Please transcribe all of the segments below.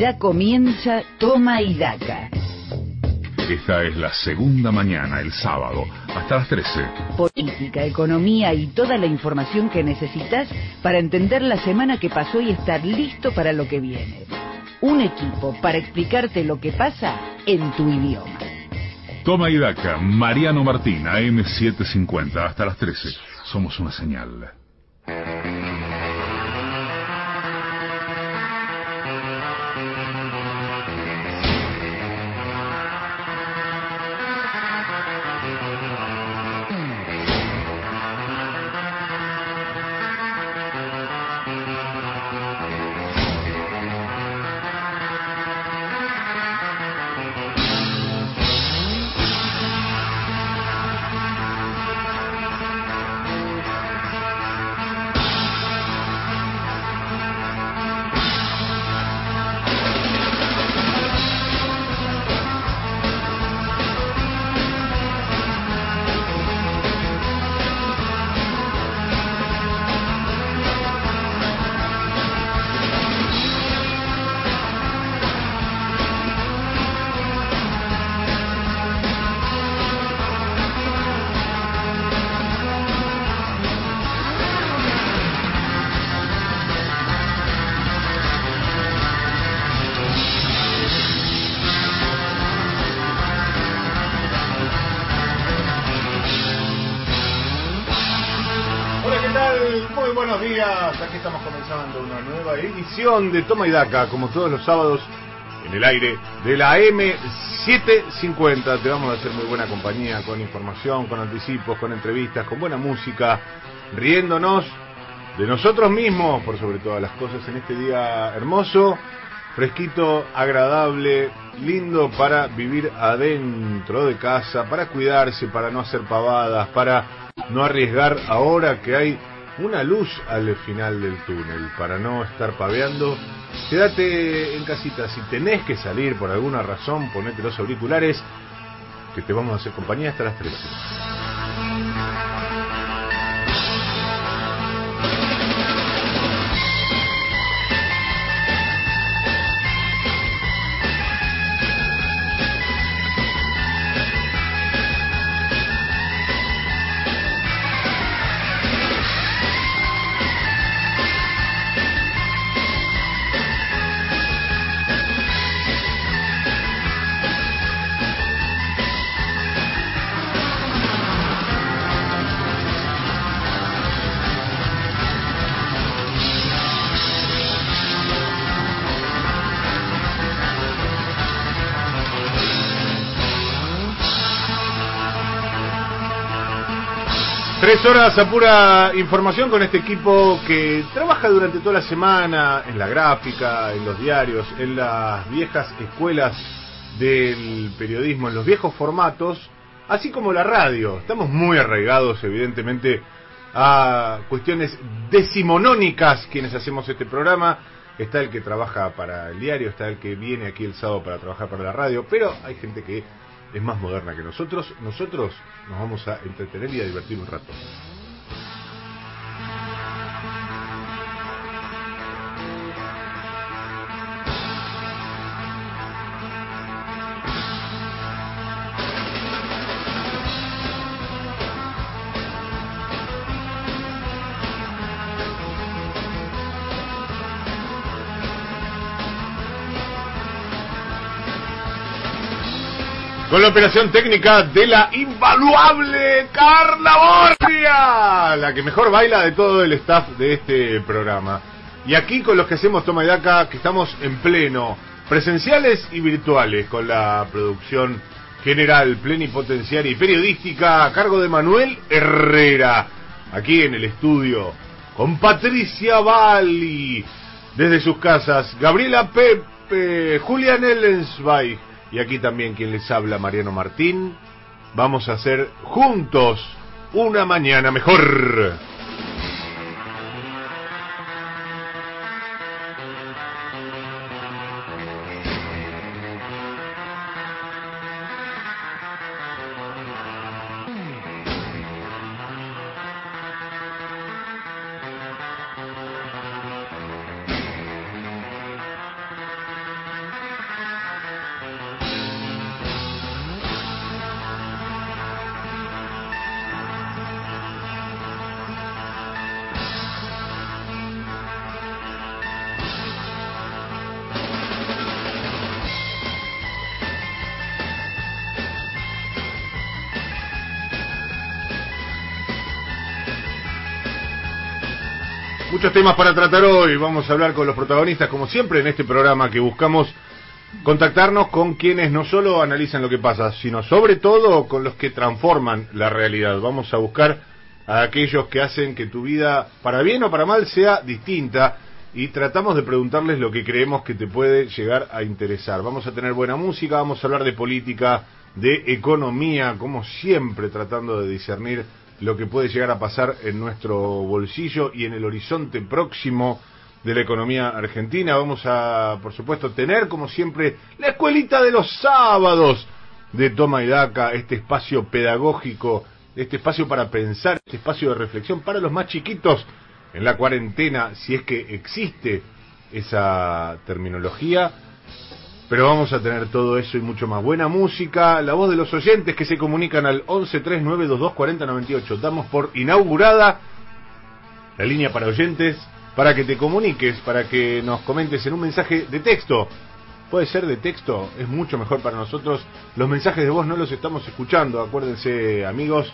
Ya comienza Toma y Daca. Esta es la segunda mañana, el sábado, hasta las 13. Política, economía y toda la información que necesitas para entender la semana que pasó y estar listo para lo que viene. Un equipo para explicarte lo que pasa en tu idioma. Toma y Daca, Mariano Martín, AM750, hasta las 13. Somos una señal. De Toma y Daca, como todos los sábados, en el aire de la M750. Te vamos a hacer muy buena compañía con información, con anticipos, con entrevistas, con buena música, riéndonos de nosotros mismos, por sobre todas las cosas, en este día hermoso, fresquito, agradable, lindo para vivir adentro de casa, para cuidarse, para no hacer pavadas, para no arriesgar ahora que hay una luz al final del túnel, para no estar paveando. Quédate en casita, si tenés que salir por alguna razón, ponete los auriculares, que te vamos a hacer compañía hasta las 13. Tres horas a pura información con este equipo que trabaja durante toda la semana en la gráfica, en los diarios, en las viejas escuelas del periodismo, en los viejos formatos, así como la radio. Estamos muy arraigados, evidentemente, a cuestiones decimonónicas quienes hacemos este programa. Está el que trabaja para el diario, está el que viene aquí el sábado para trabajar para la radio, pero hay gente que es más moderna que nosotros. Nosotros nos vamos a entretener y a divertir un rato. Con la operación técnica de la invaluable Carla Borgia, la que mejor baila de todo el staff de este programa. Y aquí con los que hacemos Toma y Daca, que estamos en pleno, presenciales y virtuales, con la producción general, plenipotenciaria y periodística a cargo de Manuel Herrera, aquí en el estudio, con Patricia Valli, desde sus casas, Gabriela Pepe, Julián Ellensweig, y aquí también quien les habla, Mariano Martín. Vamos a hacer juntos una mañana mejor. Muchos temas para tratar hoy. Vamos a hablar con los protagonistas, como siempre en este programa que buscamos contactarnos con quienes no solo analizan lo que pasa, sino sobre todo con los que transforman la realidad. Vamos a buscar a aquellos que hacen que tu vida, para bien o para mal, sea distinta y tratamos de preguntarles lo que creemos que te puede llegar a interesar. Vamos a tener buena música, vamos a hablar de política, de economía, como siempre tratando de discernir lo que puede llegar a pasar en nuestro bolsillo y en el horizonte próximo de la economía argentina. Vamos a, por supuesto, tener, como siempre, la escuelita de los sábados de Toma y Daca, este espacio pedagógico, este espacio para pensar, este espacio de reflexión para los más chiquitos en la cuarentena, si es que existe esa terminología pero vamos a tener todo eso y mucho más. Buena música, la voz de los oyentes que se comunican al 1139224098. Damos por inaugurada la línea para oyentes para que te comuniques, para que nos comentes en un mensaje de texto. Puede ser de texto, es mucho mejor para nosotros. Los mensajes de voz no los estamos escuchando, acuérdense amigos.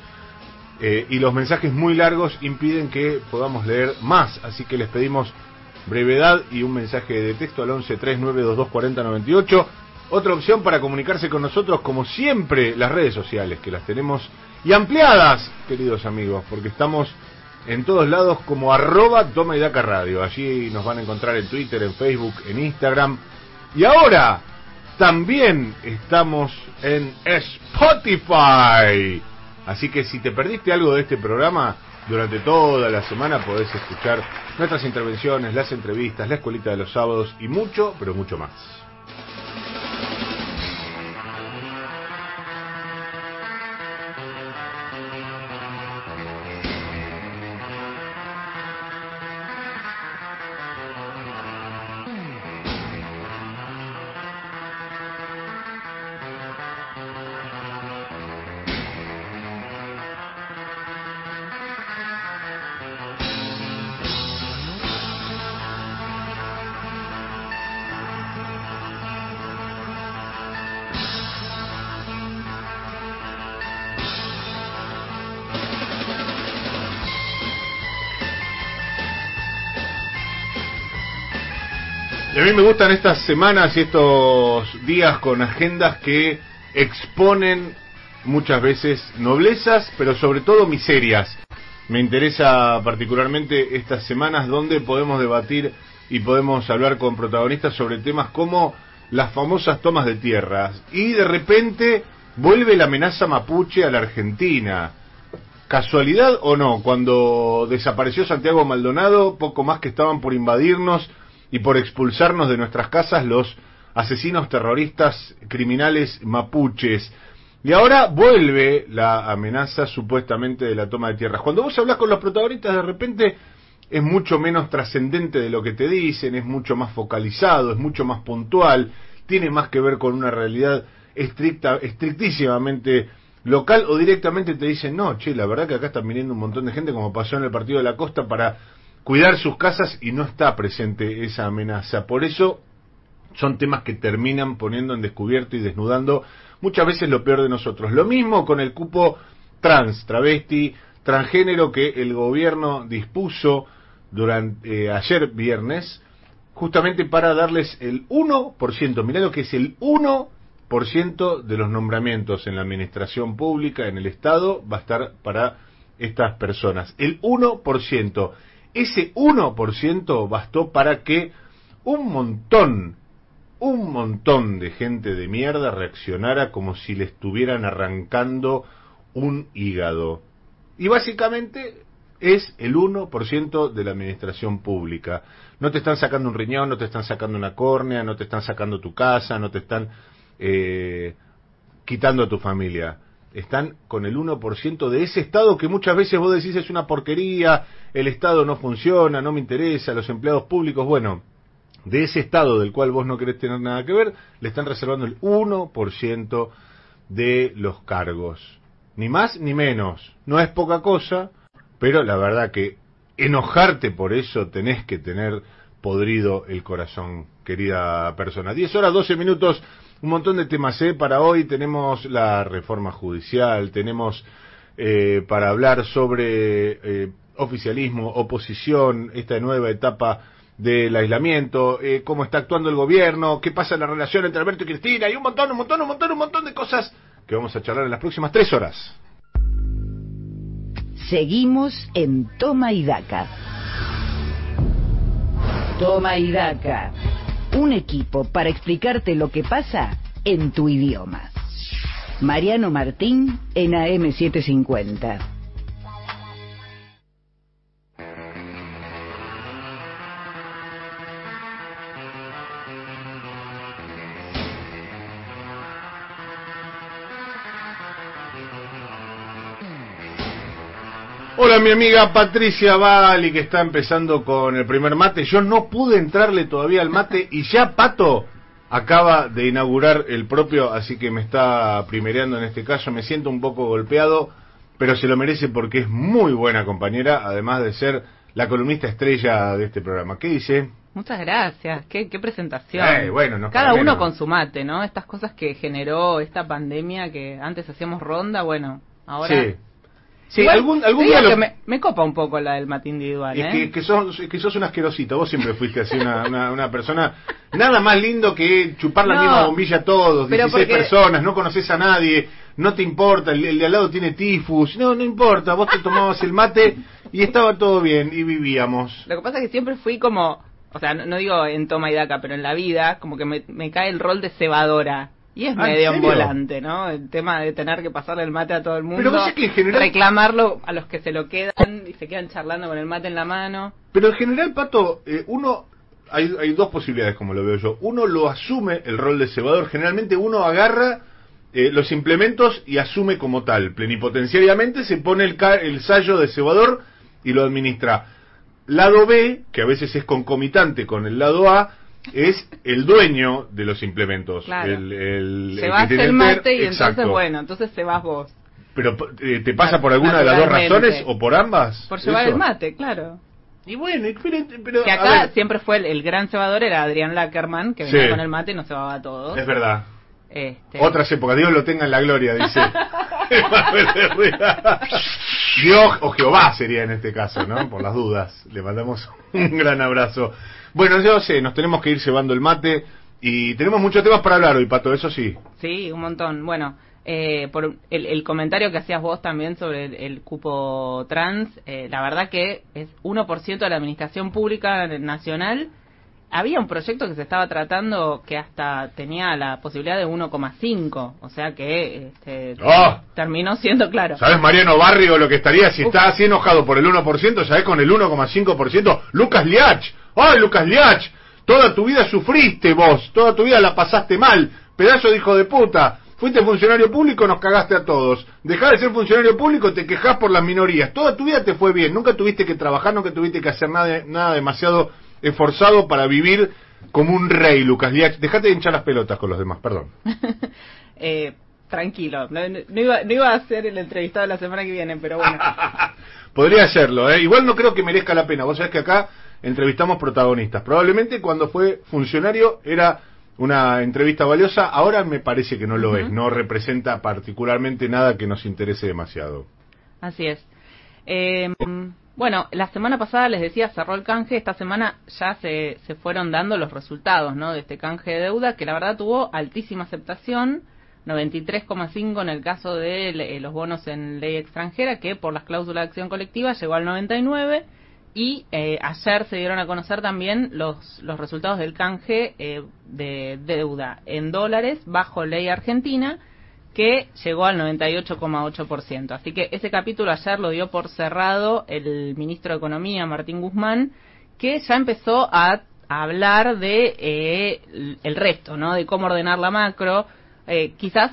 Eh, y los mensajes muy largos impiden que podamos leer más, así que les pedimos brevedad y un mensaje de texto al 11 3922 4098. Otra opción para comunicarse con nosotros, como siempre, las redes sociales, que las tenemos y ampliadas, queridos amigos, porque estamos en todos lados como arroba Toma Radio. Allí nos van a encontrar en Twitter, en Facebook, en Instagram. Y ahora también estamos en Spotify. Así que si te perdiste algo de este programa, durante toda la semana podés escuchar nuestras intervenciones, las entrevistas, la escuelita de los sábados y mucho, pero mucho más. Me gustan estas semanas y estos días con agendas que exponen muchas veces noblezas, pero sobre todo miserias. Me interesa particularmente estas semanas donde podemos debatir y podemos hablar con protagonistas sobre temas como las famosas tomas de tierras. Y de repente vuelve la amenaza mapuche a la Argentina. ¿Casualidad o no? Cuando desapareció Santiago Maldonado, poco más que estaban por invadirnos y por expulsarnos de nuestras casas los asesinos terroristas criminales mapuches. Y ahora vuelve la amenaza supuestamente de la toma de tierras. Cuando vos hablas con los protagonistas, de repente es mucho menos trascendente de lo que te dicen, es mucho más focalizado, es mucho más puntual, tiene más que ver con una realidad estricta, estrictísimamente local o directamente te dicen, no, che, la verdad que acá están viniendo un montón de gente como pasó en el partido de la costa para cuidar sus casas y no está presente esa amenaza. Por eso son temas que terminan poniendo en descubierto y desnudando muchas veces lo peor de nosotros. Lo mismo con el cupo trans, travesti, transgénero que el gobierno dispuso durante eh, ayer viernes, justamente para darles el 1%, mirá lo que es el 1% de los nombramientos en la administración pública, en el Estado, va a estar para estas personas. El 1%. Ese 1% bastó para que un montón, un montón de gente de mierda reaccionara como si le estuvieran arrancando un hígado. Y básicamente es el 1% de la administración pública. No te están sacando un riñón, no te están sacando una córnea, no te están sacando tu casa, no te están eh, quitando a tu familia están con el 1% de ese Estado que muchas veces vos decís es una porquería, el Estado no funciona, no me interesa, los empleados públicos, bueno, de ese Estado del cual vos no querés tener nada que ver, le están reservando el 1% de los cargos. Ni más ni menos. No es poca cosa, pero la verdad que enojarte por eso tenés que tener podrido el corazón, querida persona. 10 horas 12 minutos un montón de temas ¿eh? para hoy. Tenemos la reforma judicial, tenemos eh, para hablar sobre eh, oficialismo, oposición, esta nueva etapa del aislamiento, eh, cómo está actuando el gobierno, qué pasa en la relación entre Alberto y Cristina, y un montón, un montón, un montón, un montón de cosas que vamos a charlar en las próximas tres horas. Seguimos en Toma y Daca. Toma y Daca. Un equipo para explicarte lo que pasa en tu idioma. Mariano Martín en AM750. Hola mi amiga Patricia Bali que está empezando con el primer mate. Yo no pude entrarle todavía al mate y ya Pato acaba de inaugurar el propio, así que me está primereando en este caso. Me siento un poco golpeado, pero se lo merece porque es muy buena compañera, además de ser la columnista estrella de este programa. ¿Qué dice? Muchas gracias, qué, presentación. Eh, bueno, Cada uno con su mate, ¿no? Estas cosas que generó esta pandemia que antes hacíamos ronda, bueno, ahora... Sí. Sí, algún, algún día me, me, copa un poco la del mate individual. Es ¿eh? que, sos, que sos un asquerosito. Vos siempre fuiste así una, una, persona. Nada más lindo que chupar la misma bombilla a todos, 16 personas, no conoces a nadie, no te importa, el, de al lado tiene tifus. No, no importa. Vos te tomabas el mate y estaba todo bien y vivíamos. Lo que pasa es que siempre fui como. O sea, no, digo en toma y daca, pero en la vida, como que me, me cae el rol de cebadora. Y es ah, medio un volante, ¿no? El tema de tener que pasarle el mate a todo el mundo. Pero que en general... Reclamarlo a los que se lo quedan y se quedan charlando con el mate en la mano. Pero en general, Pato, eh, uno... Hay, hay dos posibilidades como lo veo yo. Uno lo asume el rol de cebador. Generalmente uno agarra eh, los implementos y asume como tal. Plenipotenciariamente se pone el, el sallo de cebador y lo administra. Lado B, que a veces es concomitante con el lado A, es el dueño de los implementos. se va a hacer mate y entonces, bueno, entonces se vas vos. ¿Pero eh, te pasa por alguna de las dos razones o por ambas? Por llevar el mate, claro. Y bueno, pero, que acá siempre fue el, gran cebador era Adrián Lackerman, que venía con el mate y nos cebaba todo. Es verdad. Este... Otras épocas, Dios lo tenga en la gloria, dice. Dios o Jehová sería en este caso, ¿no? Por las dudas. Le mandamos un gran abrazo. Bueno, yo sé, nos tenemos que ir llevando el mate y tenemos muchos temas para hablar hoy, Pato, eso sí. Sí, un montón. Bueno, eh, por el, comentario que hacías vos también sobre el, cupo trans, eh, la verdad que es 1% de la administración pública nacional. Había un proyecto que se estaba tratando que hasta tenía la posibilidad de 1,5, o sea que este, ¡Ah! terminó siendo claro. ¿Sabes Mariano Barrio lo que estaría si está así enojado por el 1%? ¿Sabes con el 1,5%? Lucas Liach ¡Ay, Lucas Liach! Toda tu vida sufriste vos, toda tu vida la pasaste mal, pedazo de hijo de puta. Fuiste funcionario público, nos cagaste a todos. Dejá de ser funcionario público, te quejás por las minorías. Toda tu vida te fue bien, nunca tuviste que trabajar, nunca tuviste que hacer nada, nada demasiado esforzado para vivir como un rey, Lucas Liach. Dejate de hinchar las pelotas con los demás, perdón. eh, tranquilo, no, iba, no iba a ser el entrevistado la semana que viene, pero bueno. Podría hacerlo, ¿eh? Igual no creo que merezca la pena. Vos sabés que acá entrevistamos protagonistas. Probablemente cuando fue funcionario era una entrevista valiosa, ahora me parece que no lo es, no representa particularmente nada que nos interese demasiado. Así es. Eh, bueno, la semana pasada les decía, cerró el canje, esta semana ya se, se fueron dando los resultados ¿no? de este canje de deuda, que la verdad tuvo altísima aceptación, 93,5 en el caso de eh, los bonos en ley extranjera, que por las cláusulas de acción colectiva llegó al 99, y eh, ayer se dieron a conocer también los, los resultados del canje eh, de, deuda en dólares bajo ley argentina, que llegó al 98,8%. Así que ese capítulo ayer lo dio por cerrado el ministro de Economía, Martín Guzmán, que ya empezó a, hablar de eh, el resto, ¿no? De cómo ordenar la macro. quizás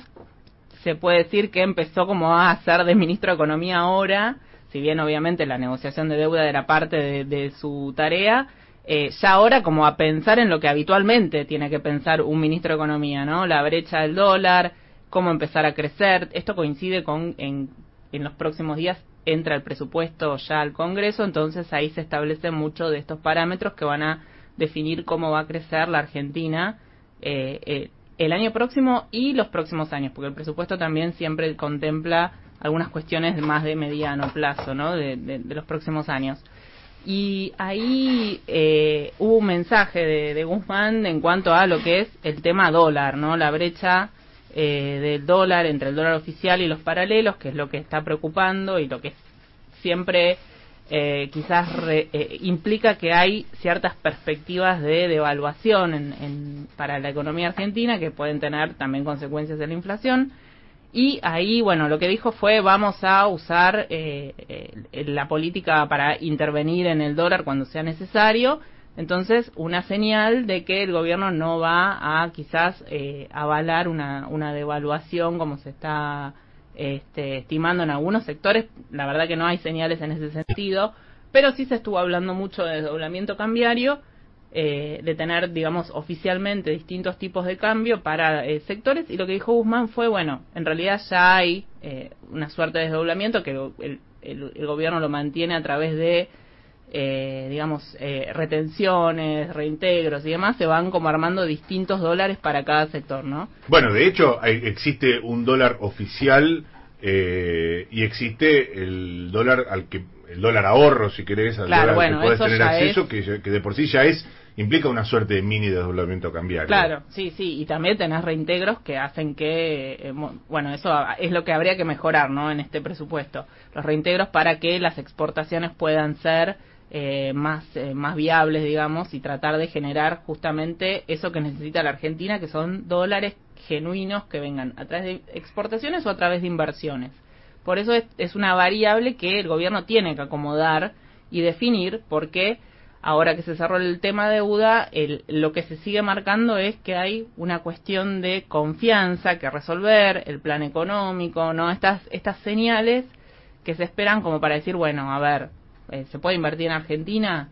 se puede decir que empezó como a ser de ministro de Economía ahora, si bien obviamente la negociación de deuda era parte de, su tarea, eh, ya ahora como a pensar en lo que habitualmente tiene que pensar un ministro de Economía, ¿no? La brecha del dólar, cómo empezar a crecer. Esto coincide con en, en los próximos días entra el presupuesto ya al Congreso, entonces ahí se establecen muchos de estos parámetros que van a definir cómo va a crecer la Argentina eh, eh, el año próximo y los próximos años, porque el presupuesto también siempre contempla algunas cuestiones más de mediano plazo, ¿no? De, los próximos años. Y ahí eh, hubo un mensaje de, de, Guzmán en cuanto a lo que es el tema dólar, ¿no? La brecha eh, del dólar entre el dólar oficial y los paralelos, que es lo que está preocupando y lo que siempre eh, quizás eh, implica que hay ciertas perspectivas de devaluación en, para la economía argentina que pueden tener también consecuencias de la inflación. Y ahí, bueno, lo que dijo fue vamos a usar eh, la política para intervenir en el dólar cuando sea necesario. Entonces, una señal de que el gobierno no va a quizás avalar una, una devaluación como se está este, estimando en algunos sectores. La verdad que no hay señales en ese sentido, pero sí se estuvo hablando mucho de desdoblamiento cambiario, eh, de tener, digamos, oficialmente distintos tipos de cambio para eh, sectores. Y lo que dijo Guzmán fue, bueno, en realidad ya hay eh, una suerte de desdoblamiento que el, el, gobierno lo mantiene a través de eh, digamos, eh, retenciones, reintegros y demás, se van como armando distintos dólares para cada sector, ¿no? Bueno, de hecho, existe un dólar oficial eh, y existe el dólar al que el dólar ahorro, si querés, al dólar que puedes tener acceso, que, de por sí ya es implica una suerte de mini desdoblamiento cambiario. Claro, sí, sí, y también tenés reintegros que hacen que, bueno, eso es lo que habría que mejorar, ¿no? En este presupuesto, los reintegros para que las exportaciones puedan ser eh, más, eh, más viables, digamos, y tratar de generar justamente eso que necesita la Argentina, que son dólares genuinos que vengan a través de exportaciones o a través de inversiones. Por eso es, una variable que el gobierno tiene que acomodar y definir, porque ahora que se cerró el tema de deuda, el, lo que se sigue marcando es que hay una cuestión de confianza que resolver, el plan económico, ¿no? Estas, estas señales que se esperan como para decir, bueno, a ver, eh, ¿Se puede invertir en Argentina?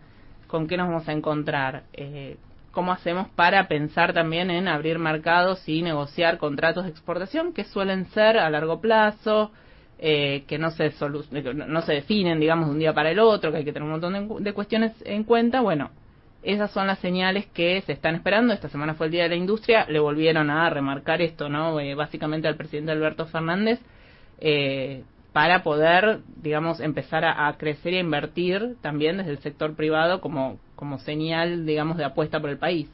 ¿Con qué nos vamos a encontrar? Eh, ¿Cómo hacemos para pensar también en abrir mercados y negociar contratos de exportación que suelen ser a largo plazo, eh, que no se, no se definen, digamos, de un día para el otro, que hay que tener un montón de, cuestiones en cuenta? Bueno, esas son las señales que se están esperando. Esta semana fue el Día de la Industria, le volvieron a remarcar esto, ¿no? básicamente al presidente Alberto Fernández, eh, para poder, digamos, empezar a, crecer y a invertir también desde el sector privado como, como señal, digamos, de apuesta por el país.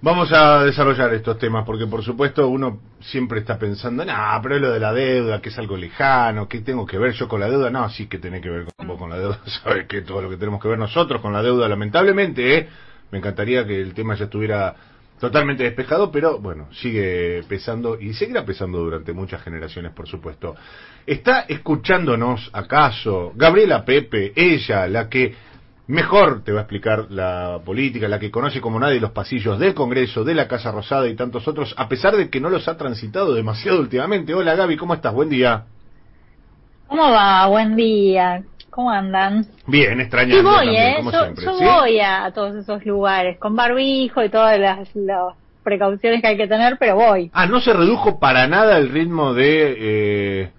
Vamos a desarrollar estos temas porque, por supuesto, uno siempre está pensando, no, pero es lo de la deuda, que es algo lejano, ¿qué tengo que ver yo con la deuda? No, sí que tiene que ver con, con la deuda, sabes que todo lo que tenemos que ver nosotros con la deuda, lamentablemente, ¿eh? me encantaría que el tema ya estuviera totalmente despejado, pero bueno, sigue pesando y seguirá pesando durante muchas generaciones, por supuesto. ¿Está escuchándonos acaso Gabriela Pepe, ella, la que mejor te va a explicar la política, la que conoce como nadie los pasillos del Congreso, de la Casa Rosada y tantos otros, a pesar de que no los ha transitado demasiado últimamente? Hola Gaby, ¿cómo estás? Buen día. ¿Cómo va? Buen día. ¿Cómo andan? Bien, extrañando voy, ¿eh? como yo, siempre. Yo voy a todos esos lugares, con barbijo y todas las, precauciones que hay que tener, pero voy. Ah, ¿no se redujo para nada el ritmo de eh,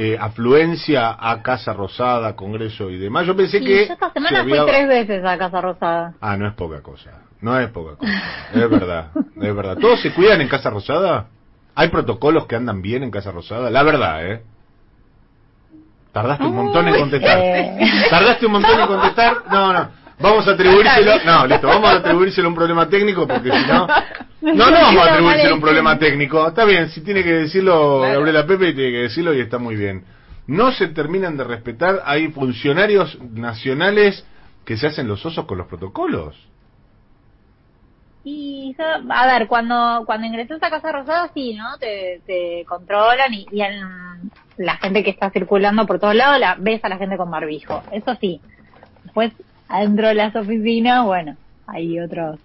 eh, afluencia a Casa Rosada, Congreso y demás? Yo pensé que... Yo esta semana fui tres veces a Casa Rosada. Ah, no es poca cosa. No es poca cosa. es verdad, es verdad. ¿Todos se cuidan en Casa Rosada? ¿Hay protocolos que andan bien en Casa Rosada? La verdad, ¿eh? Tardaste un montón en contestar. Tardaste un montón en contestar. No, no. Vamos a atribuírselo. No, listo. Vamos a atribuírselo un problema técnico porque si no. No, no vamos a atribuírselo a un problema técnico. Está bien, si tiene que decirlo Gabriela Pepe, tiene que decirlo y está muy bien. No se terminan de respetar. Hay funcionarios nacionales que se hacen los osos con los protocolos. Y, a ver, cuando cuando ingresas a Casa Rosada, sí, ¿no? Te, te controlan y, y en la gente que está circulando por todos lados, la ves a la gente con barbijo. Eso sí. Después, adentro de las oficinas, bueno, hay otros,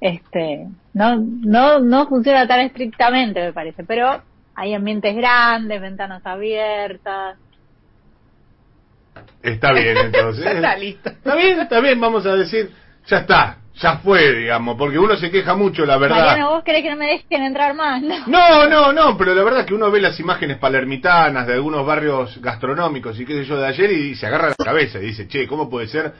este, no, no, no funciona tan estrictamente, me parece, pero hay ambientes grandes, ventanas abiertas. Está bien, entonces. está listo. Está bien, está bien, vamos a decir, ya está ya fue, digamos, porque uno se queja mucho, la verdad. Mariano, vos querés que no me dejen entrar más, ¿no? No, no, pero la verdad es que uno ve las imágenes palermitanas de algunos barrios gastronómicos y qué sé yo de ayer y se agarra la cabeza y dice, che, ¿cómo puede ser?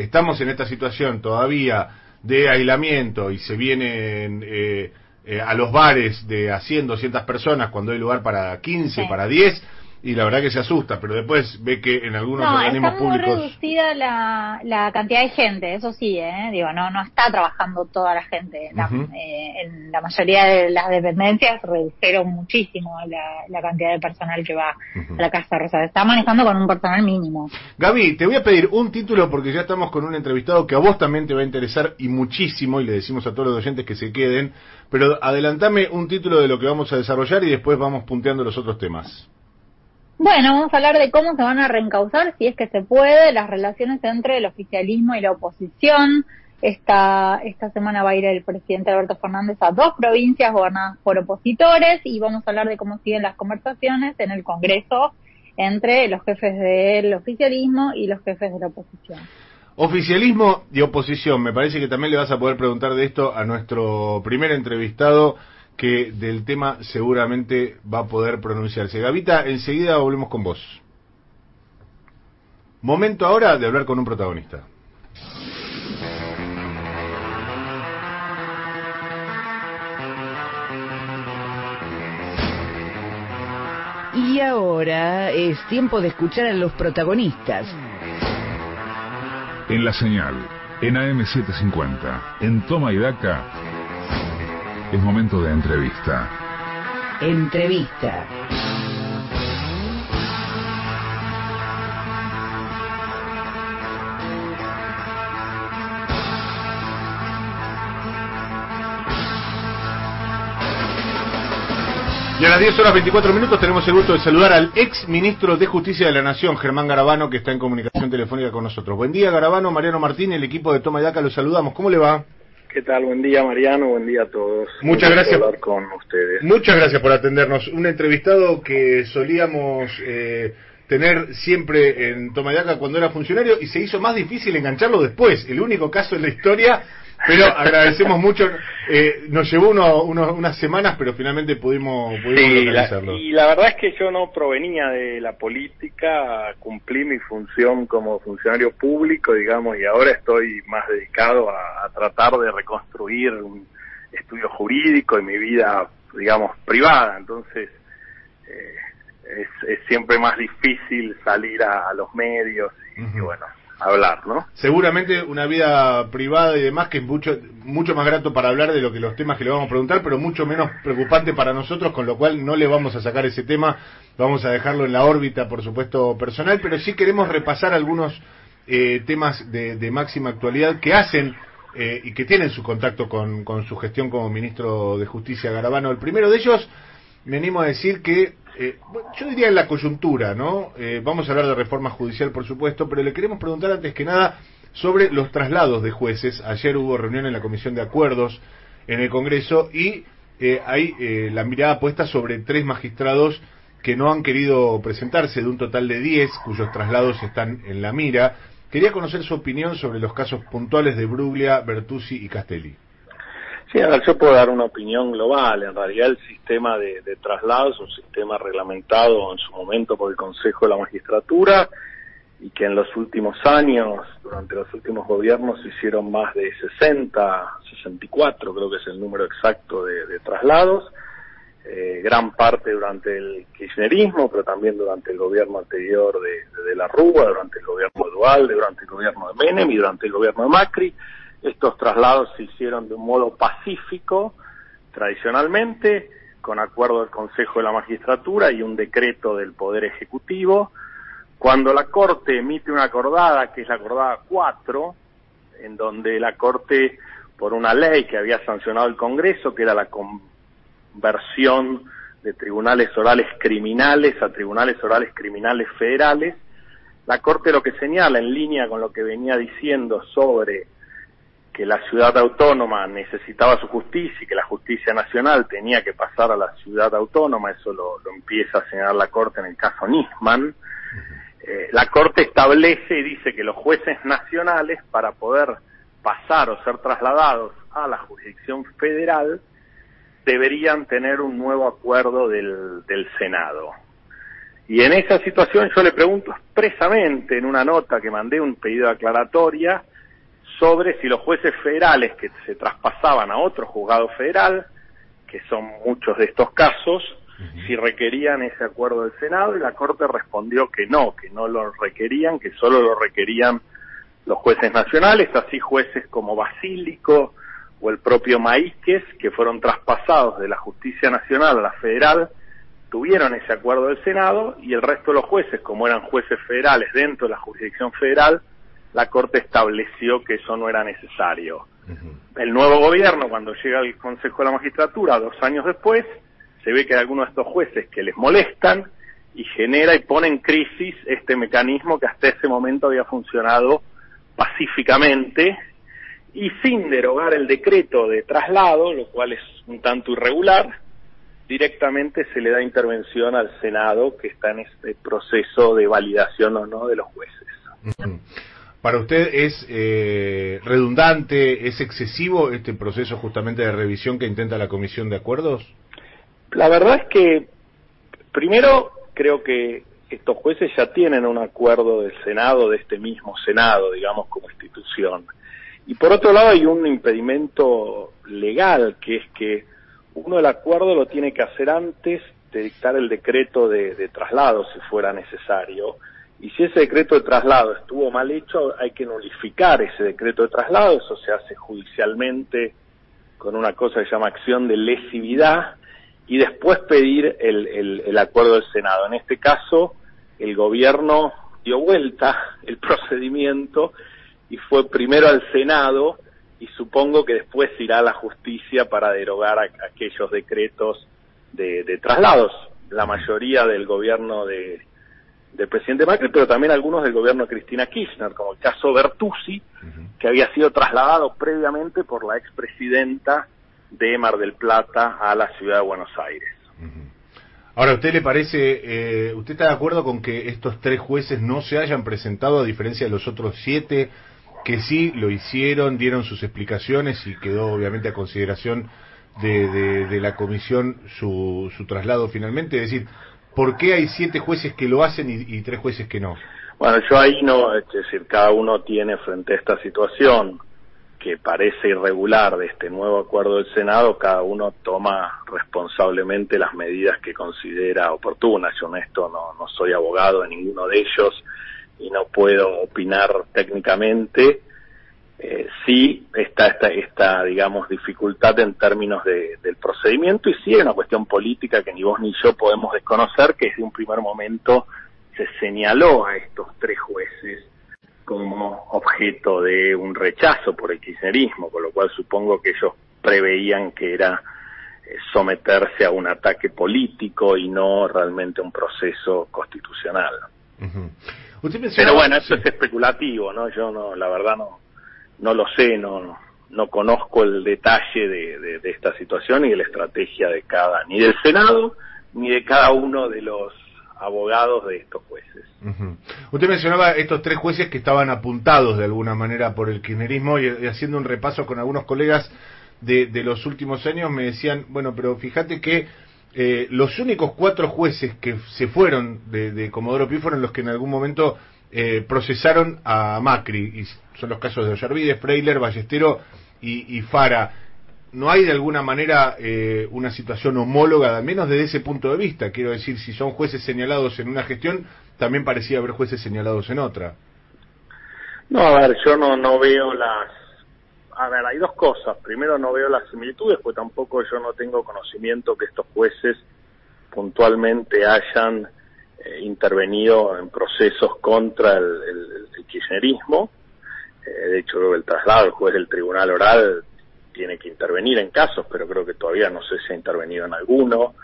Estamos en esta situación todavía de aislamiento y se vienen eh, eh, a los bares de a 100, 200 personas cuando hay lugar para 15, para 10 y la verdad que se asusta, pero después ve que en algunos no, organismos está muy públicos... reducida la, la cantidad de gente, eso sí, ¿eh? digo, no no está trabajando toda la gente. La, eh, en la mayoría de las dependencias redujeron muchísimo la, la cantidad de personal que va a la Casa Rosada. Está manejando con un personal mínimo. Gaby, te voy a pedir un título porque ya estamos con un entrevistado que a vos también te va a interesar y muchísimo, y le decimos a todos los oyentes que se queden, pero adelantame un título de lo que vamos a desarrollar y después vamos punteando los otros temas. Bueno, vamos a hablar de cómo se van a reencauzar, si es que se puede, las relaciones entre el oficialismo y la oposición. Esta, esta semana va a ir el presidente Alberto Fernández a dos provincias gobernadas por opositores y vamos a hablar de cómo siguen las conversaciones en el Congreso entre los jefes del oficialismo y los jefes de la oposición. Oficialismo y oposición, me parece que también le vas a poder preguntar de esto a nuestro primer entrevistado que del tema seguramente va a poder pronunciarse. Gavita, enseguida volvemos con vos. Momento ahora de hablar con un protagonista. Y ahora es tiempo de escuchar a los protagonistas. En la señal, en AM750, en Toma y Daca, es momento de entrevista. Entrevista. Y a las 10 horas 24 minutos tenemos el gusto de saludar al ex ministro de Justicia de la Nación, Germán Garabano, que está en comunicación telefónica con nosotros. Buen día, Garabano, Mariano Martín, el equipo de Toma y Daca, los saludamos. ¿Cómo le va? ¿Qué tal? Buen día, Mariano. Buen día a todos. Muchas gracias. hablar con ustedes. Muchas gracias por atendernos. Un entrevistado que solíamos eh, tener siempre en Toma y Daca cuando era funcionario y se hizo más difícil engancharlo después. El único caso en la historia, pero agradecemos mucho. Eh, nos llevó uno, uno- unas semanas, pero finalmente pudimos, pudimos Sí, la- y la verdad es que yo no provenía de la política, cumplí mi función como funcionario público, digamos, y ahora estoy más dedicado a, a tratar de reconstruir un estudio jurídico y mi vida, digamos, privada. Entonces, eh, es, es siempre más difícil salir a, a los medios y, bueno, hablar, ¿no? Seguramente una vida privada y demás que es mucho, mucho más grato para hablar de lo que los temas que le vamos a preguntar, pero mucho menos preocupante para nosotros, con lo cual no le vamos a sacar ese tema, vamos a dejarlo en la órbita, por supuesto, personal, pero sí queremos repasar algunos eh, temas de, de máxima actualidad que hacen eh, y que tienen su contacto con, con su gestión como ministro de Justicia Garabano. El primero de ellos, me animo a decir que, eh, yo diría en la coyuntura, ¿no? Eh, vamos a hablar de reforma judicial, por supuesto, pero le queremos preguntar antes que nada sobre los traslados de jueces. Ayer hubo reunión en la Comisión de Acuerdos en el Congreso y eh, hay eh, la mirada puesta sobre tres magistrados que no han querido presentarse, de un total de 10 cuyos traslados están en la mira. Quería conocer su opinión sobre los casos puntuales de Bruglia, Bertuzzi y Castelli. Sí, a ver, yo puedo dar una opinión global. En realidad el sistema de, de traslado es un sistema reglamentado en su momento por el Consejo de la Magistratura y que en los últimos años, durante los últimos gobiernos, se hicieron más de 60, 64 creo que es el número exacto de, traslados. Eh, gran parte durante el kirchnerismo, pero también durante el gobierno anterior de la Rúa, durante el gobierno de Dualde, durante el gobierno de Menem y durante el gobierno de Macri. Estos traslados se hicieron de un modo pacífico, tradicionalmente, con acuerdo del Consejo de la Magistratura y un decreto del Poder Ejecutivo. Cuando la Corte emite una acordada, que es la acordada 4, en donde la Corte, por una ley que había sancionado el Congreso, que era la conversión de tribunales orales criminales a tribunales orales criminales federales, la Corte lo que señala en línea con lo que venía diciendo sobre que la ciudad autónoma necesitaba su justicia y que la justicia nacional tenía que pasar a la ciudad autónoma, eso lo, empieza a señalar la Corte en el caso Nisman, eh, la Corte establece y dice que los jueces nacionales, para poder pasar o ser trasladados a la jurisdicción federal, deberían tener un nuevo acuerdo del, del Senado. Y en esa situación yo le pregunto expresamente en una nota que mandé un pedido de aclaratoria sobre si los jueces federales que se traspasaban a otro juzgado federal, que son muchos de estos casos, si requerían ese acuerdo del Senado y la Corte respondió que no, que no lo requerían, que solo lo requerían los jueces nacionales, así jueces como Basílico o el propio Maízquez, que fueron traspasados de la justicia nacional a la federal, tuvieron ese acuerdo del Senado y el resto de los jueces, como eran jueces federales dentro de la jurisdicción federal, la Corte estableció que eso no era necesario. El nuevo gobierno, cuando llega al Consejo de la Magistratura, dos años después, se ve que hay algunos de estos jueces que les molestan y genera y pone en crisis este mecanismo que hasta ese momento había funcionado pacíficamente y sin derogar el decreto de traslado, lo cual es un tanto irregular, directamente se le da intervención al Senado que está en este proceso de validación o no de los jueces. ¿Para usted es eh, redundante, es excesivo este proceso justamente de revisión que intenta la Comisión de Acuerdos? La verdad es que, primero, creo que estos jueces ya tienen un acuerdo del Senado, de este mismo Senado, digamos, como institución. Y por otro lado hay un impedimento legal, que es que uno el acuerdo lo tiene que hacer antes de dictar el decreto de, de traslado, si fuera necesario. Y si ese decreto de traslado estuvo mal hecho, hay que nulificar ese decreto de traslado, eso se hace judicialmente con una cosa que se llama acción de lesividad, y después pedir el, el, el acuerdo del Senado. En este caso, el gobierno dio vuelta el procedimiento y fue primero al Senado y supongo que después irá a la justicia para derogar a, aquellos decretos de, de, traslados. La mayoría del gobierno de, del presidente Macri, pero también algunos del gobierno de Cristina Kirchner, como el caso Bertuzzi, uh -huh. que había sido trasladado previamente por la expresidenta de Mar del Plata a la ciudad de Buenos Aires. Uh -huh. Ahora, ¿usted le parece, eh, usted está de acuerdo con que estos tres jueces no se hayan presentado a diferencia de los otros siete que sí lo hicieron, dieron sus explicaciones y quedó obviamente a consideración de, de, de la comisión su, su, traslado finalmente? Es decir, ¿por qué hay siete jueces que lo hacen y, tres jueces que no? Bueno, yo ahí no, es decir, cada uno tiene frente a esta situación que parece irregular de este nuevo acuerdo del Senado, cada uno toma responsablemente las medidas que considera oportunas. Yo en esto no, no soy abogado de ninguno de ellos y no puedo opinar técnicamente. Eh, sí está esta, esta, digamos, dificultad en términos de, del procedimiento y sí es una cuestión política que ni vos ni yo podemos desconocer, que desde un primer momento se señaló a estos tres jueces como objeto de un rechazo por el kirchnerismo, con lo cual supongo que ellos preveían que era eh, someterse a un ataque político y no realmente un proceso constitucional. Uh -huh. Pero bueno, eso sí. es especulativo, ¿no? Yo no, la verdad no, no lo sé, no, no, no conozco el detalle de, de, esta situación y de la estrategia de cada, ni del Senado, ni de cada uno de los abogados de estos jueces. Usted mencionaba estos tres jueces que estaban apuntados de alguna manera por el kirchnerismo y, y haciendo un repaso con algunos colegas de, de, los últimos años me decían, bueno, pero fíjate que eh, los únicos cuatro jueces que se fueron de, de Comodoro Pi fueron los que en algún momento eh, procesaron a Macri, y son los casos de Ollarvide, Freiler, Ballestero y, y Fara no hay de alguna manera eh, una situación homóloga, al menos desde ese punto de vista. Quiero decir, si son jueces señalados en una gestión, también parecía haber jueces señalados en otra. No, a ver, yo no, no veo las... A ver, hay dos cosas. Primero, no veo las similitudes, pues tampoco yo no tengo conocimiento que estos jueces puntualmente hayan eh, intervenido en procesos contra el, el, el kirchnerismo. De hecho, el traslado del juez del tribunal oral tiene que intervenir en casos, pero creo que todavía no sé si ha intervenido en alguno.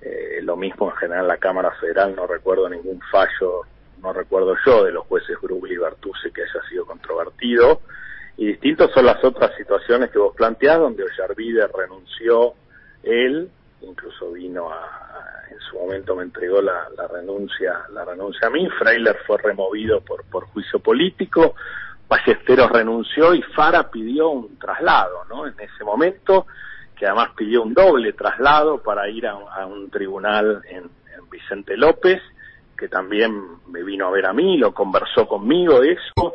Eh, lo mismo en general la Cámara Federal, no recuerdo ningún fallo, no recuerdo yo, de los jueces Brugli y Bertuzzi que haya sido controvertido. Y distintos son las otras situaciones que vos planteás, donde Ollarvide renunció él, incluso vino a, en su momento me entregó la, la renuncia, la renuncia a mí, Freiler fue removido por, por juicio político, Ballesteros renunció y Fara pidió un traslado, ¿no? En ese momento, que además pidió un doble traslado para ir a, a un tribunal en, en, Vicente López, que también me vino a ver a mí, lo conversó conmigo eso,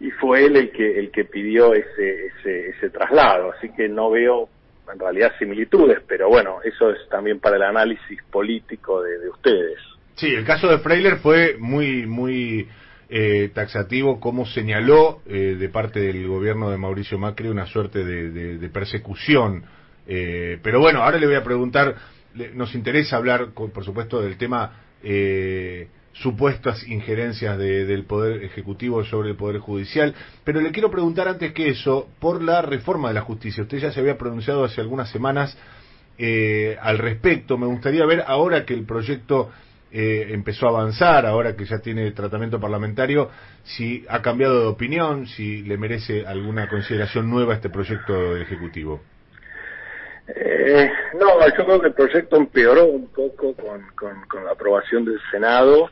y fue él el que el que pidió ese ese, ese traslado. Así que no veo en realidad similitudes, pero bueno, eso es también para el análisis político de, ustedes. Sí, el caso de Freiler fue muy, muy eh, taxativo, como señaló eh, de parte del gobierno de Mauricio Macri una suerte de, persecución. Eh, pero bueno, ahora le voy a preguntar, nos interesa hablar, por supuesto, del tema eh, supuestas injerencias del Poder Ejecutivo sobre el Poder Judicial. Pero le quiero preguntar antes que eso, por la reforma de la justicia. Usted ya se había pronunciado hace algunas semanas eh, al respecto. Me gustaría ver ahora que el proyecto eh, empezó a avanzar, ahora que ya tiene tratamiento parlamentario, si ha cambiado de opinión, si le merece alguna consideración nueva este proyecto ejecutivo. Eh, no, yo creo que el proyecto empeoró un poco con, con la aprobación del Senado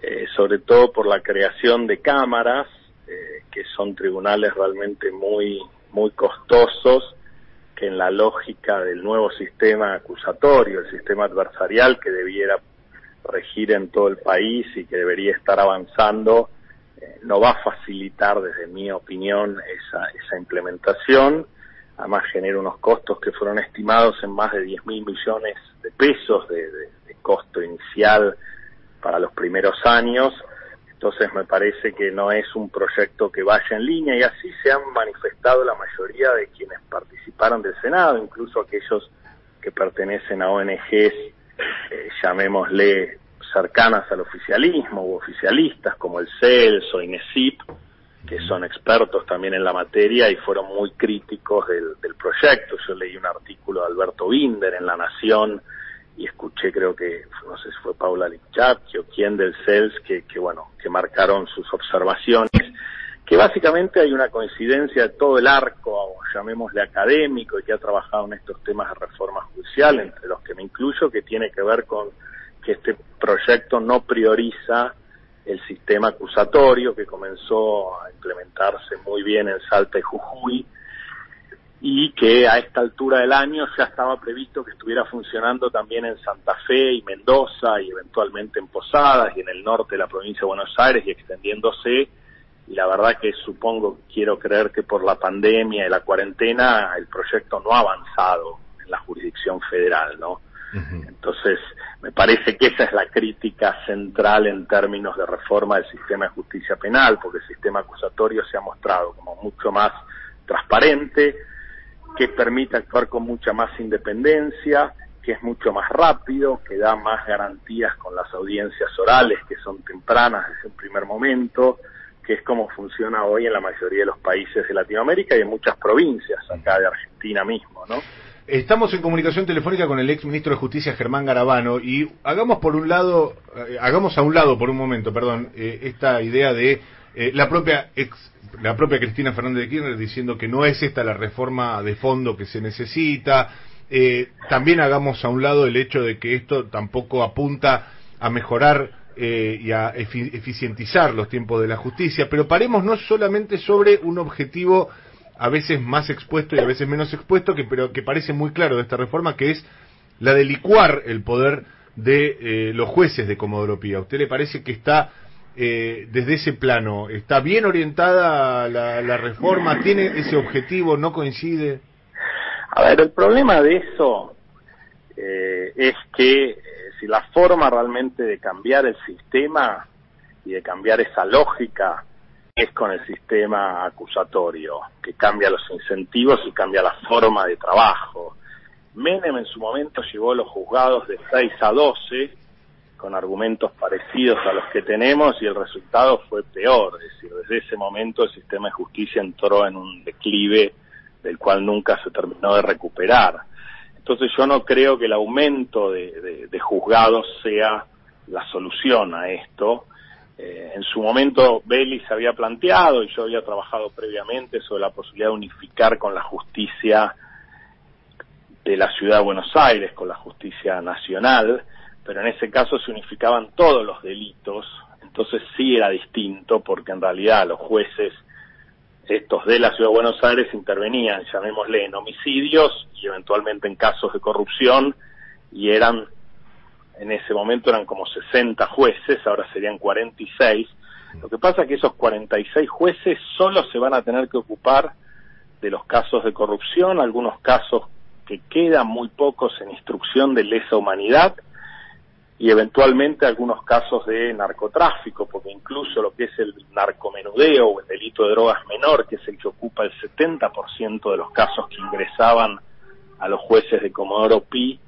eh, sobre todo por la creación de cámaras, eh, que son tribunales realmente muy, muy costosos, que en la lógica del nuevo sistema acusatorio, el sistema adversarial que debiera regir en todo el país y que debería estar avanzando, eh, no va a facilitar, desde mi opinión, esa, esa implementación. Además genera unos costos que fueron estimados en más de 10 mil millones de pesos de, de costo inicial para los primeros años, entonces me parece que no es un proyecto que vaya en línea y así se han manifestado la mayoría de quienes participaron del Senado, incluso aquellos que pertenecen a ONGs, eh, llamémosle cercanas al oficialismo u oficialistas como el CELS o INESIP, que son expertos también en la materia y fueron muy críticos del, del proyecto. Yo leí un artículo de Alberto Binder en La Nación y escuché creo que no sé si fue Paula Lipchat o quién del CELS que, que bueno que marcaron sus observaciones que básicamente hay una coincidencia de todo el arco llamémosle académico y que ha trabajado en estos temas de reforma judicial entre los que me incluyo que tiene que ver con que este proyecto no prioriza el sistema acusatorio que comenzó a implementarse muy bien en Salta y Jujuy y que a esta altura del año ya estaba previsto que estuviera funcionando también en Santa Fe y Mendoza y eventualmente en Posadas y en el norte de la provincia de Buenos Aires y extendiéndose y la verdad que supongo, quiero creer que por la pandemia y la cuarentena el proyecto no ha avanzado en la jurisdicción federal, ¿no? Entonces, me parece que esa es la crítica central en términos de reforma del sistema de justicia penal, porque el sistema acusatorio se ha mostrado como mucho más transparente, que permite actuar con mucha más independencia, que es mucho más rápido, que da más garantías con las audiencias orales, que son tempranas desde un primer momento, que es como funciona hoy en la mayoría de los países de Latinoamérica y en muchas provincias, acá de Argentina mismo, ¿no? Estamos en comunicación telefónica con el ex ministro de Justicia Germán Garabano y hagamos por un lado, eh, hagamos a un lado por un momento, perdón, eh, esta idea de eh, la propia ex, la propia Cristina Fernández de Kirchner diciendo que no es esta la reforma de fondo que se necesita. También hagamos a un lado el hecho de que esto tampoco apunta a mejorar eh, y a eficientizar los tiempos de la justicia, pero paremos no solamente sobre un objetivo a veces más expuesto y a veces menos expuesto, que, pero que parece muy claro de esta reforma, que es la de licuar el poder de los jueces de Comodoro Pía. ¿A usted le parece que está eh, desde ese plano? ¿Está bien orientada la, reforma? ¿Tiene ese objetivo? ¿No coincide? A ver, el problema de eso eh, es que eh, si la forma realmente de cambiar el sistema y de cambiar esa lógica es con el sistema acusatorio, que cambia los incentivos y cambia la forma de trabajo. Menem en su momento llevó los juzgados de 6 a 12 con argumentos parecidos a los que tenemos y el resultado fue peor. Es decir, desde ese momento el sistema de justicia entró en un declive del cual nunca se terminó de recuperar. Entonces yo no creo que el aumento de, juzgados sea la solución a esto. Eh, en su momento se había planteado y yo había trabajado previamente sobre la posibilidad de unificar con la justicia de la ciudad de Buenos Aires, con la justicia nacional, pero en ese caso se unificaban todos los delitos, entonces sí era distinto porque en realidad los jueces estos de la Ciudad de Buenos Aires intervenían, llamémosle, en homicidios y eventualmente en casos de corrupción y eran, en ese momento eran como 60 jueces, ahora serían 46. Lo que pasa es que esos 46 jueces solo se van a tener que ocupar de los casos de corrupción, algunos casos que quedan muy pocos en instrucción de lesa humanidad y eventualmente algunos casos de narcotráfico, porque incluso lo que es el narcomenudeo o el delito de drogas menor, que es el que ocupa el 70% de los casos que ingresaban a los jueces de Comodoro Pi,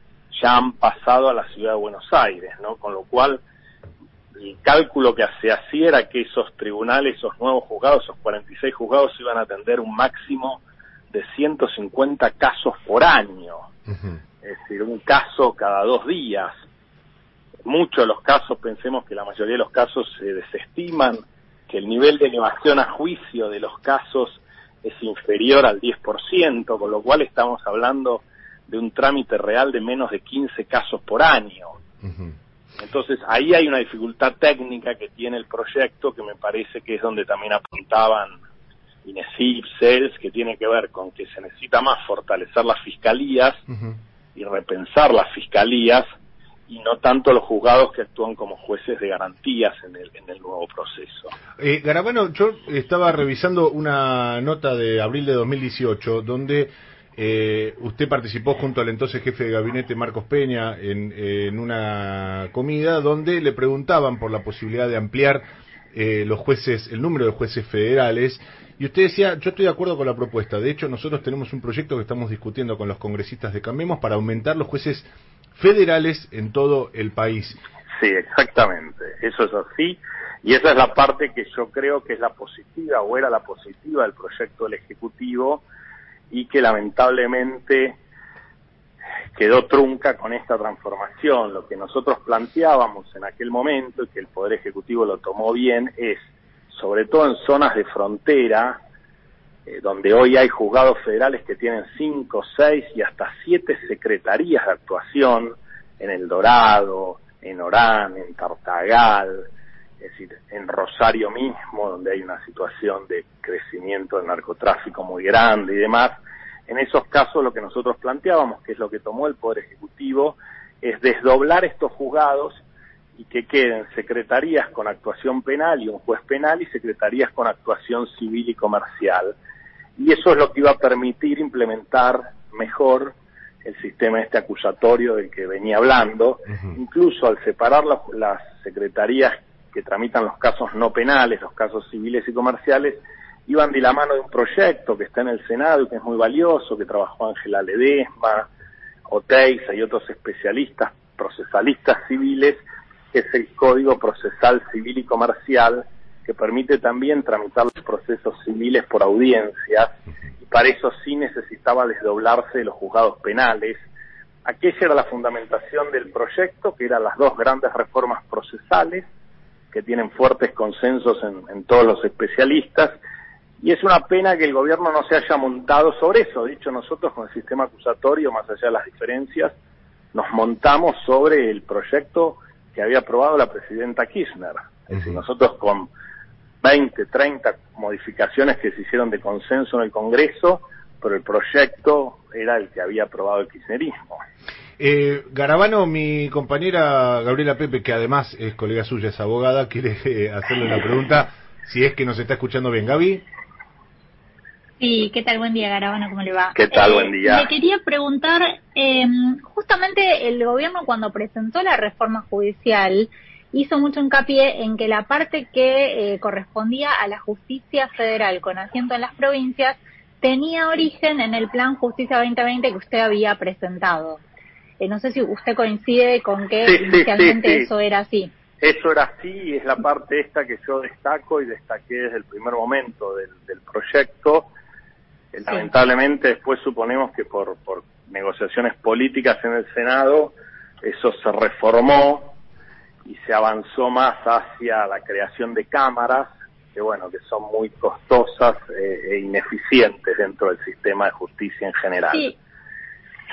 ya han pasado a la ciudad de Buenos Aires, ¿no? Con lo cual, el cálculo que se hacía era que esos tribunales, esos nuevos juzgados, esos 46 juzgados iban a atender un máximo de 150 casos por año. Es decir, un caso cada dos días muchos de los casos, pensemos que la mayoría de los casos se desestiman, que el nivel de elevación a juicio de los casos es inferior al 10%, con lo cual estamos hablando de un trámite real de menos de 15 casos por año. Entonces ahí hay una dificultad técnica que tiene el proyecto que me parece que es donde también apuntaban INESIP, CELS, que tiene que ver con que se necesita más fortalecer las fiscalías y repensar las fiscalías y no tanto los juzgados que actúan como jueces de garantías en el, en el nuevo proceso. Eh, Garabano, yo estaba revisando una nota de abril de 2018 donde eh, usted participó junto al entonces jefe de gabinete Marcos Peña en, una comida donde le preguntaban por la posibilidad de ampliar eh, los jueces, el número de jueces federales. Y usted decía, yo estoy de acuerdo con la propuesta. De hecho, nosotros tenemos un proyecto que estamos discutiendo con los congresistas de Cambiemos para aumentar los jueces federales en todo el país. Sí, exactamente, eso es así, y esa es la parte que yo creo que es la positiva o era la positiva del proyecto del Ejecutivo y que lamentablemente quedó trunca con esta transformación. Lo que nosotros planteábamos en aquel momento y que el Poder Ejecutivo lo tomó bien es, sobre todo en zonas de frontera, eh, donde hoy hay juzgados federales que tienen cinco, seis y hasta siete secretarías de actuación en El Dorado, en Orán, en Tartagal, es decir, en Rosario mismo, donde hay una situación de crecimiento del narcotráfico muy grande y demás. En esos casos lo que nosotros planteábamos, que es lo que tomó el Poder Ejecutivo, es desdoblar estos juzgados y que queden secretarías con actuación penal y un juez penal y secretarías con actuación civil y comercial y eso es lo que iba a permitir implementar mejor el sistema este acusatorio del que venía hablando, incluso al separar las, secretarías que tramitan los casos no penales, los casos civiles y comerciales, iban de la mano de un proyecto que está en el Senado y que es muy valioso, que trabajó Ángela Ledesma, Oteiza y otros especialistas procesalistas civiles, que es el Código Procesal Civil y Comercial, que permite también tramitar los procesos civiles por audiencias, y para eso sí necesitaba desdoblarse de los juzgados penales. Aquella era la fundamentación del proyecto, que eran las dos grandes reformas procesales, que tienen fuertes consensos en, todos los especialistas, y es una pena que el gobierno no se haya montado sobre eso. Dicho nosotros con el sistema acusatorio, más allá de las diferencias, nos montamos sobre el proyecto que había aprobado la presidenta Kirchner. Es decir, nosotros con 20, 30 modificaciones que se hicieron de consenso en el Congreso, pero el proyecto era el que había aprobado el kirchnerismo. Eh, Garabano, mi compañera Gabriela Pepe, que además es colega suya, es abogada, quiere eh, hacerle una pregunta, si es que nos está escuchando bien. Gaby. Sí, ¿qué tal? Buen día, Garabano, ¿cómo le va? ¿Qué tal? Buen día. Le quería preguntar, eh, justamente el gobierno cuando presentó la reforma judicial, hizo mucho hincapié en que la parte que eh, correspondía a la justicia federal con asiento en las provincias tenía origen en el plan Justicia 2020 que usted había presentado. Eh, no sé si usted coincide con que inicialmente eso era así. Eso era así, es la parte esta que yo destaco y destaqué desde el primer momento del, proyecto. Eh, lamentablemente después suponemos que por, por negociaciones políticas en el Senado eso se reformó y se avanzó más hacia la creación de cámaras que bueno que son muy costosas eh, e ineficientes dentro del sistema de justicia en general. Sí.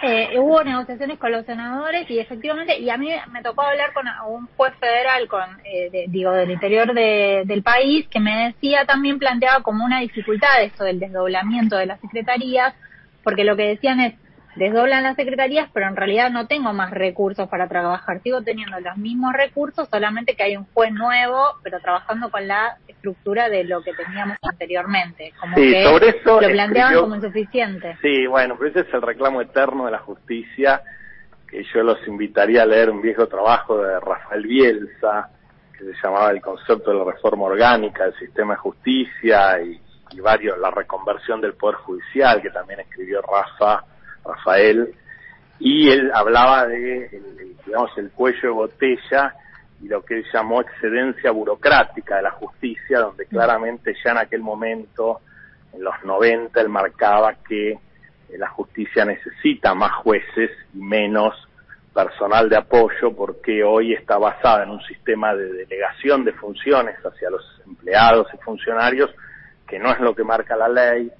Eh, hubo negociaciones con los senadores y efectivamente, y a mí me tocó hablar con un juez federal, con eh, digo, del interior del país, que me decía también planteaba como una dificultad esto del desdoblamiento de las secretarías, porque lo que decían es, desdoblan las secretarías, pero en realidad no tengo más recursos para trabajar. Sigo teniendo los mismos recursos, solamente que hay un juez nuevo, pero trabajando con la estructura de lo que teníamos anteriormente. Como Sí, que sobre eso lo planteaban escribió- como insuficiente. Sí, bueno, pero ese es el reclamo eterno de la justicia, que yo los invitaría a leer un viejo trabajo de Rafael Bielsa, que se llamaba El concepto de la reforma orgánica del sistema de justicia y, y varios, la reconversión del Poder Judicial, que también escribió Rafa, Rafael, y él hablaba de, el- digamos, el cuello de botella y lo que él llamó excedencia burocrática de la justicia, donde claramente ya en aquel momento, en los 90, él marcaba que eh, la justicia necesita más jueces y menos personal de apoyo porque hoy está basada en un sistema de delegación de funciones hacia los empleados y funcionarios que no es lo que marca la ley,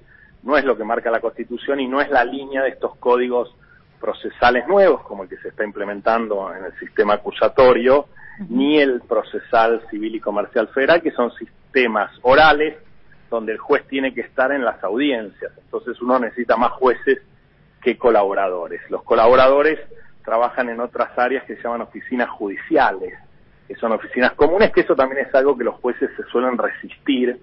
no es lo que marca la Constitución y no es la línea de estos códigos procesales nuevos como el que se está implementando en el sistema acusatorio, ni el procesal civil y comercial federal, que son sistemas orales donde el juez tiene que estar en las audiencias. Entonces uno necesita más jueces que colaboradores. Los colaboradores trabajan en otras áreas que se llaman oficinas judiciales, que son oficinas comunes, que eso también es algo que los jueces se suelen resistir,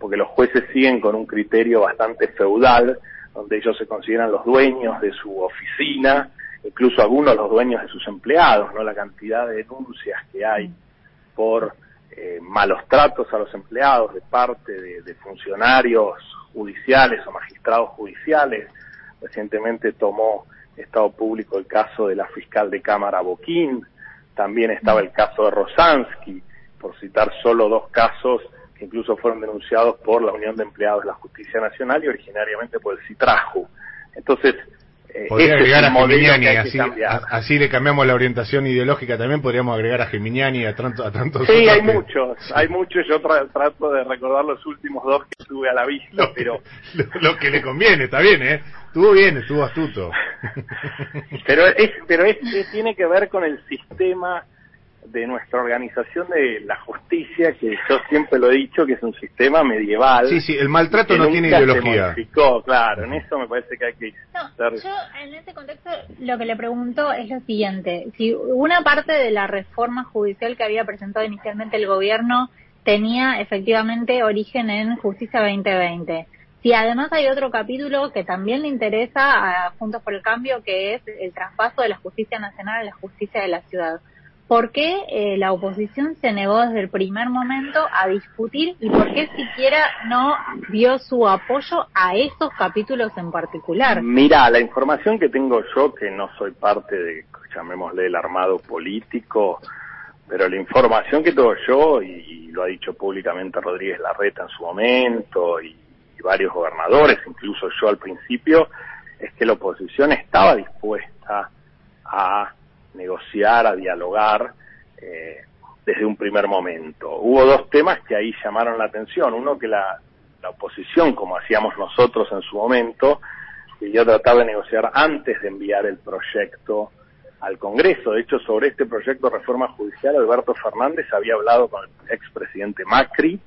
porque los jueces siguen con un criterio bastante feudal, donde ellos se consideran los dueños de su oficina, incluso algunos los dueños de sus empleados, ¿no? La cantidad de denuncias que hay por eh, malos tratos a los empleados de parte de, de funcionarios judiciales o magistrados judiciales. Recientemente tomó Estado Público el caso de la fiscal de Cámara Boquín, también estaba el caso de Rosansky, por citar solo dos casos incluso fueron denunciados por la Unión de Empleados de la Justicia Nacional y originariamente por el CITRAJU. Entonces, eh, Podría agregar a Geminiani, así, cambiar. a- así le cambiamos la orientación ideológica también, podríamos agregar a Geminiani y a, tanto- a tantos Sí, hay que- muchos, hay muchos. Yo tra- trato de recordar los últimos dos que tuve a la vista, Lo, pero lo, lo que le conviene, está bien, ¿eh? Estuvo bien, estuvo astuto. pero es, pero es, es- tiene que ver con el sistema de nuestra organización de la justicia, que yo siempre lo he dicho que es un sistema medieval. Sí, sí, el maltrato no tiene se ideología. modificó, claro, en eso me parece que hay que No, ser yo en ese contexto lo que le pregunto es lo siguiente. Si una parte de la reforma judicial que había presentado inicialmente el gobierno tenía efectivamente origen en Justicia 2020, si además hay otro capítulo que también le interesa a Juntos por el Cambio, que es el traspaso de la justicia nacional a la justicia de la ciudad, ¿por qué eh, la oposición se negó desde el primer momento a discutir y por qué siquiera no dio su apoyo a esos capítulos en particular? Mira, la información que tengo yo, que no soy parte de, llamémosle, el armado político, pero la información que tengo yo, y, lo ha dicho públicamente Rodríguez Larreta en su momento, y, y varios gobernadores, incluso yo al principio, es que la oposición estaba dispuesta a negociar, a dialogar eh, desde un primer momento. Hubo dos temas que ahí llamaron la atención. Uno que la, la oposición, como hacíamos nosotros en su momento, quería tratar de negociar antes de enviar el proyecto al Congreso. De hecho, sobre este proyecto de reforma judicial, Alberto Fernández había hablado con el expresidente Macri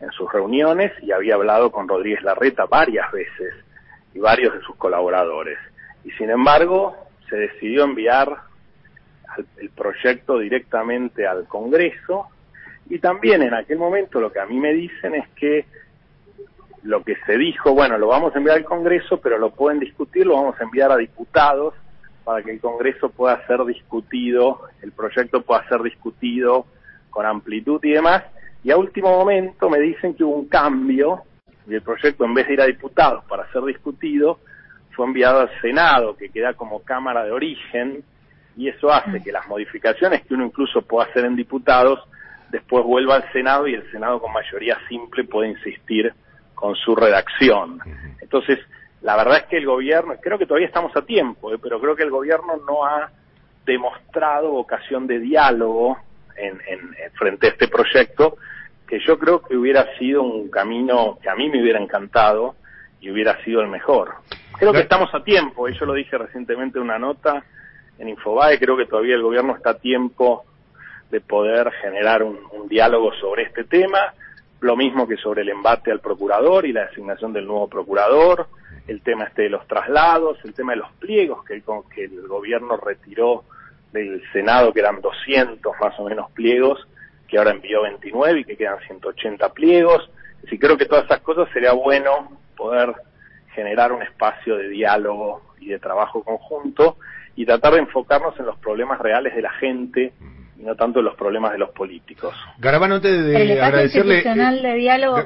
en sus reuniones y había hablado con Rodríguez Larreta varias veces y varios de sus colaboradores. Y sin embargo, se decidió enviar el proyecto directamente al Congreso y también en aquel momento lo que a mí me dicen es que lo que se dijo, bueno, lo vamos a enviar al Congreso, pero lo pueden discutir, lo vamos a enviar a diputados para que el Congreso pueda ser discutido, el proyecto pueda ser discutido con amplitud y demás. Y a último momento me dicen que hubo un cambio y el proyecto en vez de ir a diputados para ser discutido, fue enviado al Senado, que queda como Cámara de Origen, y eso hace que las modificaciones que uno incluso pueda hacer en diputados, después vuelva al Senado y el Senado con mayoría simple puede insistir con su redacción. Entonces, la verdad es que el gobierno, creo que todavía estamos a tiempo, ¿eh? pero creo que el gobierno no ha demostrado vocación de diálogo en, en- en- frente a este proyecto, que yo creo que hubiera sido un camino que a mí me hubiera encantado y hubiera sido el mejor. Creo que estamos a tiempo, y yo lo dije recientemente en una nota en Infobae, creo que todavía el gobierno está a tiempo de poder generar un, diálogo sobre este tema, lo mismo que sobre el embate al procurador y la designación del nuevo procurador, el tema este de los traslados, el tema de los pliegos que el, que el gobierno retiró del Senado, que eran 200 más o menos pliegos, que ahora envió 29 y que quedan 180 pliegos. Y creo que todas esas cosas sería bueno poder generar un espacio de diálogo y de trabajo conjunto y tratar de enfocarnos en los problemas reales de la gente y no tanto en los problemas de los políticos. Garabano, antes de el espacio agradecerle... institucional de diálogo,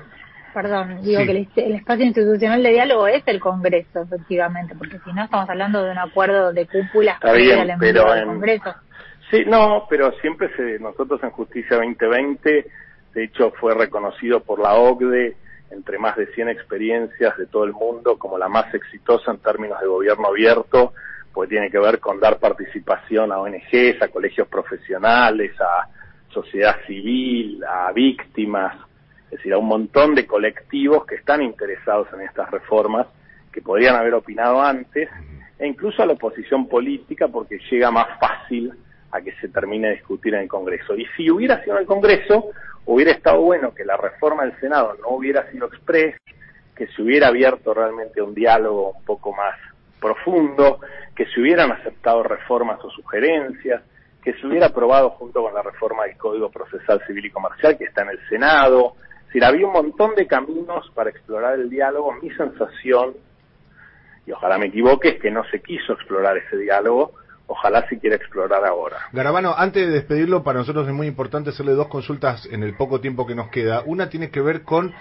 perdón, digo que el, espacio institucional de diálogo es el Congreso, efectivamente, porque si no estamos hablando de un acuerdo de cúpula Está bien, pero en... Congreso. Sí, no, pero siempre se, nosotros en Justicia 2020, de hecho fue reconocido por la OCDE entre más de 100 experiencias de todo el mundo como la más exitosa en términos de gobierno abierto, pues tiene que ver con dar participación a ONGs, a colegios profesionales, a sociedad civil, a víctimas, es decir, a un montón de colectivos que están interesados en estas reformas, que podrían haber opinado antes, e incluso a la oposición política porque llega más fácil a que se termine de discutir en el Congreso. Y si hubiera sido en el Congreso, hubiera estado bueno que la reforma del Senado no hubiera sido express, que se hubiera abierto realmente un diálogo un poco más profundo, que se hubieran aceptado reformas o sugerencias, que se hubiera aprobado junto con la reforma del Código Procesal Civil y Comercial que está en el Senado. Es decir, había un montón de caminos para explorar el diálogo. Mi sensación, y ojalá me equivoque, es que no se quiso explorar ese diálogo, ojalá si quiera explorar ahora. Garabano, antes de despedirlo, para nosotros es muy importante hacerle dos consultas en el poco tiempo que nos queda. Una tiene que ver con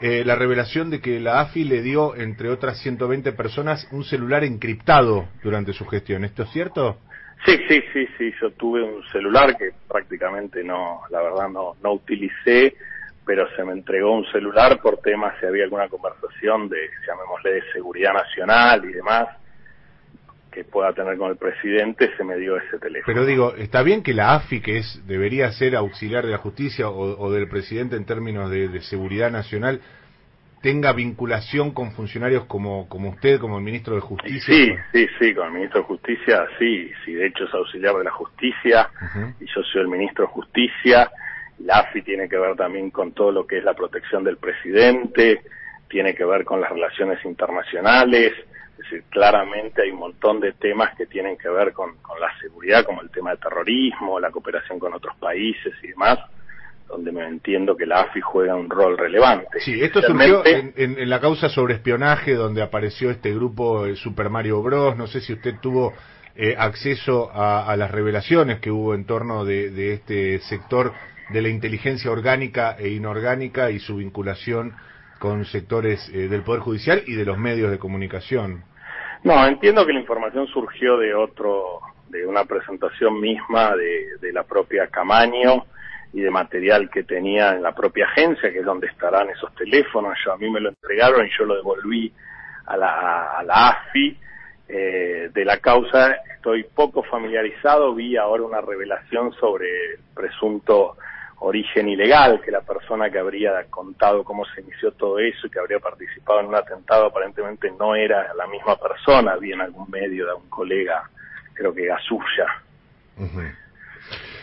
eh, la revelación de que la AFI le dio, entre otras 120 personas, un celular encriptado durante su gestión. ¿Esto es cierto? Sí, sí, sí, sí. Yo tuve un celular que prácticamente no, la verdad no, no utilicé, pero se me entregó un celular por temas si había alguna conversación de, llamémosle, de seguridad nacional y demás que pueda tener con el presidente, se me dio ese teléfono. Pero digo, está bien que la AFI, que es debería ser auxiliar de la justicia o, del presidente en términos de, seguridad nacional, tenga vinculación con funcionarios como, como usted, como el ministro de Justicia. Sí, sí, sí, con el ministro de Justicia, sí, sí, de hecho es auxiliar de la justicia y yo soy el ministro de Justicia. La AFI tiene que ver también con todo lo que es la protección del presidente, tiene que ver con las relaciones internacionales, es decir, claramente hay un montón de temas que tienen que ver con, la seguridad, como el tema del terrorismo, la cooperación con otros países y demás, donde me entiendo que la AFI juega un rol relevante. Sí, esto surgió en, la causa sobre espionaje, donde apareció este grupo eh, Super Mario Bros. No sé si usted tuvo eh, acceso a, las revelaciones que hubo en torno de, este sector de la inteligencia orgánica e inorgánica y su vinculación con sectores eh, del Poder Judicial y de los medios de comunicación. No, entiendo que la información surgió de otro, de una presentación misma de, la propia Camaño y de material que tenía en la propia agencia, que es donde estarán esos teléfonos. Yo, a mí me lo entregaron y yo lo devolví a la, a la AFI. Eh, de la causa estoy poco familiarizado, vi ahora una revelación sobre el presunto origen ilegal, que la persona que habría contado cómo se inició todo eso y que habría participado en un atentado aparentemente no era la misma persona, había en algún medio de un colega, creo que Gasulla.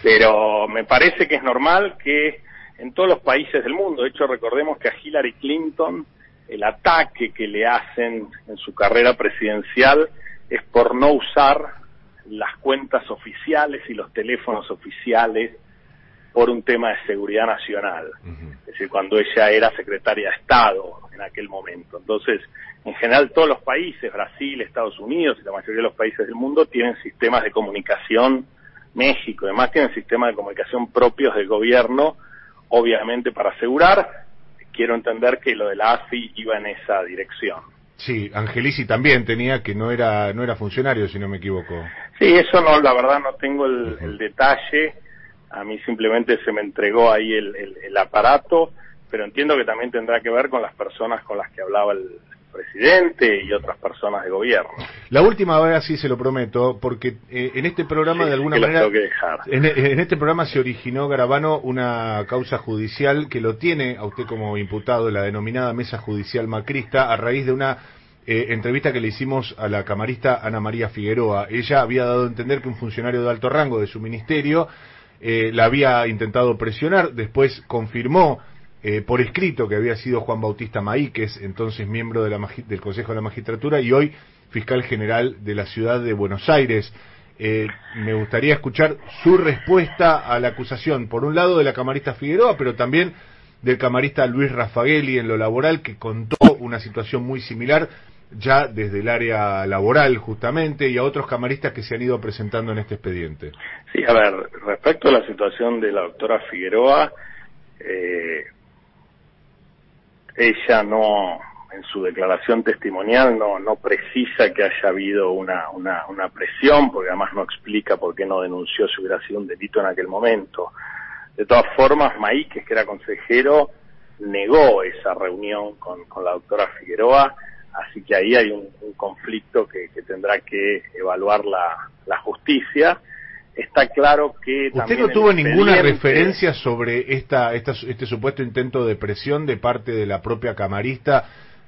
Pero me parece que es normal que en todos los países del mundo, de hecho recordemos que a Hillary Clinton el ataque que le hacen en su carrera presidencial es por no usar las cuentas oficiales y los teléfonos oficiales por un tema de seguridad nacional, es decir, cuando ella era secretaria de Estado en aquel momento. Entonces, en general todos los países, Brasil, Estados Unidos y la mayoría de los países del mundo tienen sistemas de comunicación, México además tienen sistemas de comunicación propios del gobierno, obviamente para asegurar, quiero entender que lo de la AFI iba en esa dirección. Sí, Angelici también tenía que no era no era funcionario, si no me equivoco. Sí, eso no, la verdad no tengo el detalle a mí simplemente se me entregó ahí el, el, aparato, pero entiendo que también tendrá que ver con las personas con las que hablaba el presidente y otras personas de gobierno. La última vez sí se lo prometo, porque eh, en este programa de alguna manera, en, en, este programa se originó Garabano una causa judicial que lo tiene a usted como imputado, la denominada mesa judicial macrista, a raíz de una eh, entrevista que le hicimos a la camarista Ana María Figueroa. Ella había dado a entender que un funcionario de alto rango de su ministerio eh, la había intentado presionar, después confirmó eh, por escrito que había sido Juan Bautista Maíquez, entonces miembro de la del Consejo de la Magistratura y hoy fiscal general de la ciudad de Buenos Aires. Eh, me gustaría escuchar su respuesta a la acusación, por un lado de la camarista Figueroa, pero también del camarista Luis Rafagueli en lo laboral, que contó una situación muy similar ya desde el área laboral justamente y a otros camaristas que se han ido presentando en este expediente. Sí, a ver, respecto a la situación de la doctora Figueroa, eh, ella no, en su declaración testimonial no, no precisa que haya habido una, una, una presión, porque además no explica por qué no denunció si hubiera sido un delito en aquel momento. De todas formas, Maíquez, que era consejero, negó esa reunión con, con la doctora Figueroa, así que ahí hay un, conflicto que, que, tendrá que evaluar la, la justicia está claro que... ¿Usted no tuvo ninguna referencia sobre esta, esta, este supuesto intento de presión de parte de la propia camarista?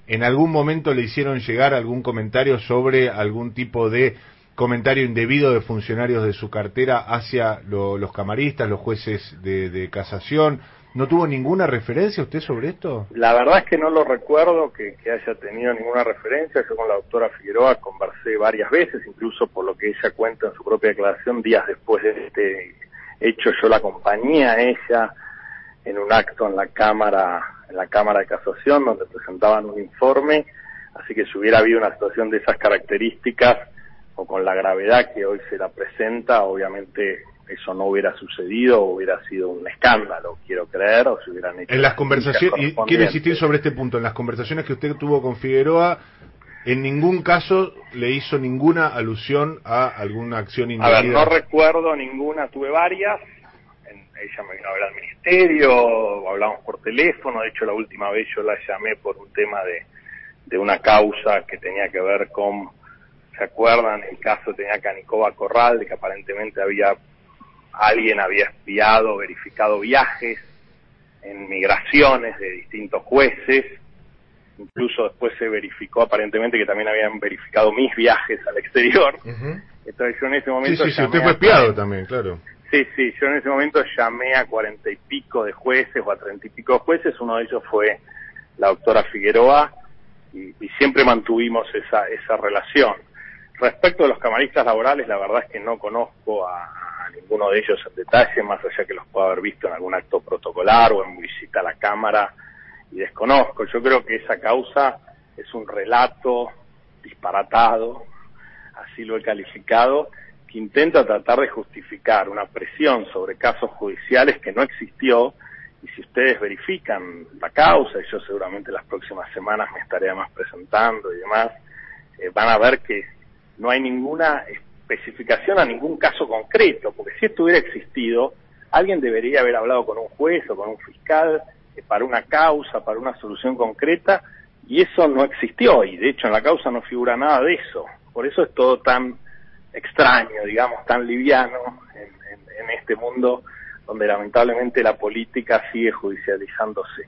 ¿En algún momento le hicieron llegar algún comentario sobre algún tipo de comentario indebido de funcionarios de su cartera hacia los camaristas, los jueces de, de casación? ¿No tuvo ninguna referencia usted sobre esto? La verdad es que no lo recuerdo que, haya tenido ninguna referencia. Yo con la doctora Figueroa conversé varias veces, incluso por lo que ella cuenta en su propia declaración, días después de este hecho yo la acompañé a ella en un acto en la Cámara, en la Cámara de Casación, donde presentaban un informe. Así que si hubiera habido una situación de esas características, o con la gravedad que hoy se la presenta, obviamente eso no hubiera sucedido hubiera sido un escándalo, quiero creer, o se hubieran hecho... En las conversaciones, y quiero insistir sobre este punto, en las conversaciones que usted tuvo con Figueroa, en ningún caso le hizo ninguna alusión a alguna acción indebida. A ver, no recuerdo ninguna, tuve varias, ella me vino a ver al ministerio, hablamos por teléfono, de hecho la última vez yo la llamé por un tema de, de una causa que tenía que ver con, ¿se acuerdan? El caso tenía Canicoba Corral, de que aparentemente había alguien había espiado, verificado viajes en migraciones de distintos jueces, incluso después se verificó aparentemente que también habían verificado mis viajes al exterior. Entonces yo en ese momento... Sí, sí, usted fue espiado también, claro. Sí, sí, yo en ese momento llamé a cuarenta y pico de jueces o a treinta y pico de jueces, uno de ellos fue la doctora Figueroa y, y siempre mantuvimos esa, esa relación. Respecto a los camaristas laborales, la verdad es que no conozco a, ninguno de ellos en detalle, más allá que los pueda haber visto en algún acto protocolar o en visita a la Cámara, y desconozco. Yo creo que esa causa es un relato disparatado, así lo he calificado, que intenta tratar de justificar una presión sobre casos judiciales que no existió, y si ustedes verifican la causa, y yo seguramente las próximas semanas me estaré más presentando y demás, eh, van a ver que no hay ninguna especificación a ningún caso concreto, porque si esto hubiera existido, alguien debería haber hablado con un juez o con un fiscal eh, para una causa, para una solución concreta, y eso no existió, y de hecho en la causa no figura nada de eso. Por eso es todo tan extraño, digamos, tan liviano en, este mundo donde lamentablemente la política sigue judicializándose.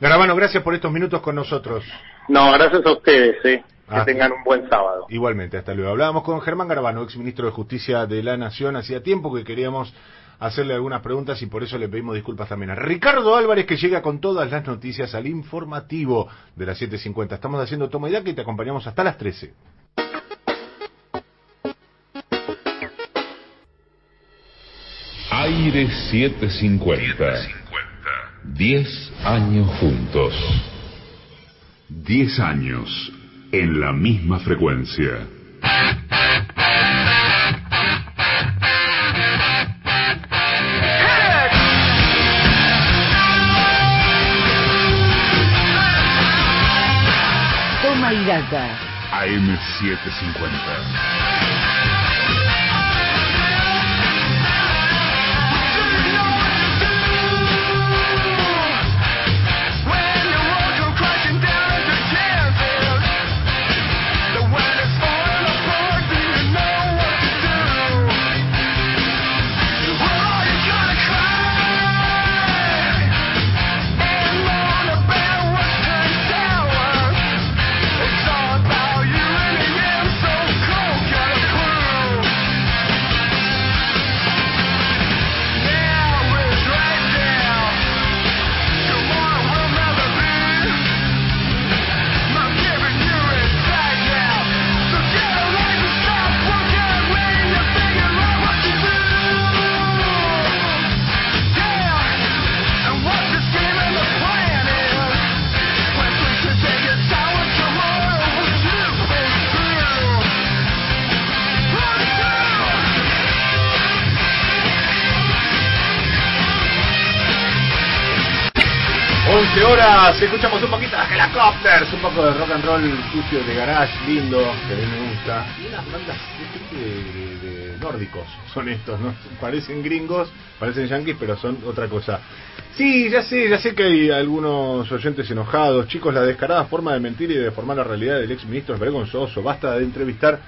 Garabano, gracias por estos minutos con nosotros. No, gracias a ustedes. ¿eh? Que tengan un buen sábado. Igualmente, hasta luego. Hablábamos con Germán Garabano, ex ministro de Justicia de la Nación. Hacía tiempo que queríamos hacerle algunas preguntas y por eso le pedimos disculpas también a Ricardo Álvarez que llega con todas las noticias al informativo de las 7.50. Estamos haciendo toma y daca y te acompañamos hasta las 13. Aire 750. 10 años juntos. 10 años en la misma frecuencia. Toma y daca. AM750. Horas escuchamos un poquito de Helicopters, un poco de rock and roll sucio de garage, lindo, que a mí me gusta. Y unas bandas de, de- de nórdicos son estos, ¿no? Parecen gringos, parecen yankees, pero son otra cosa. Sí, ya sé, ya sé que hay algunos oyentes enojados. Chicos, la descarada forma de mentir y de deformar la realidad del ex ministro es vergonzoso. Basta de entrevistar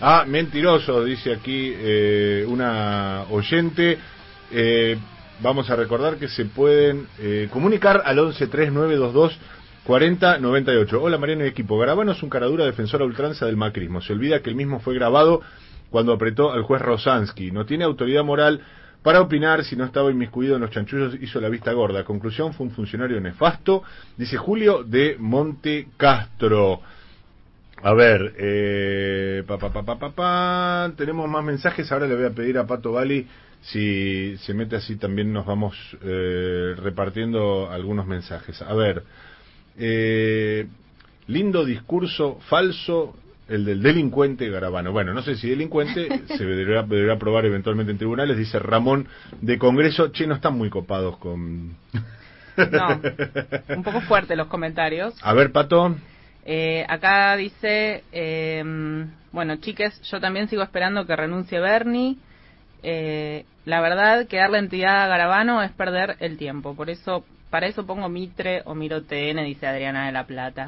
a mentiroso, dice aquí eh, una oyente. Eh, vamos a recordar que se pueden eh, comunicar al 113922 4098. Hola Mariano y equipo. Garabano es un caradura defensor a ultranza del macrismo. Se olvida que el mismo fue grabado cuando apretó al juez Rosansky. No tiene autoridad moral para opinar si no estaba inmiscuido en los chanchullos, hizo la vista gorda. Conclusión, fue un funcionario nefasto, dice Julio de Monte Castro. A ver, eh, pa, pa, pa. tenemos más mensajes. Ahora le voy a pedir a Pato Bali si se mete así también nos vamos eh, repartiendo algunos mensajes. A ver, eh, lindo discurso falso el del delincuente Garabano. Bueno, no sé si delincuente se deberá, deberá probar eventualmente en tribunales, dice Ramón de Congreso. Che, no están muy copados con... No, un poco fuerte los comentarios. A ver, Pato. Eh, acá dice, eh, bueno, chiques, yo también sigo esperando que renuncie Bernie. Eh, la verdad que darle entidad a Garabano es perder el tiempo. Por eso, para eso pongo Mitre o Miro TN, dice Adriana de la Plata.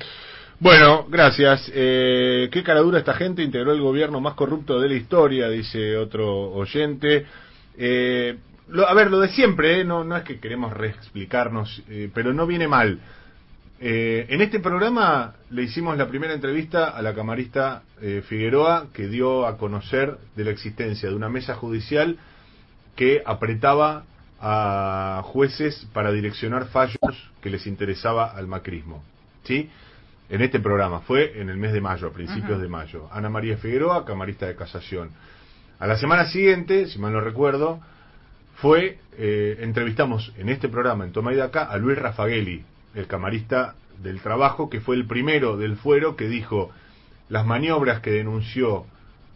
Bueno, gracias. Eh, qué cara dura esta gente, integró el gobierno más corrupto de la historia, dice otro oyente. Eh, lo- a ver, lo de siempre, ¿eh? no, no es que queremos reexplicarnos, eh, pero no viene mal. Eh, en este programa le hicimos la primera entrevista a la camarista eh, Figueroa, que dio a conocer de la existencia de una mesa judicial que apretaba a jueces para direccionar fallos que les interesaba al macrismo. ¿Sí? En este programa, fue en el mes de mayo, a principios de mayo. Ana María Figueroa, camarista de casación. A la semana siguiente, si mal no recuerdo, fue, eh, entrevistamos en este programa, en Toma y Daca, a Luis Rafagueli, el camarista del trabajo, que fue el primero del fuero que dijo, las maniobras que denunció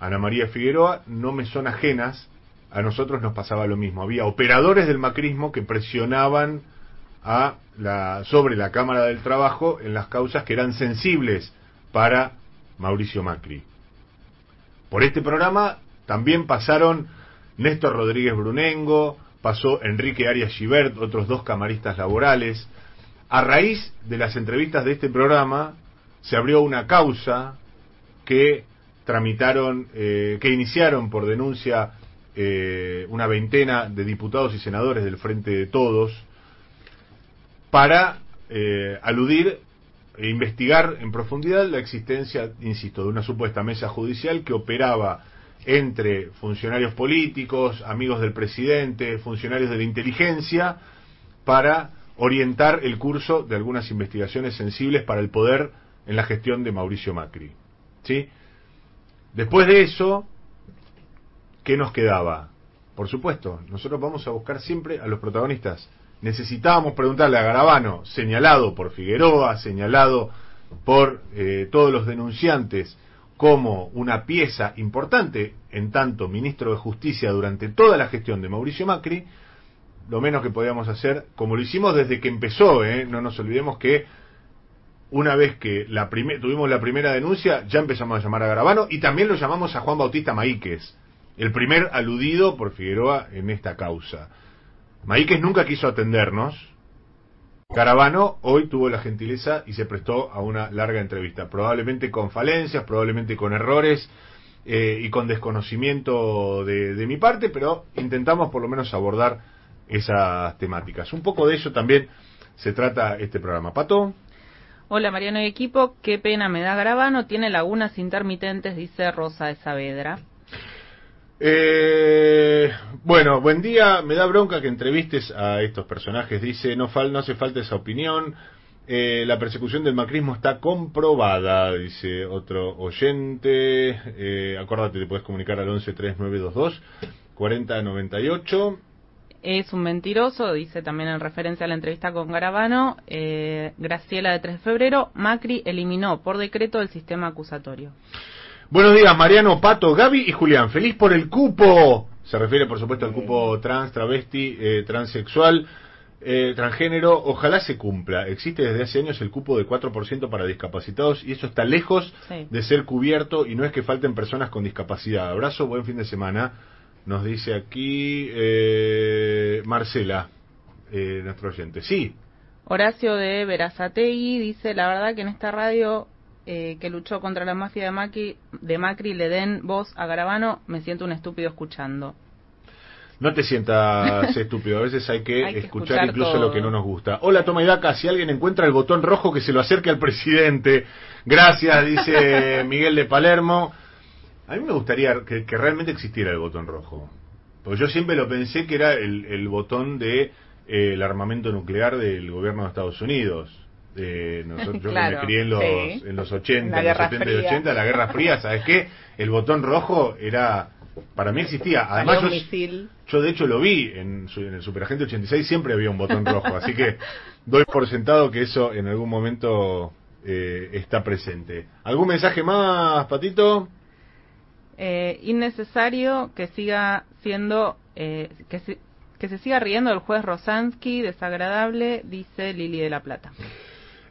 Ana María Figueroa no me son ajenas, a nosotros nos pasaba lo mismo. Había operadores del macrismo que presionaban a la, sobre la Cámara del Trabajo en las causas que eran sensibles para Mauricio Macri. Por este programa también pasaron Néstor Rodríguez Brunengo, pasó Enrique Arias Givert, otros dos camaristas laborales. A raíz de las entrevistas de este programa se abrió una causa que tramitaron, eh, que iniciaron por denuncia eh, una veintena de diputados y senadores del Frente de Todos para eh, aludir e investigar en profundidad la existencia, insisto, de una supuesta mesa judicial que operaba entre funcionarios políticos, amigos del presidente, funcionarios de la inteligencia, para orientar el curso de algunas investigaciones sensibles para el poder en la gestión de Mauricio Macri. ¿Sí? Después de eso, ¿qué nos quedaba? Por supuesto, nosotros vamos a buscar siempre a los protagonistas. Necesitábamos preguntarle a Garabano, señalado por Figueroa, señalado por eh, todos los denunciantes, como una pieza importante, en tanto ministro de Justicia durante toda la gestión de Mauricio Macri, lo menos que podíamos hacer, como lo hicimos desde que empezó, ¿eh? no nos olvidemos que una vez que la tuvimos la primera denuncia, ya empezamos a llamar a Garabano y también lo llamamos a Juan Bautista Maíquez, el primer aludido por Figueroa en esta causa. Maíquez nunca quiso atendernos. Garabano hoy tuvo la gentileza y se prestó a una larga entrevista, probablemente con falencias, probablemente con errores eh, y con desconocimiento de, de mi parte, pero intentamos por lo menos abordar esas temáticas. Un poco de eso también se trata este programa. Pato. Hola Mariano y equipo, qué pena me da Garabano, tiene lagunas intermitentes, dice Rosa de Saavedra. Eh, bueno, buen día. Me da bronca que entrevistes a estos personajes. Dice, no, fal, no hace falta esa opinión. Eh, la persecución del macrismo está comprobada, dice otro oyente. Eh, acuérdate, te puedes comunicar al 113922 4098. Es un mentiroso, dice también en referencia a la entrevista con Garabano. Eh, Graciela de 3 de febrero, Macri eliminó por decreto el sistema acusatorio. Buenos días, Mariano, Pato, Gaby y Julián. Feliz por el cupo. Se refiere, por supuesto, al cupo trans, travesti, eh, transexual. eh, transgénero, ojalá se cumpla. Existe desde hace años el cupo de 4% para discapacitados y eso está lejos Sí. de ser cubierto y no es que falten personas con discapacidad. Abrazo, buen fin de semana. Nos dice aquí eh, Marcela, eh, nuestro oyente. Sí, Horacio de Verazategui dice, la verdad que en esta radio eh, que luchó contra la mafia de Macri, de Macri le den voz a Garabano, me siento un estúpido escuchando. no te sientas estúpido. A veces hay que, Hay que escuchar, escuchar incluso todo. lo que no nos gusta. Hola, toma y daca. Si alguien encuentra el botón rojo, que se lo acerque al presidente. Gracias, dice Miguel de Palermo. A mí me gustaría que, que realmente existiera el botón rojo. Porque yo siempre lo pensé que era el, el botón de eh, el armamento nuclear del gobierno de Estados Unidos. Eh, nosotros, yo Claro, me crié en los, sí. en los 80, La en los Guerra 70 y Fría. 80, la Guerra Fría, ¿sabes qué? El botón rojo era... Para mí existía. Además, yo de hecho lo vi en, su- en el Superagente 86, siempre había un botón rojo, así que doy por sentado que eso en algún momento eh, está presente. ¿Algún mensaje más, Patito? Eh, innecesario que siga siendo, eh, que, se, que se siga riendo el juez Rosansky, desagradable, dice Lili de la Plata.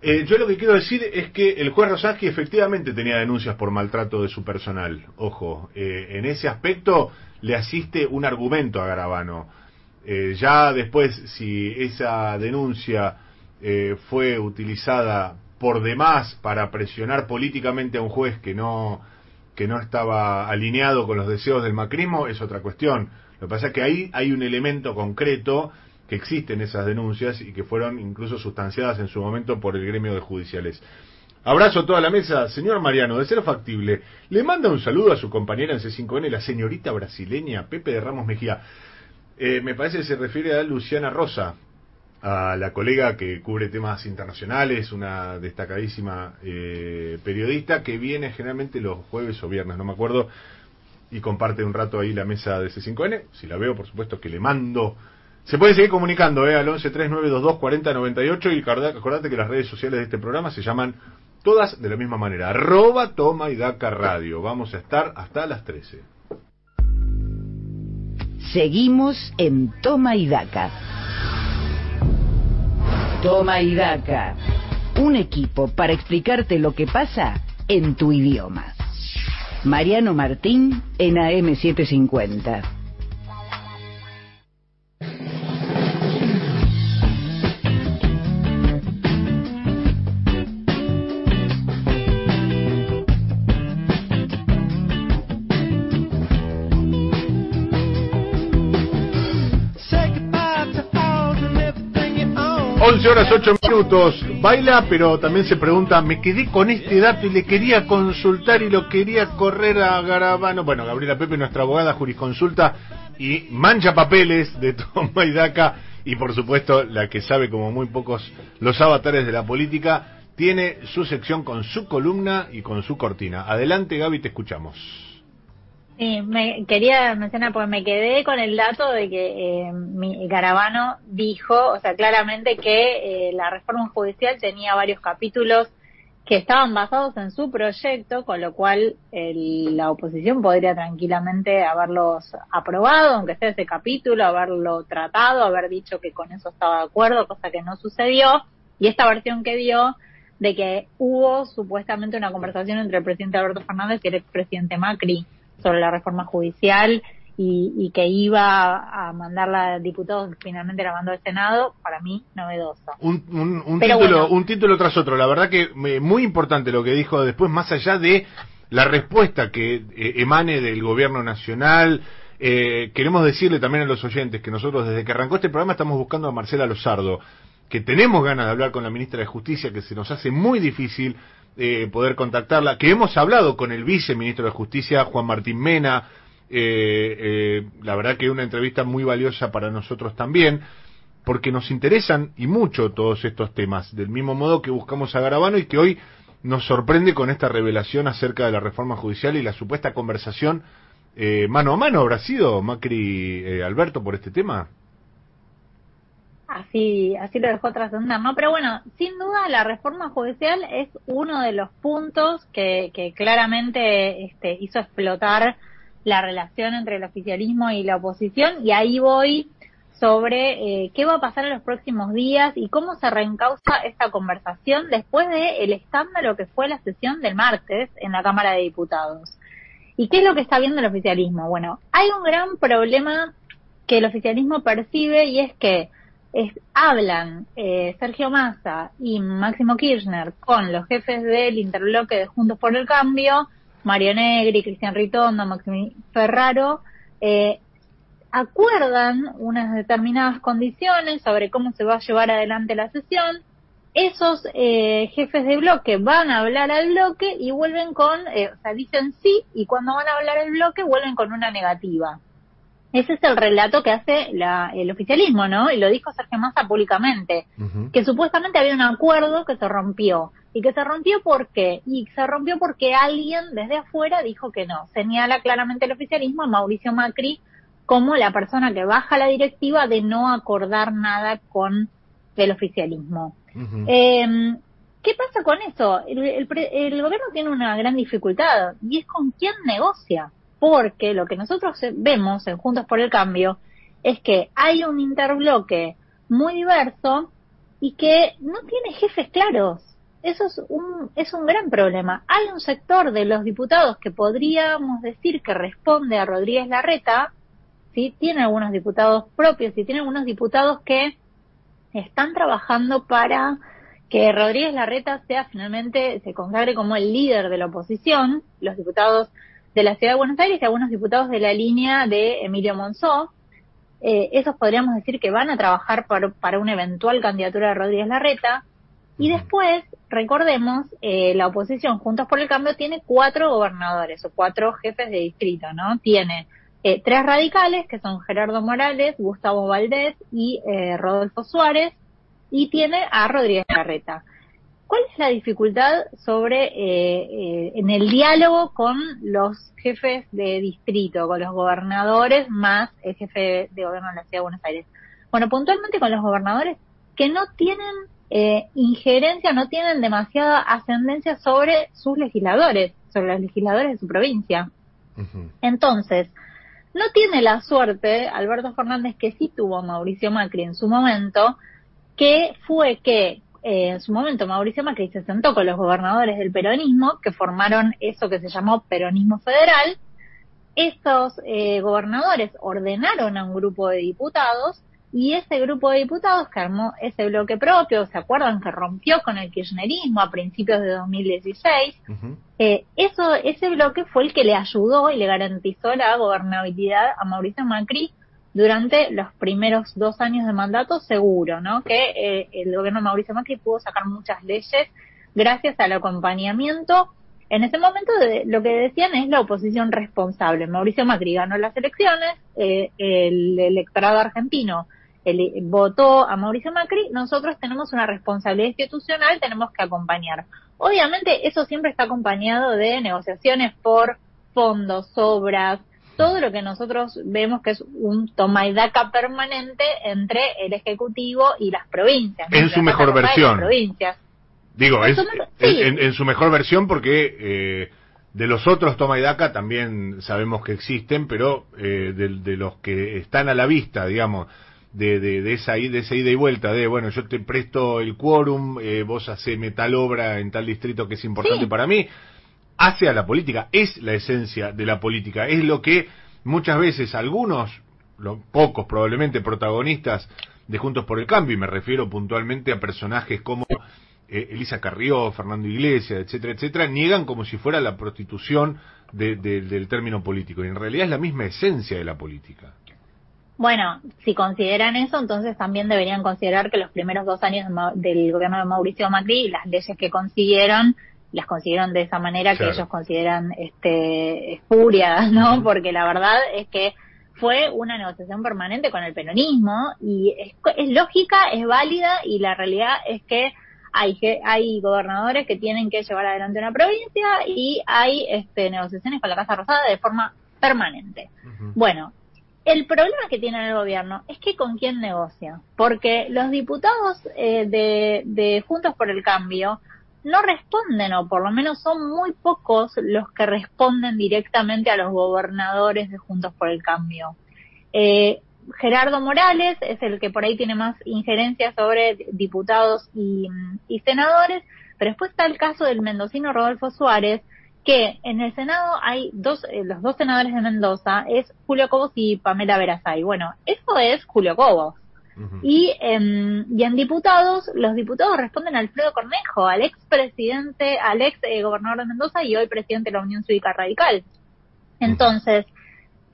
Eh, yo lo que quiero decir es que el juez Rosaski efectivamente tenía denuncias por maltrato de su personal. Ojo, eh, en ese aspecto le asiste un argumento a Garabano. Eh, ya después, si esa denuncia eh, fue utilizada por demás para presionar políticamente a un juez que no que no estaba alineado con los deseos del macrismo es otra cuestión. Lo que pasa es que ahí hay un elemento concreto que existen esas denuncias y que fueron incluso sustanciadas en su momento por el gremio de judiciales. Abrazo a toda la mesa. Señor Mariano, de ser factible, le manda un saludo a su compañera en C5N, la señorita brasileña Pepe de Ramos Mejía. Eh, me parece que se refiere a Luciana Rosa, a la colega que cubre temas internacionales, una destacadísima eh, periodista que viene generalmente los jueves o viernes, no me acuerdo, y comparte un rato ahí la mesa de C5N. Si la veo, por supuesto que le mando. Se puede seguir comunicando eh, al 1139224098 y acordate, que las redes sociales de este programa se llaman todas de la misma manera. Arroba Toma y Daca Radio. Vamos a estar hasta las 13. Seguimos en Toma y Daca. Toma y Daca. Un equipo para explicarte lo que pasa en tu idioma. Mariano Martín en AM750. 11 horas 8 minutos. Baila, pero también se pregunta, me quedé con este dato y le quería consultar y lo quería correr a Garabano. Bueno, Gabriela Pepe, nuestra abogada jurisconsulta y mancha papeles de Toma y y por supuesto la que sabe como muy pocos los avatares de la política, tiene su sección con su columna y con su cortina. Adelante Gaby, te escuchamos. Sí, me quería mencionar porque me quedé con el dato de que eh, mi Garabano dijo, o sea, claramente que eh, la reforma judicial tenía varios capítulos que estaban basados en su proyecto, con lo cual el- la oposición podría tranquilamente haberlos aprobado, aunque sea ese capítulo, haberlo tratado, haber dicho que con eso estaba de acuerdo, cosa que no sucedió, y esta versión que dio de que hubo supuestamente una conversación entre el presidente Alberto Fernández y el expresidente Macri sobre la reforma judicial y, y que iba a mandarla a diputados, finalmente la mandó al Senado, para mí novedoso. un, un, un título, bueno. un título tras otro. La verdad que me- muy importante lo que dijo después, más allá de la respuesta que eh, emane del gobierno nacional. Eh, queremos decirle también a los oyentes que nosotros desde que arrancó este programa estamos buscando a Marcela Lozardo, que tenemos ganas de hablar con la ministra de Justicia, que se nos hace muy difícil eh, poder contactarla, que hemos hablado con el viceministro de Justicia, Juan Martín Mena, eh, eh, la verdad que una entrevista muy valiosa para nosotros también porque nos interesan y mucho todos estos temas, del mismo modo que buscamos a Garabano y que hoy nos sorprende con esta revelación acerca de la reforma judicial y la supuesta conversación eh, mano a mano. ¿Habrá sido Macri eh, Alberto por este tema? Así, así lo dejó trascender, ¿no? Pero bueno, sin duda la reforma judicial es uno de los puntos que, que claramente este, hizo explotar la relación entre el oficialismo y la oposición y ahí voy sobre eh, qué va a pasar en los próximos días y cómo se reencausa esta conversación después del el escándalo que fue la sesión del martes en la Cámara de Diputados. ¿Y qué es lo que está viendo el oficialismo? Bueno, hay un gran problema que el oficialismo percibe y es que es- hablan eh, Sergio Massa y Máximo Kirchner con los jefes del interbloque de Juntos por el Cambio, Mario Negri, Cristian Ritondo, Máximo Ferraro, eh, acuerdan unas determinadas condiciones sobre cómo se va a llevar adelante la sesión. Esos eh, jefes de bloque van a hablar al bloque y vuelven con, eh, o sea, dicen sí y cuando van a hablar al bloque vuelven con una negativa. Ese es el relato que hace la- el oficialismo, ¿no? Y lo dijo Sergio Massa públicamente que supuestamente había un acuerdo que se rompió. ¿Y que se rompió por qué? Y se rompió porque alguien desde afuera dijo que no. Señala claramente el oficialismo a Mauricio Macri como la persona que baja la directiva de no acordar nada con el oficialismo. Eh, ¿Qué pasa con eso? El, el el gobierno tiene una gran dificultad y es con quién negocia. Porque lo que nosotros vemos en Juntos por el Cambio es que hay un interbloque muy diverso y que no tiene jefes claros. Eso es un, es un gran problema. Hay un sector de los diputados que podríamos decir que responde a Rodríguez Larreta, ¿sí? Tiene algunos diputados propios y tiene algunos diputados que están trabajando para que Rodríguez Larreta sea finalmente, se consagre como el líder de la oposición, los diputados de la Ciudad de Buenos Aires y algunos diputados de la línea de Emilio Monzó. Eh, esos podríamos decir que van a trabajar para, para una eventual candidatura de Rodríguez Larreta. Y después, recordemos, eh, la oposición Juntos por el Cambio tiene cuatro gobernadores o cuatro jefes de distrito, ¿no? Tiene eh, tres radicales, que son Gerardo Morales, Gustavo Valdés y eh, Rodolfo Suárez, y tiene a Rodríguez Larreta. ¿Cuál es la dificultad sobre eh, eh, en el diálogo con los jefes de distrito, con los gobernadores más el jefe de gobierno de la Ciudad de Buenos Aires? Bueno, puntualmente con los gobernadores que no tienen eh, injerencia, no tienen demasiada ascendencia sobre sus legisladores, sobre los legisladores de su provincia. Entonces, no tiene la suerte Alberto Fernández que sí tuvo Mauricio Macri en su momento, que fue que eh, en su momento Mauricio Macri se sentó con los gobernadores del peronismo, que formaron eso que se llamó peronismo federal. Estos eh, gobernadores ordenaron a un grupo de diputados y ese grupo de diputados que armó ese bloque propio, ¿se acuerdan que rompió con el kirchnerismo a principios de 2016? Ujú. Eh, eso, ese bloque fue el que le ayudó y le garantizó la gobernabilidad a Mauricio Macri durante los primeros dos años de mandato, seguro, ¿no? Que eh, el gobierno de Mauricio Macri pudo sacar muchas leyes gracias al acompañamiento. En ese momento de- lo que decían es la oposición responsable. Mauricio Macri ganó las elecciones, eh, el electorado argentino el- votó a Mauricio Macri, nosotros tenemos una responsabilidad institucional, tenemos que acompañar. Obviamente eso siempre está acompañado de negociaciones por fondos, obras, todo lo que nosotros vemos que es un toma y daca permanente entre el Ejecutivo y las provincias. En su mejor versión. provincias. Digo, es en, sí. en- en su mejor versión porque eh, de los otros toma y daca también sabemos que existen, pero eh, de, de los que están a la vista, digamos, de, de, de esa, de esa ida y vuelta, de, bueno, yo te presto el quórum, eh, vos haceme tal obra en tal distrito que es importante Sí. para mí, hace a la política, es la esencia de la política, es lo que muchas veces algunos, pocos probablemente protagonistas de Juntos por el Cambio, y me refiero puntualmente a personajes como eh, Elisa Carrió, Fernando Iglesias, etcétera, etcétera, niegan como si fuera la prostitución de- de- del término político, y en realidad es la misma esencia de la política. Bueno, si consideran eso, entonces también deberían considerar que los primeros dos años del gobierno de Mauricio Macri, las leyes que consiguieron, las consiguieron de esa manera Claro. que ellos consideran este, espurias, ¿no? Porque la verdad es que fue una negociación permanente con el peronismo y es, es lógica, es válida y la realidad es que hay, hay gobernadores que tienen que llevar adelante una provincia y hay este, negociaciones con la Casa Rosada de forma permanente. Bueno, el problema que tiene el gobierno es que con quién negocia, porque los diputados eh, de, de Juntos por el Cambio no responden, o por lo menos son muy pocos los que responden directamente a los gobernadores de Juntos por el Cambio. Eh, Gerardo Morales es el que por ahí tiene más injerencia sobre diputados y, senadores, pero después está el caso del mendocino Rodolfo Suárez, que en el Senado hay dos, eh, los dos senadores de Mendoza, es Julio Cobos y Pamela Verazay. Bueno, eso es Julio Cobos. Y, em, y en diputados, los diputados responden a Alfredo Cornejo, al ex presidente, al ex eh, gobernador de Mendoza y hoy presidente de la Unión Cívica Radical. Entonces,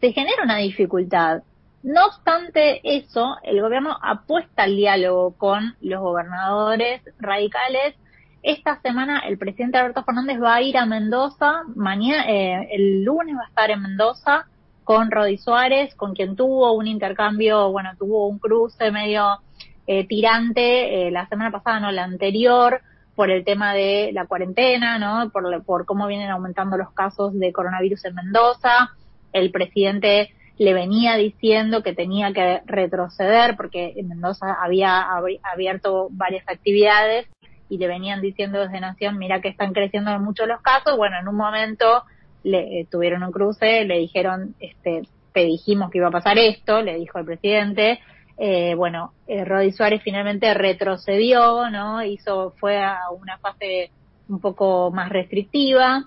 se genera una dificultad. No obstante eso, el gobierno apuesta al diálogo con los gobernadores radicales. Esta semana el presidente Alberto Fernández va a ir a Mendoza, mañana, eh, el lunes va a estar en Mendoza con Rodi Suárez, con quien tuvo un intercambio, bueno, tuvo un cruce medio eh, tirante eh, la semana pasada, no la anterior, por el tema de la cuarentena, ¿no? Por, por cómo vienen aumentando los casos de coronavirus en Mendoza. El presidente le venía diciendo que tenía que retroceder porque en Mendoza había abierto varias actividades y le venían diciendo desde Nación, mira que están creciendo mucho los casos. Bueno, en un momento le eh, tuvieron un cruce, le dijeron, este, te dijimos que iba a pasar esto, le dijo el presidente. Eh, bueno, eh, Rodi Suárez finalmente retrocedió, ¿no? Hizo, fue a una fase un poco más restrictiva.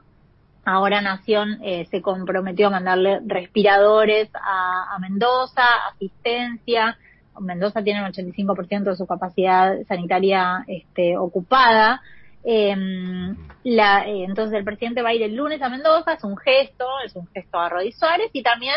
Ahora Nación eh, se comprometió a mandarle respiradores a, a Mendoza, asistencia. Mendoza tiene un 85% de su capacidad sanitaria este, ocupada. Eh, la, eh, entonces el presidente va a ir el lunes a Mendoza, es un gesto, es un gesto a Rodi Suárez y también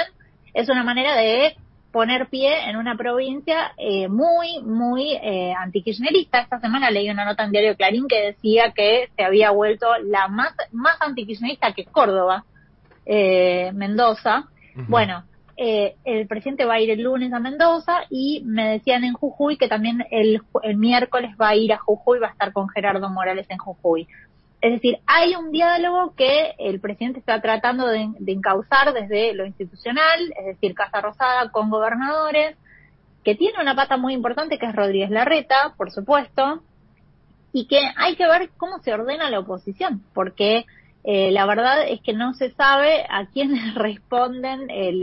es una manera de poner pie en una provincia eh, muy, muy eh, antikirchnerista. Esta semana leí una nota en Diario Clarín que decía que se había vuelto la más, más antikirchnerista que Córdoba, eh, Mendoza. Bueno, eh, el presidente va a ir el lunes a Mendoza y me decían en Jujuy que también el, el miércoles va a ir a Jujuy, va a estar con Gerardo Morales en Jujuy. Es decir, hay un diálogo que el presidente está tratando de, de encauzar desde lo institucional, es decir, Casa Rosada con gobernadores, que tiene una pata muy importante que es Rodríguez Larreta, por supuesto, y que hay que ver cómo se ordena la oposición, porque eh, la verdad es que no se sabe a quiénes responden eh,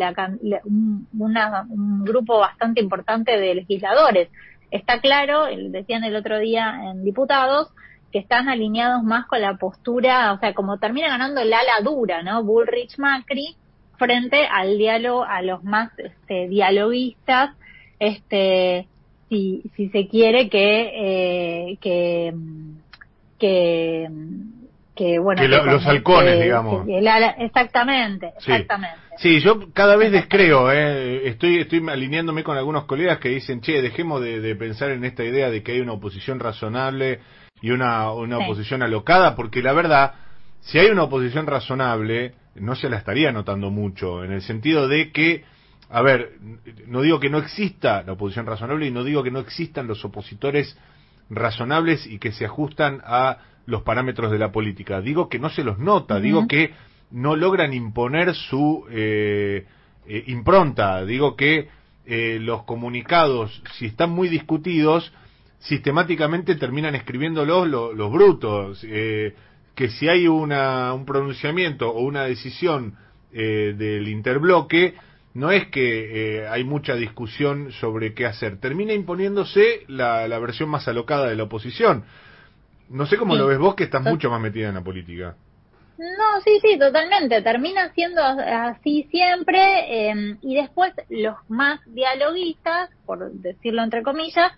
un, grupo bastante importante de legisladores. Está claro, decían el otro día en diputados, que están alineados más con la postura, o sea, como termina ganando el ala dura, ¿no? Bullrich Macri frente al diálogo, a los más este, dialoguistas, este, si, si se quiere que, eh, que, que, que, bueno, Que lo- los halcones, digamos. que el ala- exactamente, Sí. exactamente. Sí, yo cada vez descreo, eh. estoy, estoy alineándome con algunos colegas que dicen, che, dejemos de, de pensar en esta idea de que hay una oposición razonable y una, una Sí. oposición alocada, porque la verdad, si hay una oposición razonable, no se la estaría notando mucho, en el sentido de que, a ver, no digo que no exista la oposición razonable y no digo que no existan los opositores razonables y que se ajustan a los parámetros de la política. Digo que no se los nota, digo que no logran imponer su eh, eh, impronta. Digo que eh, los comunicados, si están muy discutidos, sistemáticamente terminan escribiéndolos lo- los brutos. eh, que si hay una, un pronunciamiento o una decisión eh, del interbloque, no es que eh, hay mucha discusión sobre qué hacer. Termina imponiéndose la, la versión más alocada de la oposición. No sé cómo Sí. lo ves vos, que estás mucho más metida en la política. No, sí, sí, totalmente. Termina siendo así siempre. eh, y después los más dialoguistas, por decirlo entre comillas,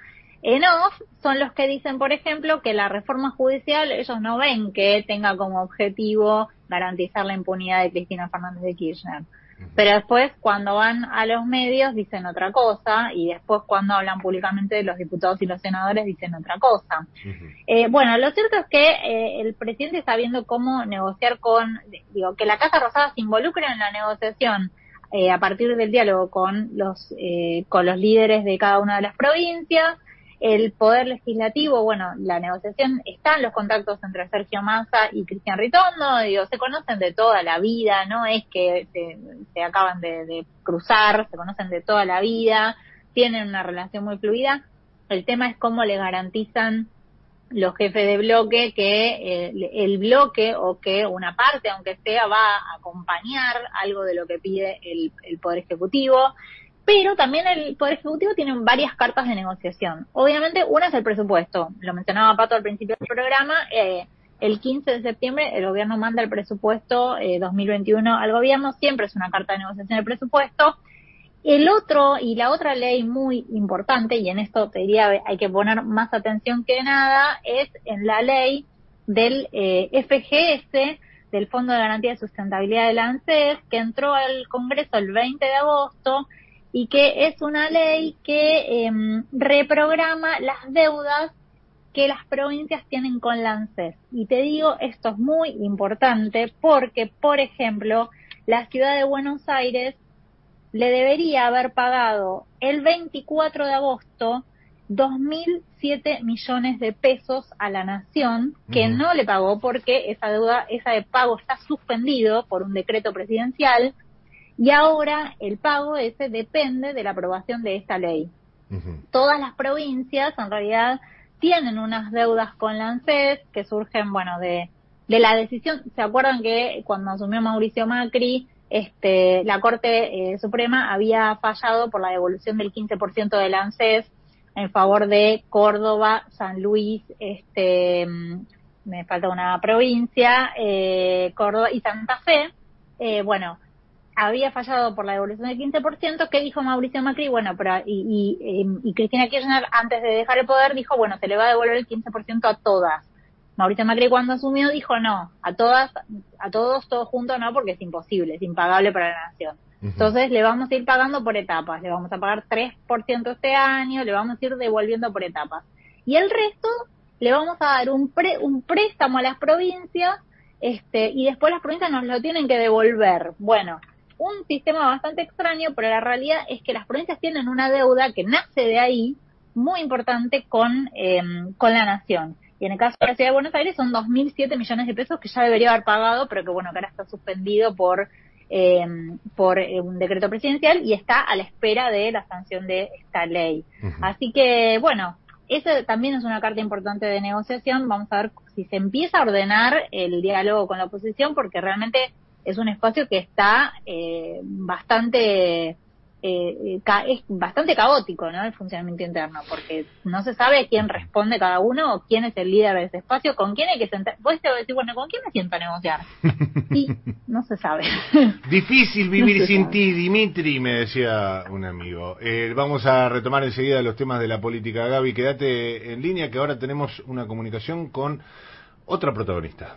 en off, son los que dicen, por ejemplo, que la reforma judicial ellos no ven que tenga como objetivo garantizar la impunidad de Cristina Fernández de Kirchner. Pero después, cuando van a los medios, dicen otra cosa, y después, cuando hablan públicamente, los diputados y los senadores dicen otra cosa. Eh, bueno, lo cierto es que eh, el presidente está viendo cómo negociar con, digo, que la Casa Rosada se involucre en la negociación eh, a partir del diálogo con los eh, con los líderes de cada una de las provincias. El poder legislativo, bueno, la negociación están los contactos entre Sergio Massa y Cristian Ritondo, digo, se conocen de toda la vida, no es que se, acaban de, de cruzar, se conocen de toda la vida, tienen una relación muy fluida. El tema es cómo le garantizan los jefes de bloque que eh, el bloque o que una parte, aunque sea, va a acompañar algo de lo que pide el, el Poder Ejecutivo. Pero también el Poder Ejecutivo tiene varias cartas de negociación. Obviamente, una es el presupuesto. Lo mencionaba Pato al principio del programa. Eh, el 15 de septiembre el gobierno manda el presupuesto eh, 2021 al gobierno. Siempre es una carta de negociación del presupuesto. El otro y la otra ley muy importante, y en esto te diría hay que poner más atención que nada, es en la ley del eh, FGS, del Fondo de Garantía de Sustentabilidad del ANSES, que entró al Congreso el 20 de agosto y que es una ley que em, reprograma las deudas que las provincias tienen con la ANSES. Y te digo, esto es muy importante porque, por ejemplo, la ciudad de Buenos Aires le debería haber pagado el 24 de agosto 2.007 millones de pesos a la nación que Ujú. no le pagó porque esa deuda, ese pago está suspendido por un decreto presidencial y ahora el pago ese depende de la aprobación de esta ley. Todas las provincias en realidad tienen unas deudas con la ANSES que surgen, bueno, de, de la decisión. ¿Se acuerdan que cuando asumió Mauricio Macri, este, la Corte eh, Suprema había fallado por la devolución del 15% del ANSES en favor de Córdoba, San Luis, este, me falta una provincia, eh, Córdoba y Santa Fe. Eh, bueno, había fallado por la devolución del 15%, ¿qué dijo Mauricio Macri? Bueno, pero y, y, eh, y Cristina Kirchner, antes de dejar el poder, dijo, bueno, se le va a devolver el 15% a todas. Mauricio Macri cuando asumió dijo, no, a todas, a todos, todos juntos no, porque es imposible, es impagable para la nación. Entonces le vamos a ir pagando por etapas, le vamos a pagar 3% este año, le vamos a ir devolviendo por etapas. Y el resto le vamos a dar un, pre- un préstamo a las provincias este, y después las provincias nos lo tienen que devolver. Bueno, un sistema bastante extraño, pero la realidad es que las provincias tienen una deuda que nace de ahí, muy importante con, eh, con la nación. Y en el caso de la Ciudad de Buenos Aires son 2.007 millones de pesos que ya debería haber pagado, pero que bueno, que ahora está suspendido por, eh, por eh, un decreto presidencial y está a la espera de la sanción de esta ley. Así que, bueno, eso también es una carta importante de negociación. Vamos a ver si se empieza a ordenar el diálogo con la oposición, porque realmente es un espacio que está eh, bastante eh, es bastante caótico, ¿no? El funcionamiento interno, porque no se sabe quién responde cada uno o quién es el líder de ese espacio, con quién hay que sentar. Vos te vas a decir, bueno, ¿con quién me siento a negociar? Y no se sabe. Difícil vivir No sin ti, Dimitri, me decía un amigo. Eh, vamos a retomar enseguida los temas de la política. Gaby, quédate en línea que ahora tenemos una comunicación con otra protagonista.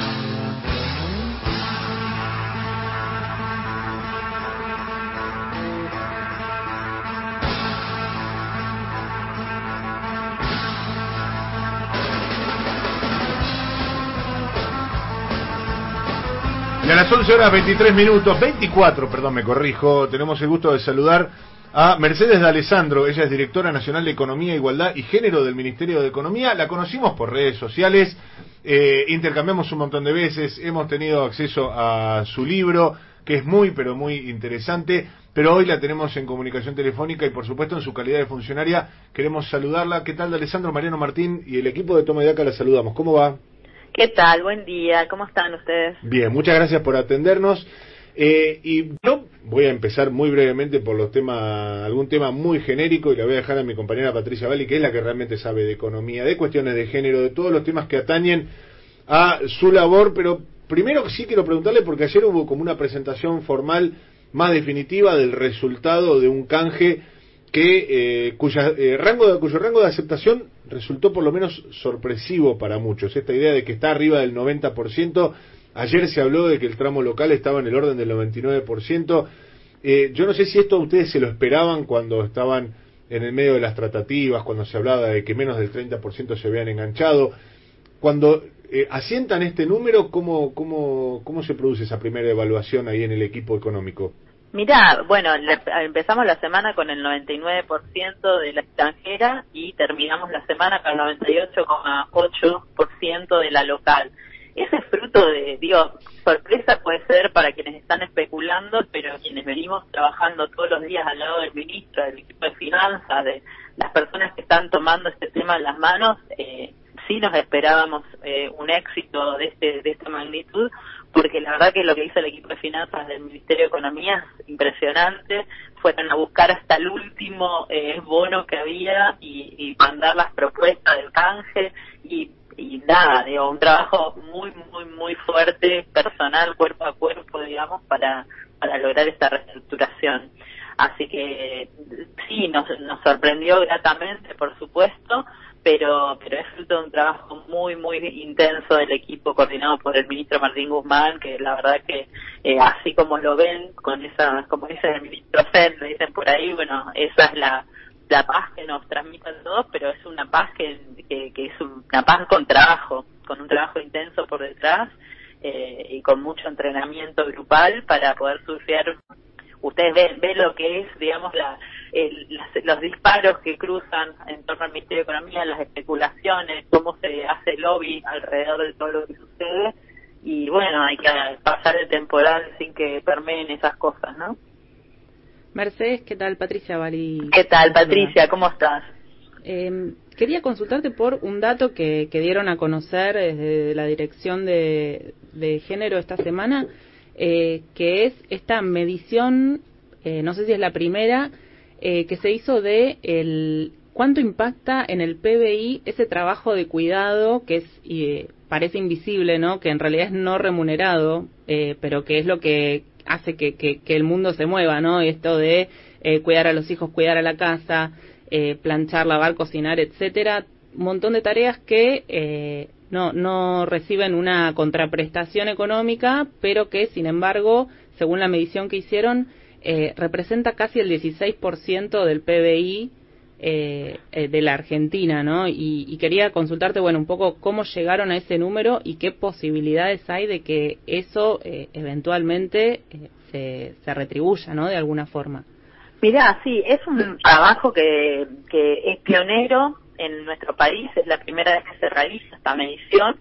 A las 11 horas 23 minutos, 24, perdón, me corrijo, tenemos el gusto de saludar a Mercedes de Alessandro. Ella es directora nacional de Economía, Igualdad y Género del Ministerio de Economía. La conocimos por redes sociales, eh, intercambiamos un montón de veces, hemos tenido acceso a su libro, que es muy, pero muy interesante. Pero hoy la tenemos en comunicación telefónica y, por supuesto, en su calidad de funcionaria, queremos saludarla. ¿Qué tal, de Alessandro, Mariano Martín y el equipo de Toma y Daca? La saludamos. ¿Cómo va? ¿Qué tal? Buen día. ¿Cómo están ustedes? Bien, muchas gracias por atendernos. Eh, y yo voy a empezar muy brevemente por los temas, algún tema muy genérico y le voy a dejar a mi compañera Patricia Valli, que es la que realmente sabe de economía, de cuestiones de género, de todos los temas que atañen a su labor, pero primero sí quiero preguntarle porque ayer hubo como una presentación formal más definitiva del resultado de un canje que eh, cuya, eh, rango de, cuyo rango de aceptación resultó por lo menos sorpresivo para muchos. Esta idea de que está arriba del 90%, ayer se habló de que el tramo local estaba en el orden del 99%. Eh, yo no sé si esto ustedes se lo esperaban cuando estaban en el medio de las tratativas, cuando se hablaba de que menos del 30% se habían enganchado. Cuando eh, asientan este número, ¿cómo, cómo, ¿cómo se produce esa primera evaluación ahí en el equipo económico? Mirá, bueno, le- empezamos la semana con el 99% de la extranjera y terminamos la semana con el 98,8% de la local. Ese es fruto de, digo, sorpresa puede ser para quienes están especulando, pero quienes venimos trabajando todos los días al lado del ministro, del equipo de finanzas, de las personas que están tomando este tema en las manos, eh, sí nos esperábamos eh, un éxito de, este, de esta magnitud, porque la verdad que lo que hizo el equipo de finanzas del Ministerio de Economía es impresionante. Fueron a buscar hasta el último eh, bono que había y, y mandar las propuestas del canje y, y nada, digo, un trabajo muy, muy, muy fuerte, personal, cuerpo a cuerpo, digamos, para, para lograr esta reestructuración. Así que sí, nos, nos sorprendió gratamente, por supuesto, pero, pero es fruto de un trabajo muy, muy intenso del equipo coordinado por el ministro Martín Guzmán, que la verdad que eh, así como lo ven, con esa, como dice el ministro Fed, le dicen por ahí, bueno, esa es la, paz que nos transmite a todos, pero es una paz que, que, que es una paz con trabajo, con un trabajo intenso por detrás eh, y con mucho entrenamiento grupal para poder surfear. Ustedes ven, ven lo que es, digamos, la, el- las- los disparos que cruzan en torno al Ministerio de Economía, las especulaciones, cómo se hace lobby alrededor de todo lo que sucede. Y bueno, hay que pasar el temporal sin que permeen esas cosas, ¿no? Mercedes, ¿qué tal? Patricia Bali. ¿Qué tal, Patricia? ¿Cómo estás? Eh, quería consultarte por un dato que, que dieron a conocer desde la Dirección de, de Género esta semana, eh, que es esta medición, eh, no sé si es la primera, eh, que se hizo de el cuánto impacta en el PBI ese trabajo de cuidado que es eh, parece invisible, ¿no? Que en realidad es no remunerado, eh, pero que es lo que hace que, que, el mundo se mueva, ¿no? Esto de eh, cuidar a los hijos, cuidar a la casa, eh, planchar, lavar, cocinar, etcétera, un montón de tareas que no, no reciben una contraprestación económica, pero que, sin embargo, según la medición que hicieron, eh, representa casi el 16% del PBI eh, eh, de la Argentina, ¿no? Y, quería consultarte, bueno, un poco cómo llegaron a ese número y qué posibilidades hay de que eso eh, eventualmente eh, se, se retribuya, ¿no? De alguna forma. Mirá, sí, es un trabajo que, que es pionero en nuestro país, es la primera vez que se realiza esta medición.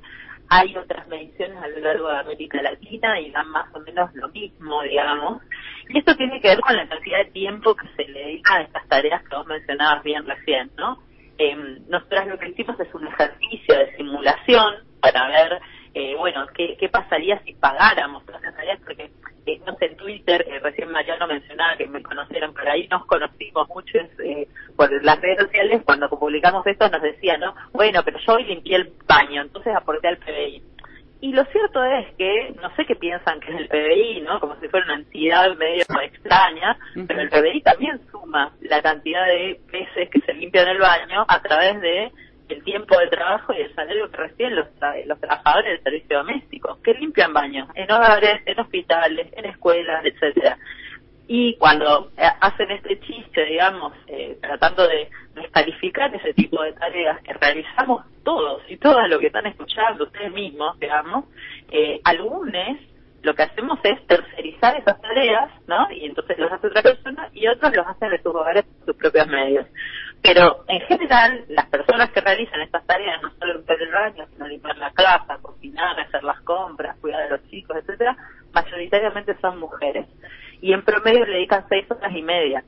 Hay otras mediciones a lo largo de América Latina y dan más o menos lo mismo, digamos. Y esto tiene que ver con la cantidad de tiempo que se le dedica a estas tareas que vos mencionabas bien recién, ¿no? Eh, nosotros lo que hicimos es un ejercicio de simulación para ver, eh, bueno, qué, qué pasaría si pagáramos todas las tareas, porque eh, no sé, en Twitter, eh, recién Mariano mencionaba que me conocieron por ahí, nos conocimos muchos eh, por las redes sociales, cuando publicamos esto nos decían, ¿no? Bueno, pero yo hoy limpié el baño, entonces aporté al PBI. Y lo cierto es que, no sé qué piensan que es el PBI, ¿no? Como si fuera una entidad medio extraña, pero el PBI también suma la cantidad de veces que se limpian el baño a través de el tiempo de trabajo y el salario que reciben los, tra- los trabajadores del servicio doméstico, que limpian baños en hogares, en hospitales, en escuelas, etcétera. Y cuando eh, hacen este chiste, digamos, eh, tratando de descalificar ese tipo de tareas que realizamos todos y todas lo que están escuchando ustedes mismos, digamos, eh, algunos lo que hacemos es tercerizar esas tareas, ¿no? Y entonces los hace otra persona y otros los hacen de sus hogares sus propios medios. Pero en general, las personas que realizan estas tareas, no solo limpiar el baño, sino limpiar la casa, cocinar, hacer las compras, cuidar de los chicos, etcétera, mayoritariamente son mujeres. Y en promedio le dedican seis horas y media.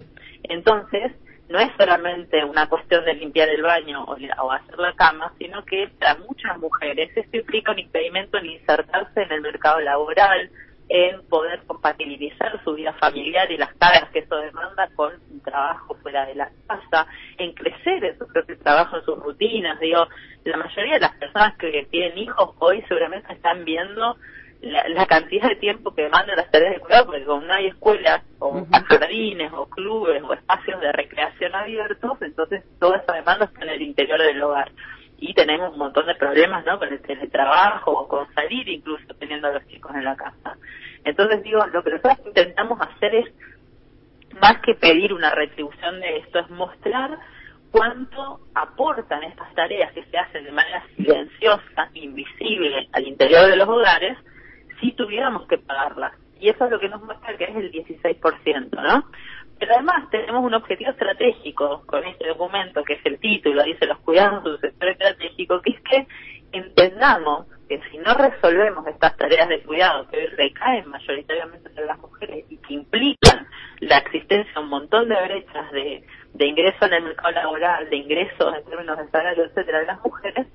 Entonces, no es solamente una cuestión de limpiar el baño o, o hacer la cama, sino que para muchas mujeres esto implica un impedimento en insertarse en el mercado laboral, en poder compatibilizar su vida familiar y las cargas que eso demanda con un trabajo fuera de la casa, en crecer en su propio trabajo, en sus rutinas. Digo, la mayoría de las personas que tienen hijos hoy seguramente están viendo la, la cantidad de tiempo que demandan las tareas de cuidado, porque como no hay escuelas o jardines o clubes o espacios de recreación abiertos, entonces toda esa demanda está en el interior del hogar. Y tenemos un montón de problemas, ¿no? Con el teletrabajo o con salir incluso teniendo a los chicos en la casa. Entonces digo, lo que nosotros intentamos hacer es, más que pedir una retribución de esto, es mostrar cuánto aportan estas tareas que se hacen de manera silenciosa, invisible al interior de los hogares, si tuviéramos que pagarlas. y eso es lo que nos muestra que es el 16%, ¿no? Pero además tenemos un objetivo estratégico con este documento, que es el título, dice los cuidados de un sector estratégico, que es que entendamos que si no resolvemos estas tareas de cuidado que hoy recaen mayoritariamente sobre las mujeres y que implican la existencia de un montón de brechas de, de ingreso en el mercado laboral, de ingresos en términos de salario, etcétera, de las mujeres,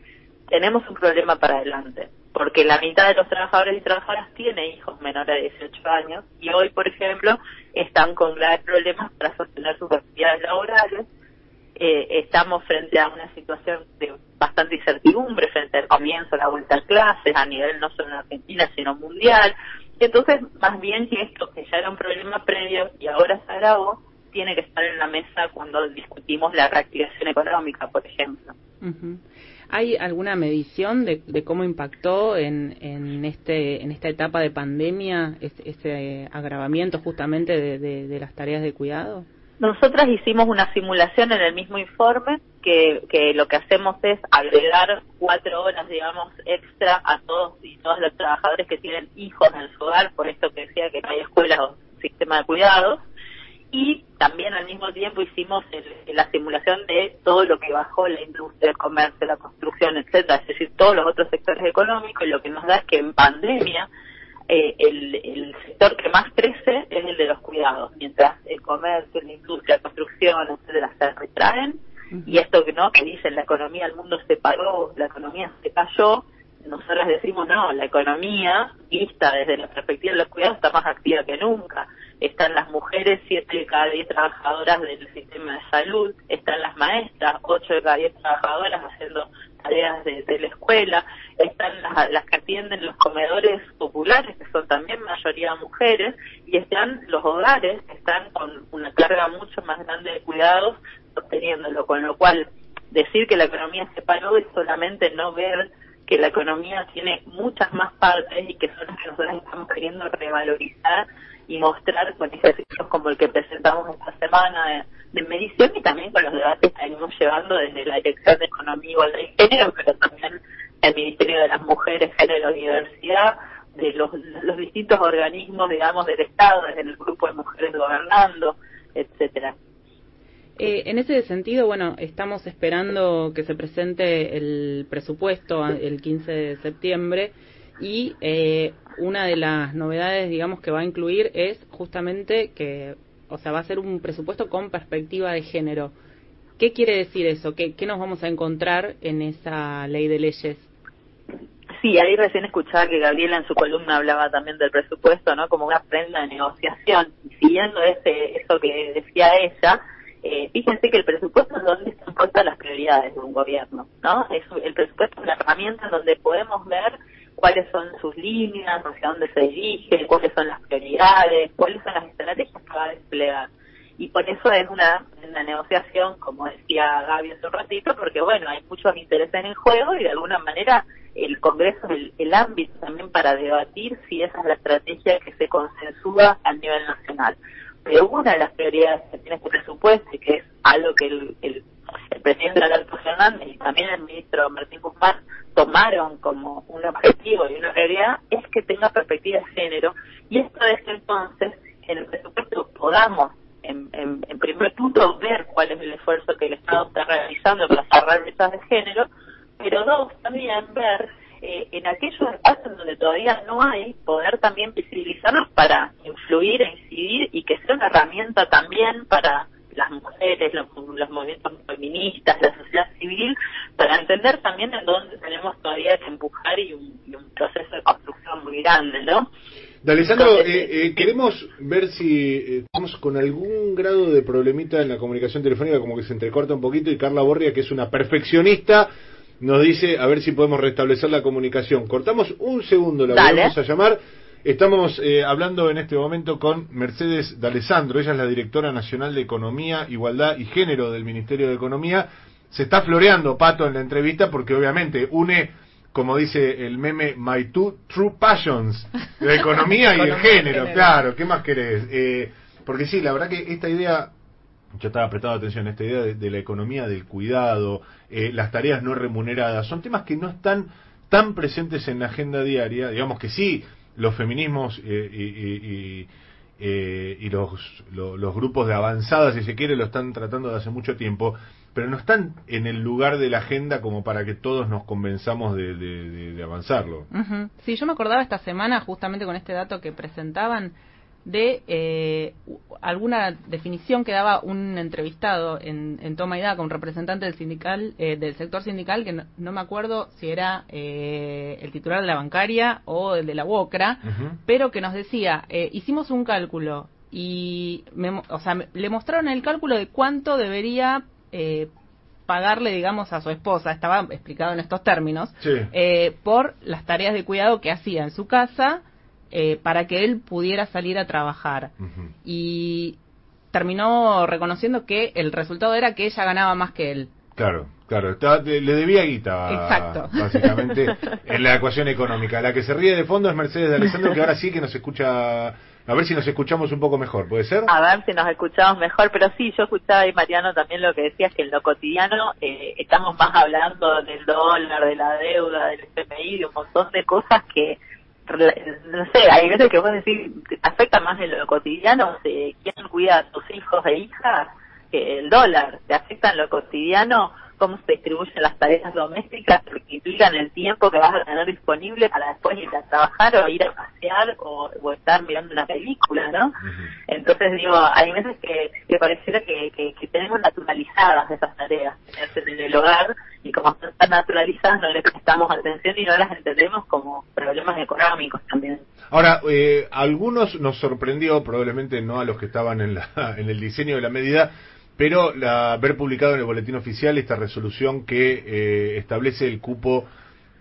tenemos un problema para adelante. Porque la mitad de los trabajadores y trabajadoras tiene hijos menores de 18 años y hoy, por ejemplo, están con graves problemas para sostener sus actividades laborales. Eh, estamos frente a una situación de bastante incertidumbre frente al comienzo de la vuelta a clases a nivel no solo en Argentina sino mundial. Entonces, más bien que esto que ya era un problema previo y ahora se agravó, tiene que estar en la mesa cuando discutimos la reactivación económica, por ejemplo. ¿Hay alguna medición de, de cómo impactó en, en, este, en esta etapa de pandemia ese agravamiento justamente de, las tareas de cuidado? Nosotras hicimos una simulación en el mismo informe que, lo que hacemos es agregar cuatro horas, digamos, extra a todos y todos los trabajadores que tienen hijos en su hogar, por esto que decía que no hay escuelas o sistema de cuidados. Y también al mismo tiempo hicimos el- la simulación de todo lo que bajó la industria, el comercio, la construcción, etcétera, es decir, todos los otros sectores económicos, y lo que nos da es que en pandemia eh, el, el sector que más crece es el de los cuidados, mientras el comercio, la industria, la construcción, etcétera, se retraen, y esto que no, que dicen la economía del mundo se paró, la economía se cayó, nosotros decimos no, la economía, vista desde la perspectiva de los cuidados, está más activa que nunca. Están las mujeres, siete de cada diez trabajadoras del sistema de salud, están las maestras, ocho de cada diez trabajadoras haciendo tareas de, la escuela, están las, las que atienden los comedores populares, que son también mayoría mujeres, y están los hogares, que están con una carga mucho más grande de cuidados, sosteniéndolo, con lo cual decir que la economía se paró es solamente no ver que la economía tiene muchas más partes y que son las que nosotros estamos queriendo revalorizar y mostrar con ejercicios como el que presentamos esta semana de, medición y también con los debates que venimos llevando desde la Dirección de Economía, Igualdad y Género, pero también el Ministerio de las Mujeres, Género y Diversidad, de los, los distintos organismos, digamos, del Estado, desde el grupo de mujeres gobernando, etcétera. Eh, en ese sentido, bueno, estamos esperando que se presente el presupuesto el 15 de septiembre y eh, una de las novedades, digamos, que va a incluir es justamente que, o sea, va a ser un presupuesto con perspectiva de género. ¿Qué quiere decir eso? ¿Qué, qué nos vamos a encontrar en esa ley de leyes? Sí, ahí recién escuchaba que Gabriela en su columna hablaba también del presupuesto, ¿no? Como una prenda de negociación. Y siguiendo ese, eso que decía ella, eh, fíjense que el presupuesto es donde están puestas las prioridades de un gobierno, ¿no? Es, el presupuesto es una herramienta en donde podemos ver cuáles son sus líneas, hacia dónde se dirige, cuáles son las prioridades, cuáles son las estrategias que va a desplegar. Y por eso es una, una negociación, como decía Gaby hace un ratito, porque bueno, hay muchos intereses en el juego y de alguna manera el Congreso es el, el ámbito también para debatir si esa es la estrategia que se consensúa a nivel nacional. Pero una de las prioridades que tiene este presupuesto y que es algo que el, el, el presidente Alberto Fernández y también el ministro Martín Guzmán tomaron como objetivo y una prioridad es que tenga perspectiva de género y esto es entonces que en el presupuesto podamos en, en, en primer punto ver cuál es el esfuerzo que el Estado está realizando para cerrar brechas de género pero dos, también ver eh, en aquellos espacios donde todavía no hay, poder también visibilizarlos para influir e incidir y que sea una herramienta también para las mujeres, los, los movimientos feministas, la sociedad civil, para entender también en dónde tenemos todavía que empujar y un, y un proceso de construcción muy grande, ¿no? De Alessandro, Entonces, eh, eh, queremos ver si eh, estamos con algún grado de problemita en la comunicación telefónica, como que se entrecorta un poquito, y Carla Borria, que es una perfeccionista, nos dice a ver si podemos restablecer la comunicación. Cortamos un segundo, la Dale. volvemos a llamar. Estamos eh, hablando en este momento con Mercedes D'Alessandro, ella es la directora nacional de Economía, Igualdad y Género del Ministerio de Economía. Se está floreando Pato en la entrevista porque obviamente une, como dice el meme, My Two True Passions, la economía y el género, género. claro, ¿qué más querés? Eh, porque sí, la verdad que esta idea yo estaba prestando atención a esta idea de, de la economía del cuidado, eh, las tareas no remuneradas, son temas que no están tan presentes en la agenda diaria, digamos que sí, los feminismos eh, y, y- y, eh, y los, lo- los grupos de avanzada, si se quiere, lo están tratando de hace mucho tiempo, pero no están en el lugar de la agenda como para que todos nos convenzamos de, de- de- de avanzarlo. Sí, yo me acordaba esta semana, justamente con este dato que presentaban, de eh, alguna definición que daba un entrevistado en, en Toma y Daca, un representante del sindical eh, del sector sindical, que no, no me acuerdo si era eh, el titular de la bancaria o el de la UOCRA, pero que nos decía, eh, hicimos un cálculo y me o sea, me- le mostraron el cálculo de cuánto debería eh, pagarle, digamos, a su esposa, estaba explicado en estos términos, Sí. eh, por las tareas de cuidado que hacía en su casa eh, para que él pudiera salir a trabajar. Y terminó reconociendo que el resultado era que ella ganaba más que él. Claro, claro, le le debía guita, Exacto. básicamente, en la ecuación económica. La que se ríe de fondo es Mercedes de Alessandro, que ahora sí que nos escucha, a ver si nos escuchamos un poco mejor, ¿puede ser? A ver si nos escuchamos mejor, pero sí, yo escuchaba ahí, Mariano, también lo que decías, que en lo cotidiano eh, estamos más hablando del dólar, de la deuda, del FMI, de un montón de cosas que, no sé, hay veces que vos decís, afecta más en lo cotidiano, de quién cuida a tus hijos e hijas, que el dólar, te afecta en lo cotidiano, cómo se distribuyen las tareas domésticas, porque implican el tiempo que vas a tener disponible para después ir a trabajar o ir a pasear o, o estar mirando una película, ¿no? Entonces digo, hay veces que, que pareciera que, que, que tenemos naturalizadas esas tareas en el hogar y como están tan naturalizadas no le prestamos atención y no las entendemos como problemas económicos también. Ahora, eh, algunos nos sorprendió, probablemente no a los que estaban en, la, en el diseño de la medida, pero la, haber publicado en el boletín oficial esta resolución que eh, establece el cupo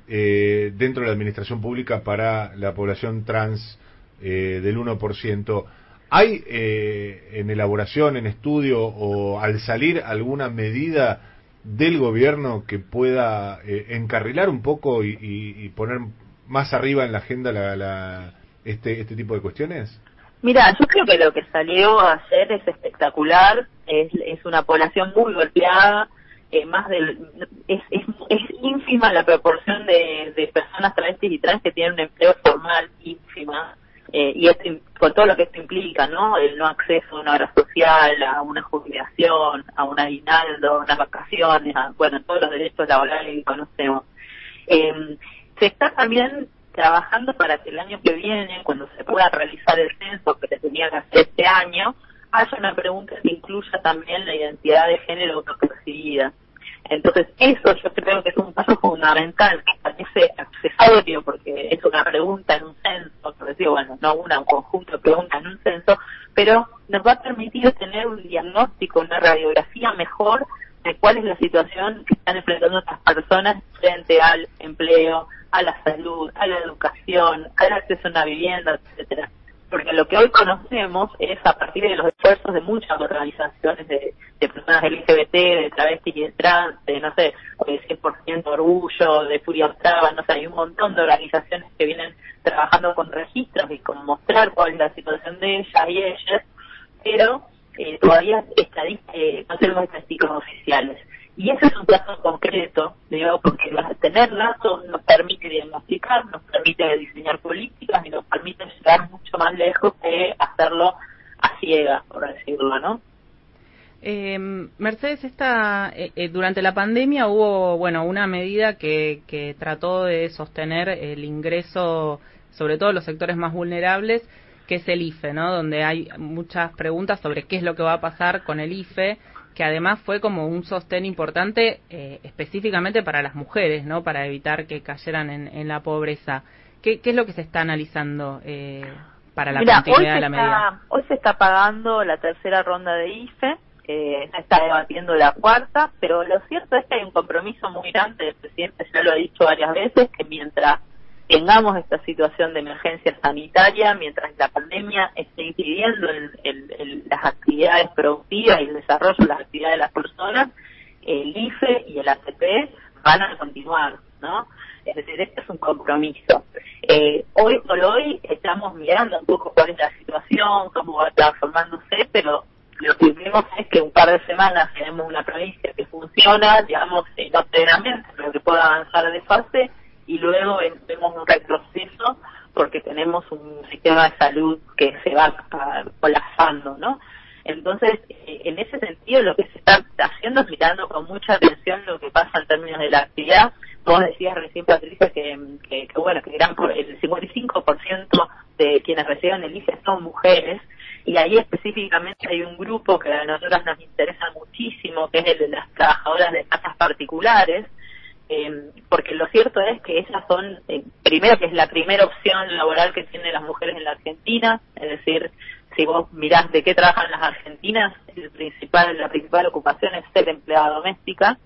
eh, dentro de la administración pública para la población trans eh, del 1%. ¿Hay eh, en elaboración, en estudio o al salir alguna medida del gobierno que pueda eh, encarrilar un poco y, poner más arriba en la agenda la- este, este tipo de cuestiones? Mira, yo creo que lo que salió a hacer es espectacular, es, es una población muy golpeada, eh, más del, es, es, es ínfima la proporción de, de personas travestis y trans que tienen un empleo formal, ínfima, eh, y esto, con todo lo que esto implica, ¿no? El no acceso a una obra social, a una jubilación, a un aguinaldo, a unas vacaciones, a, bueno, todos los derechos laborales que conocemos. Eh, se está también trabajando para que el año que viene, cuando se pueda realizar el censo que se tenía que hacer este año, haya una pregunta que incluya también la identidad de género autopercibida. Entonces, eso yo creo que es un paso fundamental, que parece accesorio, porque es una pregunta en un censo, por decir, bueno, no una, un conjunto de preguntas en un censo, pero nos va a permitir tener un diagnóstico, una radiografía mejor de cuál es la situación que están enfrentando estas personas frente al empleo, a la salud, a la educación, al acceso a una vivienda, etcétera. Porque lo que hoy conocemos es a partir de los esfuerzos de muchas organizaciones de, de personas LGBT, de travestis y de trans, de no sé, de 100% orgullo, de Furia Octava, no sé, hay un montón de organizaciones que vienen trabajando con registros y con mostrar cuál es la situación de ellas y ellas, pero eh, todavía eh, no tenemos estadísticas oficiales. Y ese es un caso concreto, digo, porque tener datos nos permite diagnosticar, nos permite diseñar políticas y nos permite llegar mucho más lejos que hacerlo a ciegas, por decirlo, ¿no? Eh, Mercedes, esta, eh, eh, durante la pandemia hubo bueno una medida que, que trató de sostener el ingreso, sobre todo los sectores más vulnerables, que es el IFE, ¿no? Donde hay muchas preguntas sobre qué es lo que va a pasar con el IFE, que además fue como un sostén importante eh, específicamente para las mujeres, ¿no? Para evitar que cayeran en, en la pobreza. ¿Qué, ¿Qué es lo que se está analizando eh, para la Mira, continuidad de la medida? está, hoy se está pagando la tercera ronda de IFE, eh, se está debatiendo la cuarta, pero lo cierto es que hay un compromiso muy grande, el presidente ya lo ha dicho varias veces, que mientras tengamos esta situación de emergencia sanitaria, mientras la pandemia esté impidiendo el- el- el- las actividades productivas y el desarrollo de las actividades de las personas, el IFE y el ACP van a continuar, ¿no? Es decir, este es un compromiso. Eh, hoy por hoy estamos mirando un poco cuál es la situación, cómo va transformándose, pero lo que vemos es que un par de semanas tenemos una provincia que funciona, digamos, no plenamente, pero que pueda avanzar de fase, y luego vemos un retroceso porque tenemos un sistema de salud que se va ah, colapsando, ¿no? Entonces, eh, en ese sentido, lo que se está haciendo es mirando con mucha atención lo que pasa en términos de la actividad. Vos decías recién, Patricia, que, que, que bueno, que gran el 55% de quienes reciben el IFE son mujeres, y ahí específicamente hay un grupo que a nosotras nos interesa muchísimo, que es el de las trabajadoras de casas particulares, eh, porque lo cierto es que esas son, eh, primero que es la primera opción laboral que tienen las mujeres en la Argentina, es decir, si vos mirás de qué trabajan las argentinas, el principal, la principal ocupación es ser empleada doméstica,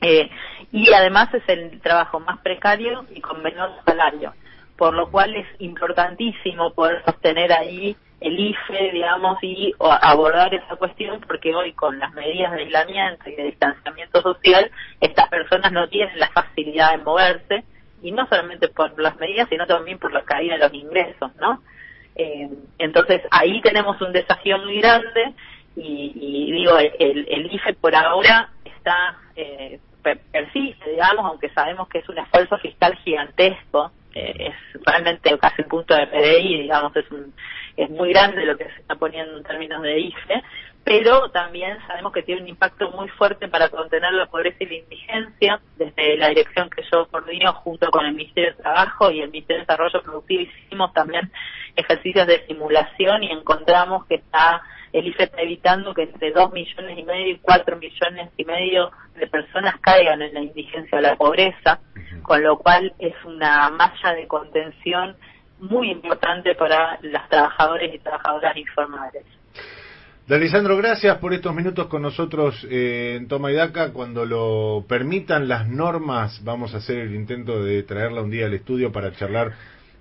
eh, y además es el trabajo más precario y con menor salario, por lo cual es importantísimo poder sostener ahí el IFE, digamos, y abordar esa cuestión, porque hoy con las medidas de aislamiento y de distanciamiento social, estas personas no tienen la facilidad de moverse, y no solamente por las medidas, sino también por la caída de los ingresos, ¿no? Eh, entonces ahí tenemos un desafío muy grande y, y digo, el, el IFE por ahora está, eh, per- persiste, digamos, aunque sabemos que es un esfuerzo fiscal gigantesco, eh, es realmente casi un punto de PDI, digamos, es, un, es muy grande lo que se está poniendo en términos de IFE, pero también sabemos que tiene un impacto muy fuerte para contener la pobreza y la indigencia. Desde la dirección que yo coordino junto con el Ministerio de Trabajo y el Ministerio de Desarrollo Productivo hicimos también ejercicios de simulación y encontramos que está el IFE está evitando que entre 2 millones y medio y 4 millones y medio de personas caigan en la indigencia o la pobreza, con lo cual es una malla de contención muy importante para las trabajadores y trabajadoras informales. D'Alessandro, gracias por estos minutos con nosotros eh, en Toma y Daca. Cuando lo permitan las normas, vamos a hacer el intento de traerla un día al estudio para charlar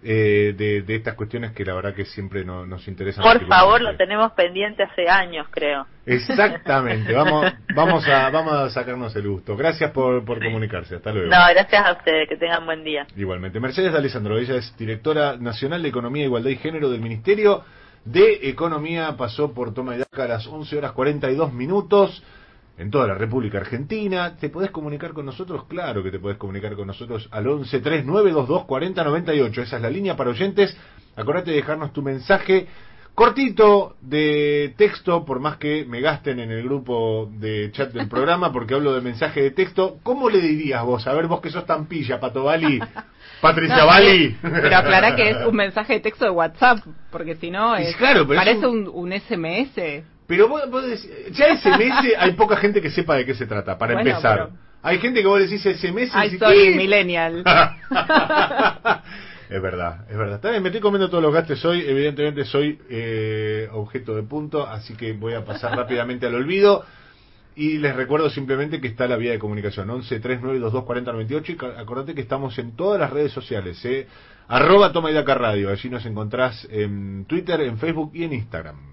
eh, de, de estas cuestiones que la verdad que siempre no- nos interesan. Por favor, lo tenemos pendiente hace años, creo. Exactamente, vamos, vamos, a, vamos a sacarnos el gusto. Gracias por, por comunicarse. Hasta luego. No, gracias a ustedes, que tengan buen día. Igualmente. Mercedes D'Alessandro, ella es directora nacional de Economía, Igualdad y Género del Ministerio de Economía. Pasó por Toma y Daca a las 11 horas 42 minutos en toda la República Argentina. ¿Te podés comunicar con nosotros? Claro que te podés comunicar con nosotros al 11 3922 4098. Esa es la línea para oyentes. Acordate de dejarnos tu mensaje cortito de texto, por más que me gasten en el grupo de chat del programa, porque hablo de mensaje de texto. ¿Cómo le dirías vos? A ver, vos que sos tan pilla, Pato Bali, Patricia No, Bali. Pero aclará que es un mensaje de texto de WhatsApp, porque si no, es, claro, pero es parece un- un, un SMS. Pero vos, vos decís, ya SMS hay poca gente que sepa de qué se trata, para Bueno, empezar. pero- Hay gente que vos decís SMS y decís, soy ¿qué? millennial. es verdad, es verdad. También me estoy comiendo todos los gastos hoy, evidentemente soy eh, objeto de punto, así que voy a pasar rápidamente al olvido. Y les recuerdo simplemente que está la vía de comunicación 11 3922 4098 y ca- acordate que estamos en todas las redes sociales, eh. arroba Toma y Daca Radio, allí nos encontrás en Twitter, en Facebook y en Instagram.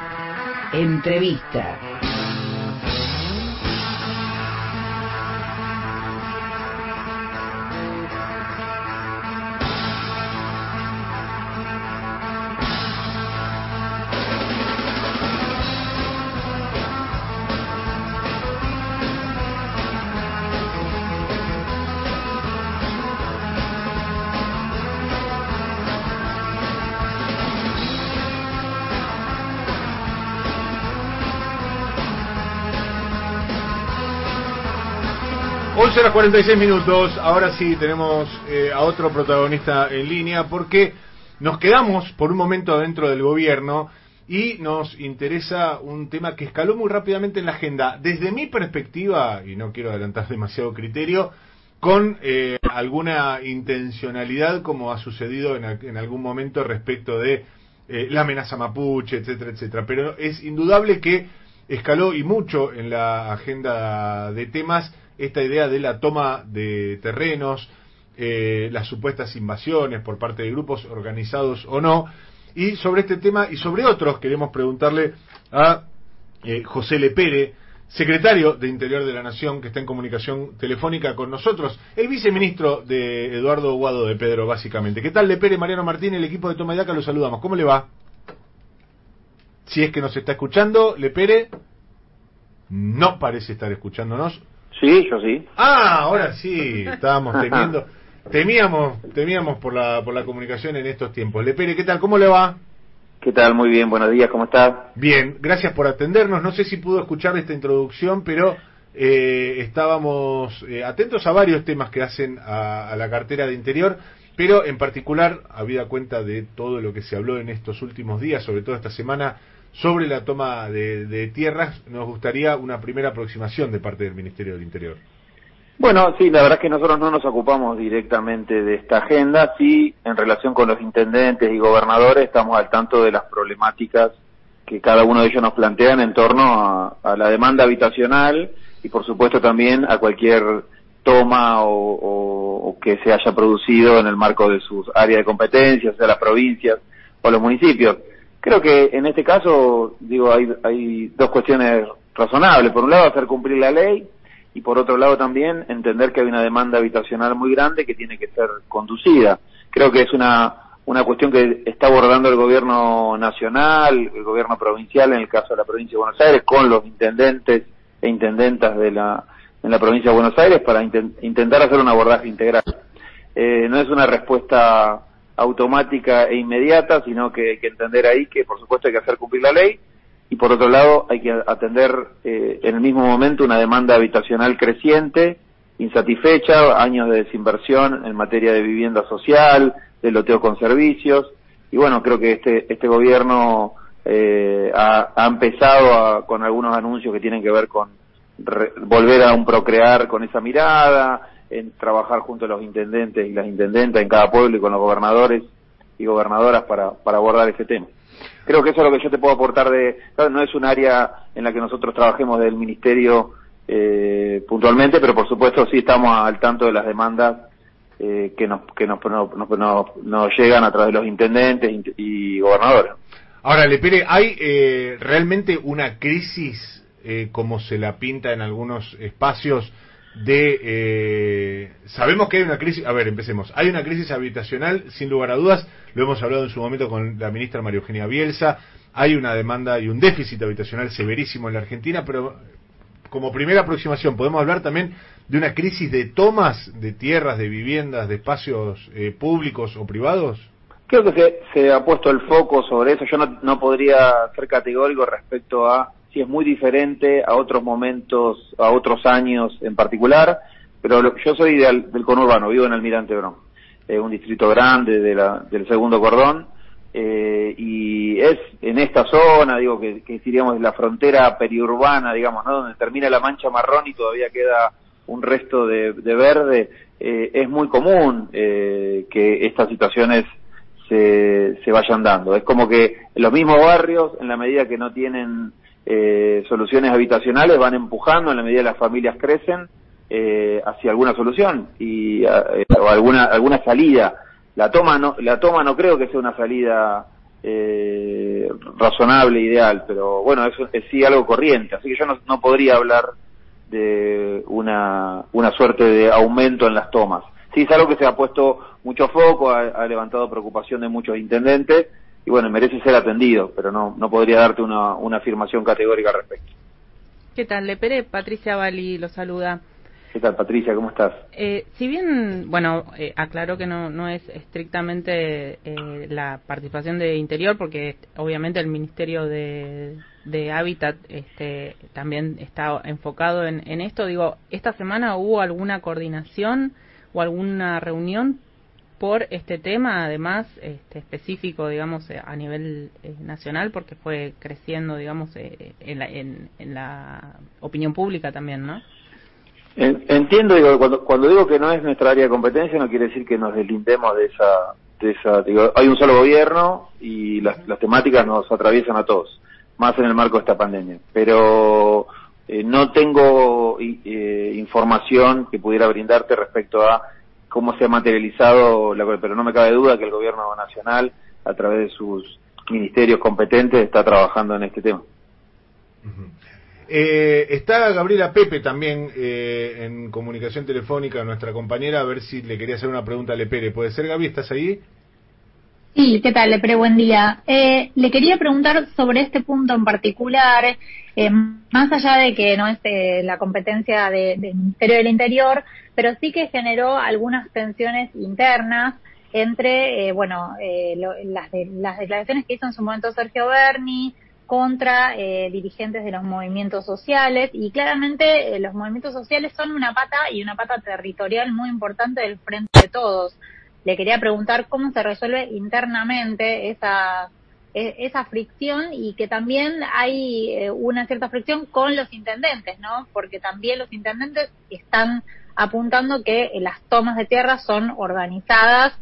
Entrevista. Horas 46 minutos, ahora sí tenemos eh, a otro protagonista en línea porque nos quedamos por un momento dentro del gobierno y nos interesa un tema que escaló muy rápidamente en la agenda. Desde mi perspectiva, y no quiero adelantar demasiado criterio, con eh, alguna intencionalidad como ha sucedido en, al- en algún momento respecto de eh, la amenaza mapuche, etcétera, etcétera. Pero es indudable que escaló y mucho en la agenda de temas esta idea de la toma de terrenos, eh, las supuestas invasiones por parte de grupos organizados o no. Y sobre este tema y sobre otros queremos preguntarle a eh, José Lepere, secretario de Interior de la Nación, que está en comunicación telefónica con nosotros, el viceministro de Eduardo Guado de Pedro, básicamente. ¿Qué tal, Lepere, Mariano Martín, el equipo de Toma y Daca, lo saludamos. ¿Cómo le va? Si es que nos está escuchando, Lepere, no parece estar escuchándonos. Sí, yo sí. Ah, ahora sí, estábamos temiendo, temíamos, temíamos por la, por la comunicación en estos tiempos. Lepere, ¿qué tal? ¿Cómo le va? ¿Qué tal? Muy bien, buenos días, ¿cómo estás? Bien, gracias por atendernos. No sé si pudo escuchar esta introducción, pero eh, estábamos eh, atentos a varios temas que hacen a, a, la cartera de Interior, pero en particular, habida cuenta de todo lo que se habló en estos últimos días, sobre todo esta semana, sobre la toma de, de tierras, nos gustaría una primera aproximación de parte del Ministerio del Interior. Bueno, sí, la verdad es que nosotros no nos ocupamos directamente de esta agenda, sí, en relación con los intendentes y gobernadores estamos al tanto de las problemáticas que cada uno de ellos nos plantean en torno a, la demanda habitacional y por supuesto también a cualquier toma o, o, o, que se haya producido en el marco de sus áreas de competencia, sea las provincias o los municipios. Creo que en este caso, digo, hay, hay dos cuestiones razonables. Por un lado, hacer cumplir la ley y por otro lado también entender que hay una demanda habitacional muy grande que tiene que ser conducida. Creo que es una, una cuestión que está abordando el gobierno nacional, el gobierno provincial, en el caso de la provincia de Buenos Aires, con los intendentes e intendentas de la, en la provincia de Buenos Aires para intent, intentar hacer un abordaje integral. Eh, no es una respuesta automática e inmediata, sino que hay que entender ahí que por supuesto hay que hacer cumplir la ley, y por otro lado hay que atender eh, en el mismo momento una demanda habitacional creciente, insatisfecha, años de desinversión en materia de vivienda social, de loteo con servicios, y bueno, creo que este, este gobierno eh, ha, empezado a, con algunos anuncios que tienen que ver con volver a un procrear con esa mirada, en trabajar junto a los intendentes y las intendentas en cada pueblo y con los gobernadores y gobernadoras para, para abordar ese tema. Creo que eso es lo que yo te puedo aportar de claro, no es un área en la que nosotros trabajemos del ministerio eh, puntualmente pero por supuesto sí estamos al tanto de las demandas eh, que nos que nos, nos, nos, llegan a través de los intendentes y, gobernadores. Ahora Lepere hay eh, realmente una crisis eh, como se la pinta en algunos espacios de eh, sabemos que hay una crisis a ver empecemos. Hay una crisis habitacional sin lugar a dudas lo hemos hablado en su momento con la ministra María Eugenia Bielsa. Hay una demanda y un déficit habitacional severísimo en la Argentina pero como primera aproximación podemos hablar también de una crisis de tomas de tierras de viviendas de espacios eh, públicos o privados. Creo que se, se, ha puesto el foco sobre eso. Yo no, no podría ser categórico respecto a si es muy diferente a otros momentos, a otros años en particular, pero lo, yo soy de, del conurbano, vivo en Almirante Brón, eh, un distrito grande de la, del segundo cordón, eh, y es en esta zona, digo, que, que diríamos la frontera periurbana, digamos, ¿no? donde termina la mancha marrón y todavía queda un resto de, de verde, eh, es muy común eh, que estas situaciones se, se vayan dando. Es como que los mismos barrios, en la medida que no tienen eh, soluciones habitacionales van empujando en la medida que las familias crecen eh, hacia alguna solución y eh, o alguna alguna salida. La toma no la toma no creo que sea una salida eh, razonable ideal pero bueno eso es sí algo corriente. Así que yo no, no podría hablar de una una suerte de aumento en las tomas. Sí es algo que se ha puesto mucho foco ha, ha levantado preocupación de muchos intendentes y bueno, merece ser atendido, pero no, no podría darte una, una afirmación categórica al respecto. ¿Qué tal, Lepere? Patricia Bali lo saluda. ¿Qué tal, Patricia? ¿Cómo estás? Eh, si bien, bueno, eh, aclaro que no, no es estrictamente eh, la participación de Interior, porque obviamente el Ministerio de, de Hábitat este, también está enfocado en, en esto. Digo, ¿esta semana hubo alguna coordinación o alguna reunión por este tema, además este, específico, digamos, eh, a nivel eh, nacional, porque fue creciendo, digamos, eh, en, la, en, la opinión pública también, ¿no? Entiendo, digo, cuando, cuando digo que no es nuestra área de competencia, no quiere decir que nos deslindemos de esa, de esa, digo, hay un solo gobierno y las, las temáticas nos atraviesan a todos, más en el marco de esta pandemia. Pero eh, no tengo eh, información que pudiera brindarte respecto a cómo se ha materializado, la, pero no me cabe duda que el gobierno nacional, a través de sus ministerios competentes, está trabajando en este tema. Eh, está Gabriela Pepe también eh, en comunicación telefónica, nuestra compañera, a ver si le quería hacer una pregunta a Lepere. ¿Puede ser, Gaby? ¿Estás ahí? Sí, ¿qué tal? Lepere, buen día. Eh, le quería preguntar sobre este punto en particular, eh, más allá de que no es eh, la competencia de- del Ministerio del Interior, pero sí que generó algunas tensiones internas entre, eh, bueno, eh, lo- las, de- las declaraciones que hizo en su momento Sergio Berni contra eh, dirigentes de los movimientos sociales y claramente los movimientos sociales son una pata y una pata territorial muy importante del frente de todos. Le quería preguntar cómo se resuelve internamente esa e- esa fricción y que también hay eh, una cierta fricción con los intendentes, ¿no? Porque también los intendentes están apuntando que eh, las tomas de tierra son organizadas,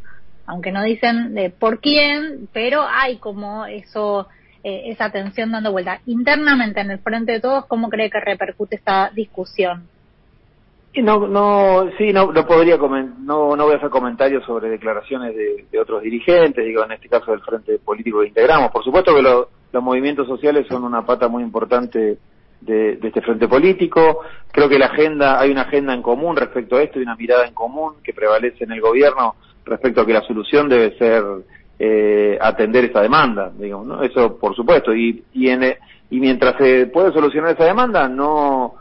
aunque no dicen de por quién, pero hay como eso eh, esa tensión dando vuelta. Internamente en el frente de todos, ¿cómo cree que repercute esta discusión? No, no, sí, no, no podría no, no voy a hacer comentarios sobre declaraciones de, otros dirigentes, digo, en este caso del Frente Político que integramos. Por supuesto que lo- los movimientos sociales son una pata muy importante de, de este Frente Político. Creo que la agenda, hay una agenda en común respecto a esto y una mirada en común que prevalece en el gobierno respecto a que la solución debe ser eh, atender esa demanda, digamos, ¿no? Eso por supuesto. Y, y, en, y mientras se puede solucionar esa demanda, no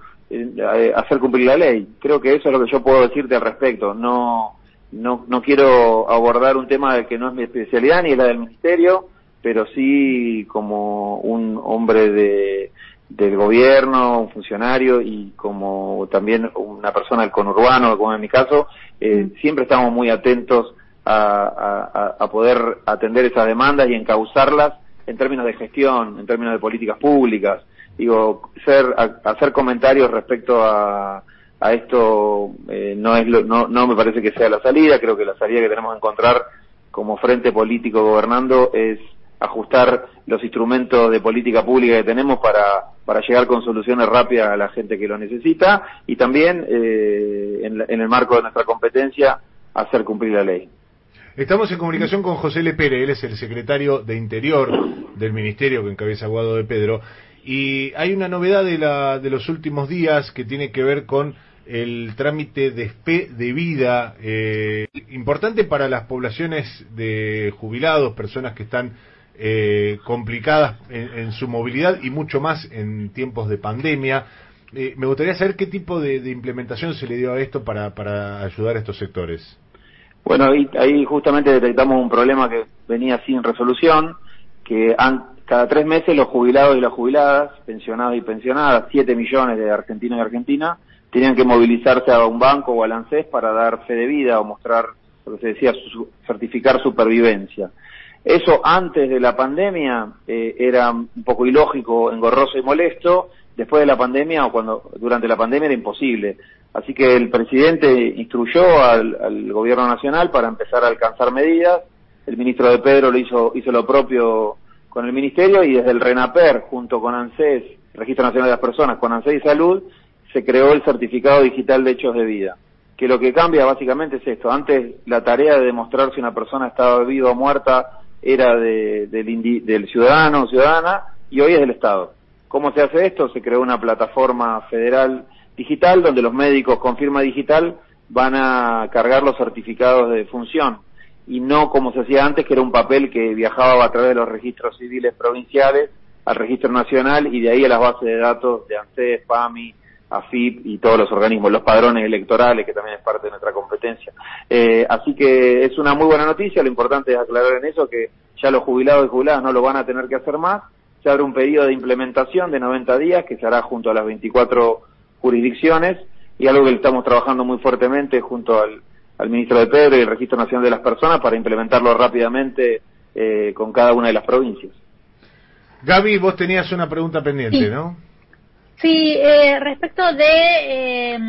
hacer cumplir la ley. Creo que eso es lo que yo puedo decirte al respecto. No, no, no quiero abordar un tema que no es mi especialidad ni es la del ministerio, pero sí como un hombre de, del gobierno, un funcionario y como también una persona del conurbano, como en mi caso, eh, siempre estamos muy atentos a- a- a poder atender esas demandas y encauzarlas en términos de gestión, en términos de políticas públicas. Digo, ser, hacer comentarios respecto a, esto eh, no es lo- no, no me parece que sea la salida. Creo que la salida que tenemos que encontrar como frente político gobernando es ajustar los instrumentos de política pública que tenemos para, para llegar con soluciones rápidas a la gente que lo necesita y también eh, en, el marco de nuestra competencia hacer cumplir la ley. Estamos en comunicación con José Lepere, él es el secretario de Interior del Ministerio que encabeza Guado de Pedro. Y hay una novedad de, la, de los últimos días que tiene que ver con el trámite de de vida, eh, importante para las poblaciones de jubilados, personas que están eh, complicadas en, en su movilidad y mucho más en tiempos de pandemia. Eh, me gustaría saber qué tipo de, implementación se le dio a esto para, para ayudar a estos sectores. Bueno, ahí, ahí justamente detectamos un problema que venía sin resolución, que han- cada tres meses los jubilados y las jubiladas, pensionados y pensionadas, 7 millones de argentinos y argentinas, tenían que movilizarse a un banco o al ANSES para dar fe de vida o mostrar, lo que se decía, su- certificar supervivencia. Eso antes de la pandemia eh, era un poco ilógico, engorroso y molesto. Después de la pandemia o cuando durante la pandemia era imposible. Así que el presidente instruyó al, al gobierno nacional para empezar a alcanzar medidas. El ministro de Pedro lo hizo, hizo lo propio con el ministerio y desde el RENAPER junto con ANSES, Registro Nacional de las Personas, con ANSES y Salud, se creó el certificado digital de hechos de vida. Que lo que cambia básicamente es esto. Antes la tarea de demostrar si una persona estaba viva o muerta era de- del, indi- del ciudadano o ciudadana y hoy es del Estado. ¿Cómo se hace esto? Se creó una plataforma federal digital donde los médicos con firma digital van a cargar los certificados de función y no como se hacía antes que era un papel que viajaba a través de los registros civiles provinciales al registro nacional y de ahí a las bases de datos de ANSES, PAMI, AFIP y todos los organismos, los padrones electorales que también es parte de nuestra competencia. Eh, así que es una muy buena noticia, lo importante es aclarar en eso que ya los jubilados y jubiladas no lo van a tener que hacer más, se abre un periodo de implementación de 90 días que se hará junto a las 24 jurisdicciones y algo que estamos trabajando muy fuertemente junto al, al ministro de Pedro y el Registro Nacional de las Personas para implementarlo rápidamente eh, con cada una de las provincias. Gaby, vos tenías una pregunta pendiente, Sí. ¿no? Sí, eh, respecto de eh,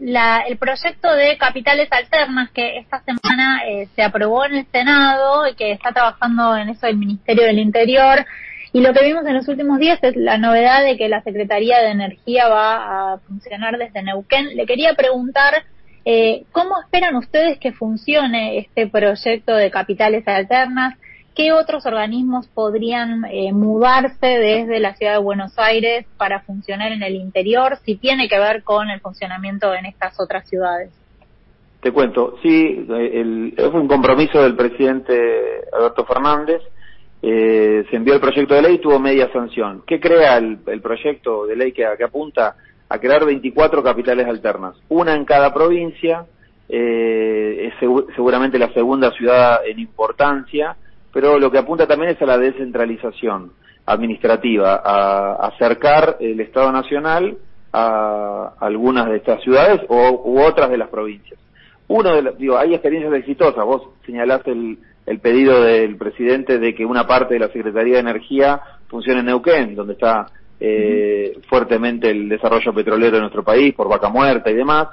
la, el proyecto de capitales alternas que esta semana eh, se aprobó en el Senado y que está trabajando en eso el Ministerio del Interior. Y lo que vimos en los últimos días es la novedad de que la Secretaría de Energía va a funcionar desde Neuquén. Le quería preguntar Eh, ¿Cómo esperan ustedes que funcione este proyecto de capitales alternas? ¿Qué otros organismos podrían eh, mudarse desde la ciudad de Buenos Aires para funcionar en el interior, si tiene que ver con el funcionamiento en estas otras ciudades? Te cuento, sí, el, fue un compromiso del presidente Alberto Fernández. Eh, se envió el proyecto de ley y tuvo media sanción. ¿Qué crea el, el proyecto de ley que, apunta a crear 24 capitales alternas? Una en cada provincia, eh, es seguramente la segunda ciudad en importancia, pero lo que apunta también es a la descentralización administrativa, a acercar el Estado Nacional a algunas de estas ciudades o, u otras de las provincias. Uno de los, digo, hay experiencias exitosas. Vos señalaste el, el pedido del presidente de que una parte de la Secretaría de Energía funcione en Neuquén, donde está eh, fuertemente el desarrollo petrolero de nuestro país por vaca muerta y demás.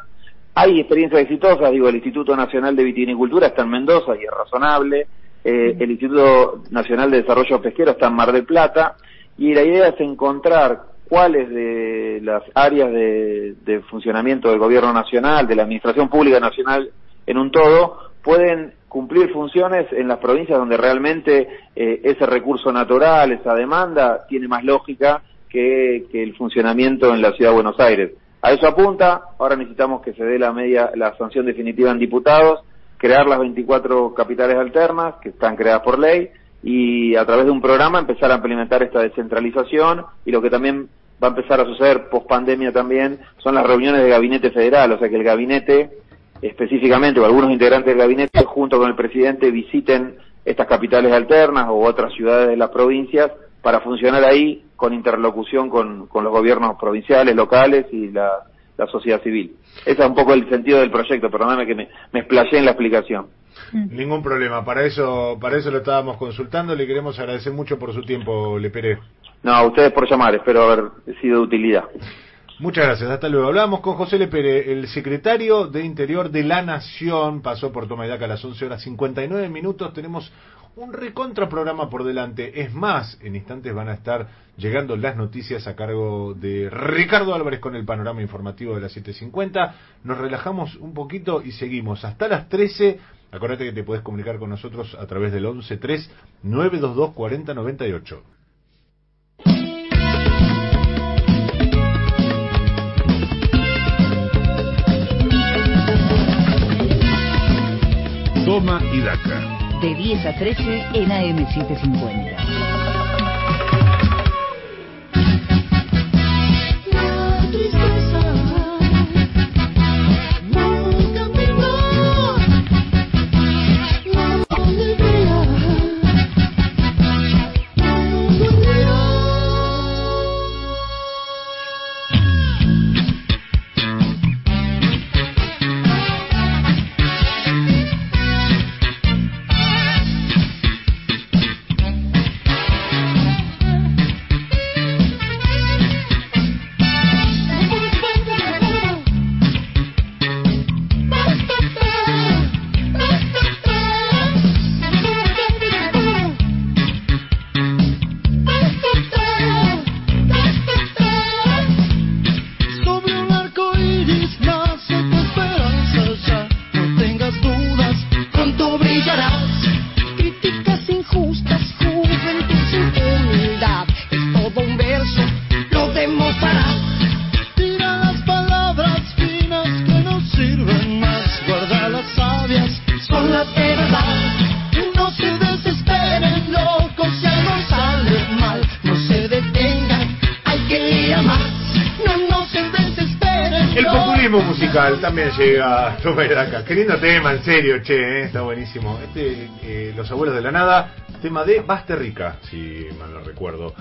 Hay experiencias exitosas, digo, el Instituto Nacional de Vitivinicultura está en Mendoza y es razonable, eh, el Instituto Nacional de Desarrollo Pesquero está en Mar del Plata, y la idea es encontrar cuáles de las áreas de, de, funcionamiento del gobierno nacional, de la administración pública nacional en un todo, pueden cumplir funciones en las provincias donde realmente eh, ese recurso natural, esa demanda, tiene más lógica que, que, el funcionamiento en la ciudad de Buenos Aires. A eso apunta, ahora necesitamos que se dé la media, la sanción definitiva en diputados, crear las 24 capitales alternas que están creadas por ley, y a través de un programa empezar a implementar esta descentralización y lo que también va a empezar a suceder post pandemia también son las reuniones de gabinete federal, o sea que el gabinete específicamente o algunos integrantes del gabinete junto con el presidente visiten estas capitales alternas o otras ciudades de las provincias para funcionar ahí con interlocución con, con los gobiernos provinciales, locales y la, la sociedad civil. Ese es un poco el sentido del proyecto, perdóname que me, me explayé en la explicación. Ningún problema, para eso, para eso lo estábamos consultando, le queremos agradecer mucho por su tiempo, Le Pérez. No, a ustedes por llamar, espero haber sido de utilidad. Muchas gracias, hasta luego. Hablamos con José Lepere, el secretario de Interior de la Nación. Pasó por Toma y Daca a las 11 horas 59 minutos. Tenemos un recontra programa por delante. Es más, en instantes van a estar llegando las noticias a cargo de Ricardo Álvarez con el panorama informativo de las 7.50. Nos relajamos un poquito y seguimos hasta las 13. Acuérdate que te puedes comunicar con nosotros a través del 113 922 4098. Toma y Daca. De 10 a 13 en AM750. También llega Daca. Qué lindo tema, en serio, che, eh, está buenísimo. Este, eh, Los Abuelos de la Nada, tema de Basterrica, si mal no recuerdo.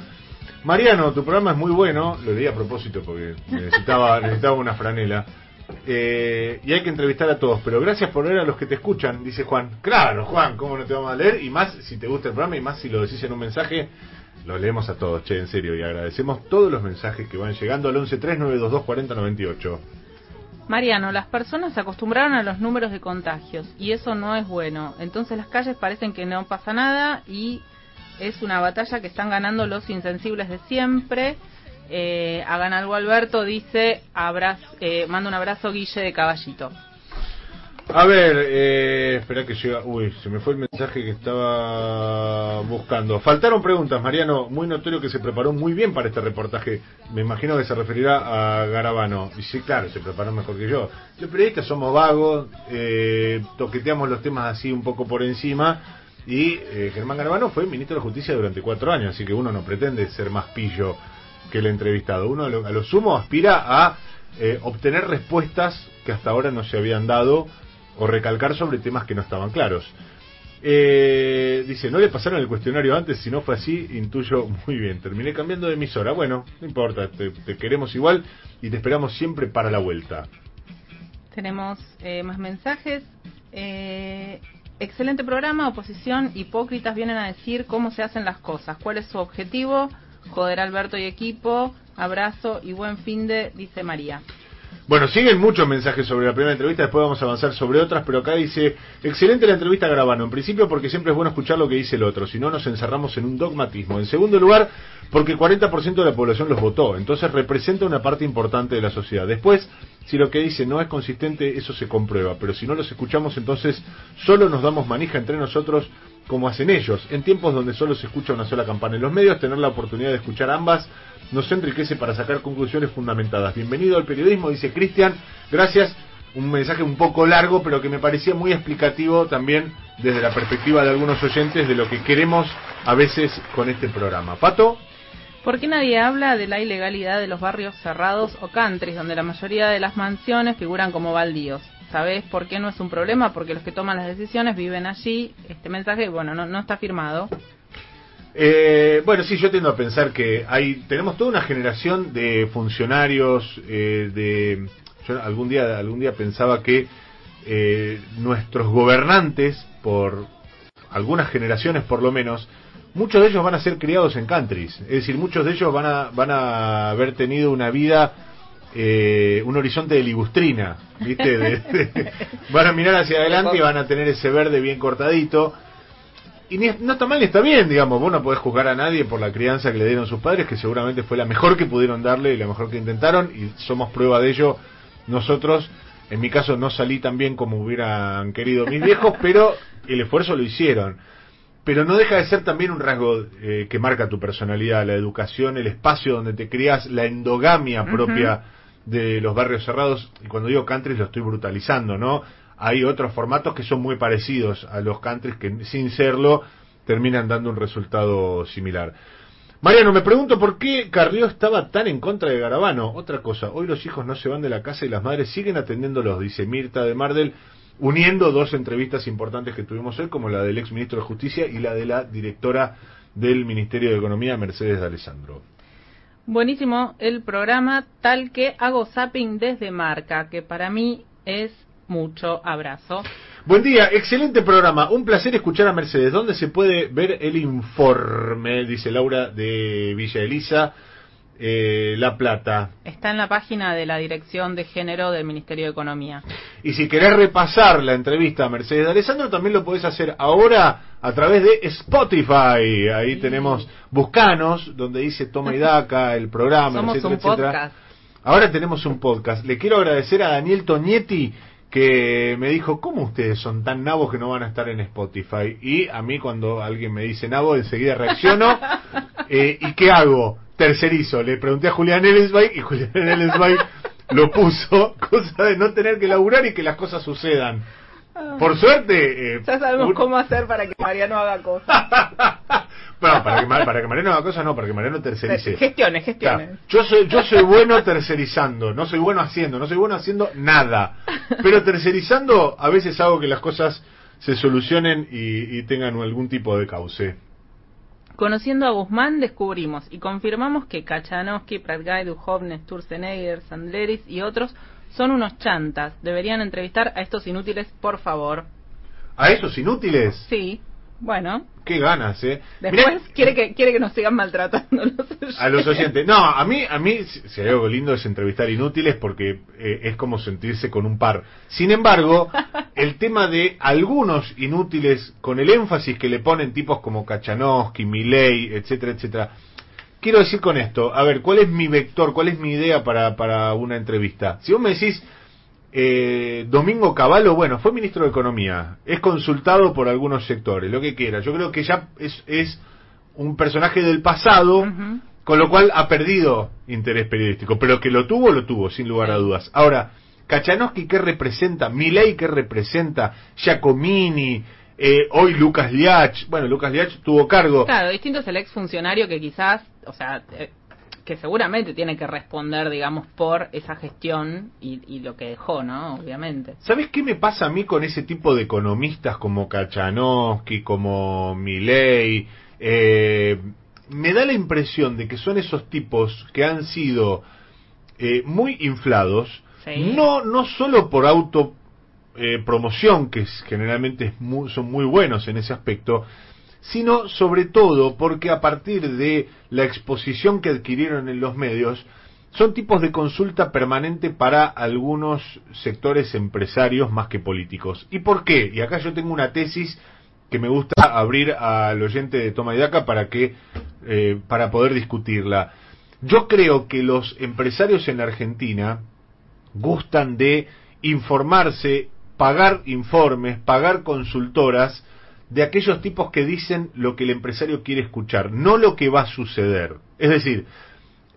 Mariano, tu programa es muy bueno, lo leí a propósito porque necesitaba, necesitaba una franela. Eh, y hay que entrevistar a todos, pero gracias por leer a los que te escuchan, dice Juan. Claro, Juan, ¿cómo no te vamos a leer? Y más si te gusta el programa y más si lo decís en un mensaje, lo leemos a todos, che, en serio. Y agradecemos todos los mensajes que van llegando al 1139224098. Mariano, las personas se acostumbraron a los números de contagios y eso no es bueno. Entonces las calles parecen que no pasa nada y es una batalla que están ganando los insensibles de siempre. Eh, hagan algo Alberto, dice, eh, manda un abrazo Guille de Caballito. A ver, eh, espera que llega. Uy, se me fue el mensaje que estaba buscando. Faltaron preguntas, Mariano. Muy notorio que se preparó muy bien para este reportaje. Me imagino que se referirá a Garabano. Y sí, claro, se preparó mejor que yo. Los periodistas somos vagos, eh, toqueteamos los temas así un poco por encima. Y eh, Germán Garabano fue ministro de Justicia durante cuatro años, así que uno no pretende ser más pillo que el entrevistado. Uno a lo, a lo sumo aspira a eh, obtener respuestas que hasta ahora no se habían dado o recalcar sobre temas que no estaban claros. Eh, dice, no le pasaron el cuestionario antes, si no fue así, intuyo muy bien. Terminé cambiando de emisora. Bueno, no importa, te, te queremos igual y te esperamos siempre para la vuelta. Tenemos eh, más mensajes. Eh, excelente programa, oposición, hipócritas vienen a decir cómo se hacen las cosas, cuál es su objetivo, joder Alberto y equipo, abrazo y buen fin de, dice María. Bueno, siguen muchos mensajes sobre la primera entrevista, después vamos a avanzar sobre otras, pero acá dice, excelente la entrevista a Grabano, en principio porque siempre es bueno escuchar lo que dice el otro, si no nos encerramos en un dogmatismo. En segundo lugar, porque el 40% de la población los votó, entonces representa una parte importante de la sociedad. Después, si lo que dice no es consistente, eso se comprueba, pero si no los escuchamos, entonces solo nos damos manija entre nosotros como hacen ellos. En tiempos donde solo se escucha una sola campana en los medios, tener la oportunidad de escuchar ambas nos enriquece para sacar conclusiones fundamentadas. Bienvenido al periodismo, dice Cristian. Gracias. Un mensaje un poco largo, pero que me parecía muy explicativo también desde la perspectiva de algunos oyentes de lo que queremos a veces con este programa. Pato. ¿Por qué nadie habla de la ilegalidad de los barrios cerrados o countries, donde la mayoría de las mansiones figuran como baldíos? ¿Sabés por qué no es un problema? Porque los que toman las decisiones viven allí. Este mensaje, bueno, no, no está firmado. Eh, bueno, sí, yo tiendo a pensar que hay tenemos toda una generación de funcionarios, eh, de yo algún día algún día pensaba que eh, nuestros gobernantes, por algunas generaciones por lo menos, muchos de ellos van a ser criados en countries, es decir, muchos de ellos van a van a haber tenido una vida eh, un horizonte de ligustrina, ¿viste? De- van a mirar hacia adelante y van a tener ese verde bien cortadito. Y ni, no está mal ni está bien, digamos. Vos no podés juzgar a nadie por la crianza que le dieron sus padres, que seguramente fue la mejor que pudieron darle y la mejor que intentaron, y somos prueba de ello nosotros. En mi caso no salí tan bien como hubieran querido mis viejos, pero el esfuerzo lo hicieron. Pero no deja de ser también un rasgo eh, que marca tu personalidad, la educación, el espacio donde te criás, la endogamia propia de los barrios cerrados. Y cuando digo countries lo estoy brutalizando, ¿no? Hay otros formatos que son muy parecidos a los countries que sin serlo terminan dando un resultado similar. Mariano, me pregunto por qué Carrió estaba tan en contra de Garabano. Otra cosa, hoy los hijos no se van de la casa y las madres siguen atendiéndolos, dice Mirta de Mardel, uniendo dos entrevistas importantes que tuvimos hoy, como la del ex ministro de Justicia y la de la directora del Ministerio de Economía, Mercedes de Alessandro. Buenísimo el programa, tal que hago zapping desde marca, que para mí es mucho abrazo. Buen día, excelente programa. Un placer escuchar a Mercedes. ¿Dónde se puede ver el informe? Dice Laura de Villa Elisa, eh, La Plata. Está en la página de la Dirección de Género del Ministerio de Economía. Y si querés repasar la entrevista a Mercedes de Alessandro, también lo podés hacer ahora a través de Spotify. Ahí tenemos Buscanos, donde dice Toma y Daca, el programa, Somos etcétera, un etcétera. podcast. Ahora tenemos un podcast. Le quiero agradecer a Daniel Tonietti que me dijo, ¿cómo ustedes son tan nabos que no van a estar en Spotify? Y a mí cuando alguien me dice nabo, enseguida reacciono. Eh, ¿Y qué hago? Tercerizo. Le pregunté a Julián Ellensby y Julián Ellensby lo puso, cosa de no tener que laburar y que las cosas sucedan. Por suerte... eh, Ya sabemos un- cómo hacer para que Mariano haga cosas. Bueno, para que, para que Mariano haga cosas, no, para que Mariano tercerice. Gestiones, gestiones. Claro, yo soy yo soy bueno tercerizando, no soy bueno haciendo, no soy bueno haciendo nada. Pero tercerizando a veces hago que las cosas se solucionen y, y tengan algún tipo de cauce. Conociendo a Guzmán descubrimos y confirmamos que Kachanowski, Pratgay, Duhovne, Sturzenegger, Sandleris y otros son unos chantas. Deberían entrevistar a estos inútiles, por favor. A esos inútiles, Sí, bueno. qué ganas, eh. Después Mirá, quiere que quiere que nos sigan maltratando los oyentes. a los oyentes. No, a mí, a mí, si si hay algo lindo es entrevistar inútiles porque eh, es como sentirse con un par. Sin embargo, el tema de algunos inútiles, con el énfasis que le ponen tipos como Kachanowski, Milei, etcétera, etcétera. Quiero decir con esto, a ver, ¿cuál es mi vector, cuál es mi idea para, para una entrevista? Si vos me decís, Eh, Domingo Cavallo, bueno, fue ministro de Economía, es consultado por algunos sectores, lo que quiera. Yo creo que ya es, es un personaje del pasado, con lo cual ha perdido interés periodístico, pero que lo tuvo, lo tuvo, sin lugar a dudas. Ahora, Kachanowski, ¿qué representa? Milei, ¿qué representa? Giacomini, eh, hoy Lucas Liach, bueno, Lucas Liach tuvo cargo. Claro, distinto es el exfuncionario que quizás, o sea, eh, que seguramente tiene que responder, digamos, por esa gestión y, y lo que dejó, ¿no? Obviamente. ¿Sabes qué me pasa a mí con ese tipo de economistas como Kachanowski, como Milei? Eh, me da la impresión de que son esos tipos que han sido eh, muy inflados, Sí. no, no solo por auto eh, promoción, que es- generalmente es mu- son muy buenos en ese aspecto, sino sobre todo porque a partir de la exposición que adquirieron en los medios, son tipos de consulta permanente para algunos sectores empresarios más que políticos. ¿Y por qué? Y acá yo tengo una tesis que me gusta abrir al oyente de Toma y Daca para que eh, para poder discutirla. Yo creo que los empresarios en la Argentina gustan de informarse, pagar informes, pagar consultoras de aquellos tipos que dicen lo que el empresario quiere escuchar, no lo que va a suceder. Es decir,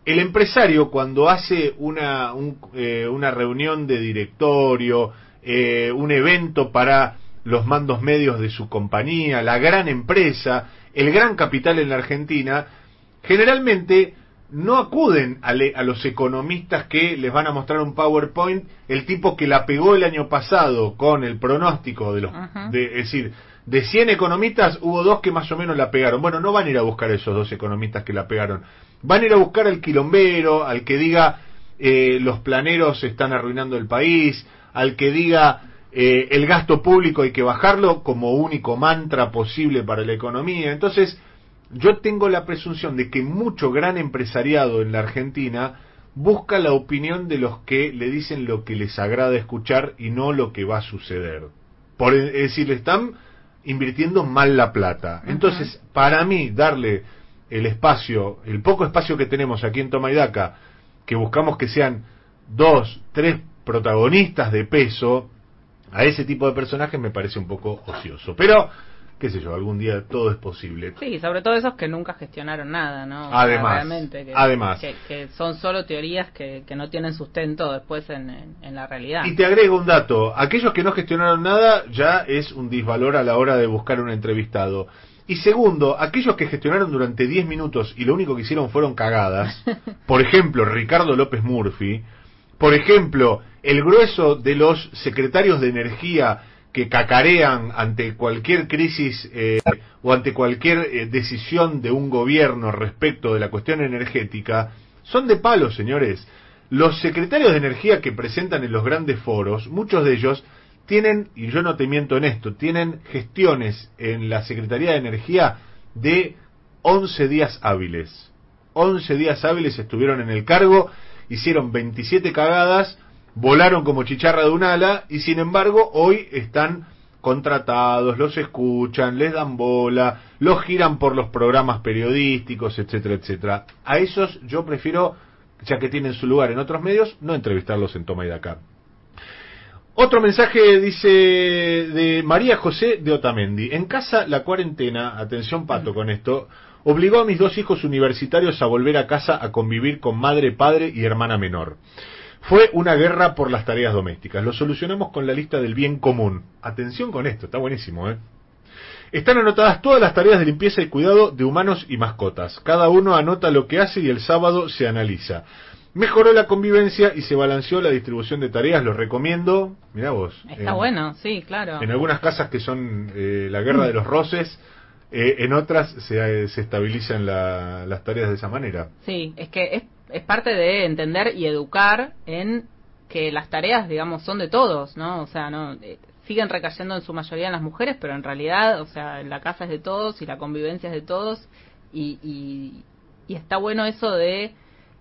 el empresario cuando hace una, un- eh, una reunión de directorio, eh, un evento para los mandos medios de su compañía, la gran empresa, el gran capital en la Argentina, generalmente no acuden a, le- a los economistas que les van a mostrar un PowerPoint, el tipo que la pegó el año pasado con el pronóstico de los, de, es decir, de 100 economistas hubo dos que más o menos la pegaron. Bueno, no van a ir a buscar a esos dos economistas que la pegaron. Van a ir a buscar al quilombero, al que diga eh, los planeros están arruinando el país, al que diga eh, el gasto público hay que bajarlo como único mantra posible para la economía. Entonces, yo tengo la presunción de que mucho gran empresariado en la Argentina busca la opinión de los que le dicen lo que les agrada escuchar y no lo que va a suceder. Por, es decir, están invirtiendo mal la plata. Entonces, para mí, darle el espacio, el poco espacio que tenemos aquí en Toma y Daca, que buscamos que sean dos, tres protagonistas de peso, a ese tipo de personajes me parece un poco ocioso. Pero, qué sé yo, algún día todo es posible. Sí, sobre todo esos que nunca gestionaron nada, ¿no? O sea, Además, que, además. Que, que son solo teorías que, que no tienen sustento después en, en, en la realidad. Y te agrego un dato, aquellos que no gestionaron nada ya es un disvalor a la hora de buscar un entrevistado. Y segundo, aquellos que gestionaron durante 10 minutos y lo único que hicieron fueron cagadas, por ejemplo, Ricardo López Murphy, por ejemplo, el grueso de los secretarios de energía que cacarean ante cualquier crisis eh, o ante cualquier eh, decisión de un gobierno respecto de la cuestión energética, son de palo, señores. Los secretarios de energía que presentan en los grandes foros, muchos de ellos tienen, y yo no te miento en esto, tienen gestiones en la Secretaría de Energía de 11 días hábiles. 11 días hábiles estuvieron en el cargo, hicieron 27 cagadas, volaron como chicharra de un ala y sin embargo hoy están contratados, los escuchan, les dan bola, los giran por los programas periodísticos, etcétera, etcétera. A esos yo prefiero, ya que tienen su lugar en otros medios, no entrevistarlos en Toma y Daca. Otro mensaje dice de María José de Otamendi. En casa la cuarentena, atención pato con esto, obligó a mis dos hijos universitarios a volver a casa a convivir con madre, padre y hermana menor. Fue una guerra por las tareas domésticas. Lo solucionamos con la lista del bien común. Atención con esto, está buenísimo, ¿eh? Están anotadas todas las tareas de limpieza y cuidado de humanos y mascotas. Cada uno anota lo que hace y el sábado se analiza. Mejoró la convivencia y se balanceó la distribución de tareas, lo recomiendo. Mirá vos. Está en- bueno, sí, claro. En algunas casas que son eh, la guerra de los roces, eh, en otras se, se estabilizan la- las tareas de esa manera. Sí, es que es, es parte de entender y educar en que las tareas, digamos, son de todos, ¿no? O sea, no eh, siguen recayendo en su mayoría en las mujeres, pero en realidad, o sea, la casa es de todos y la convivencia es de todos y, y, y está bueno eso de,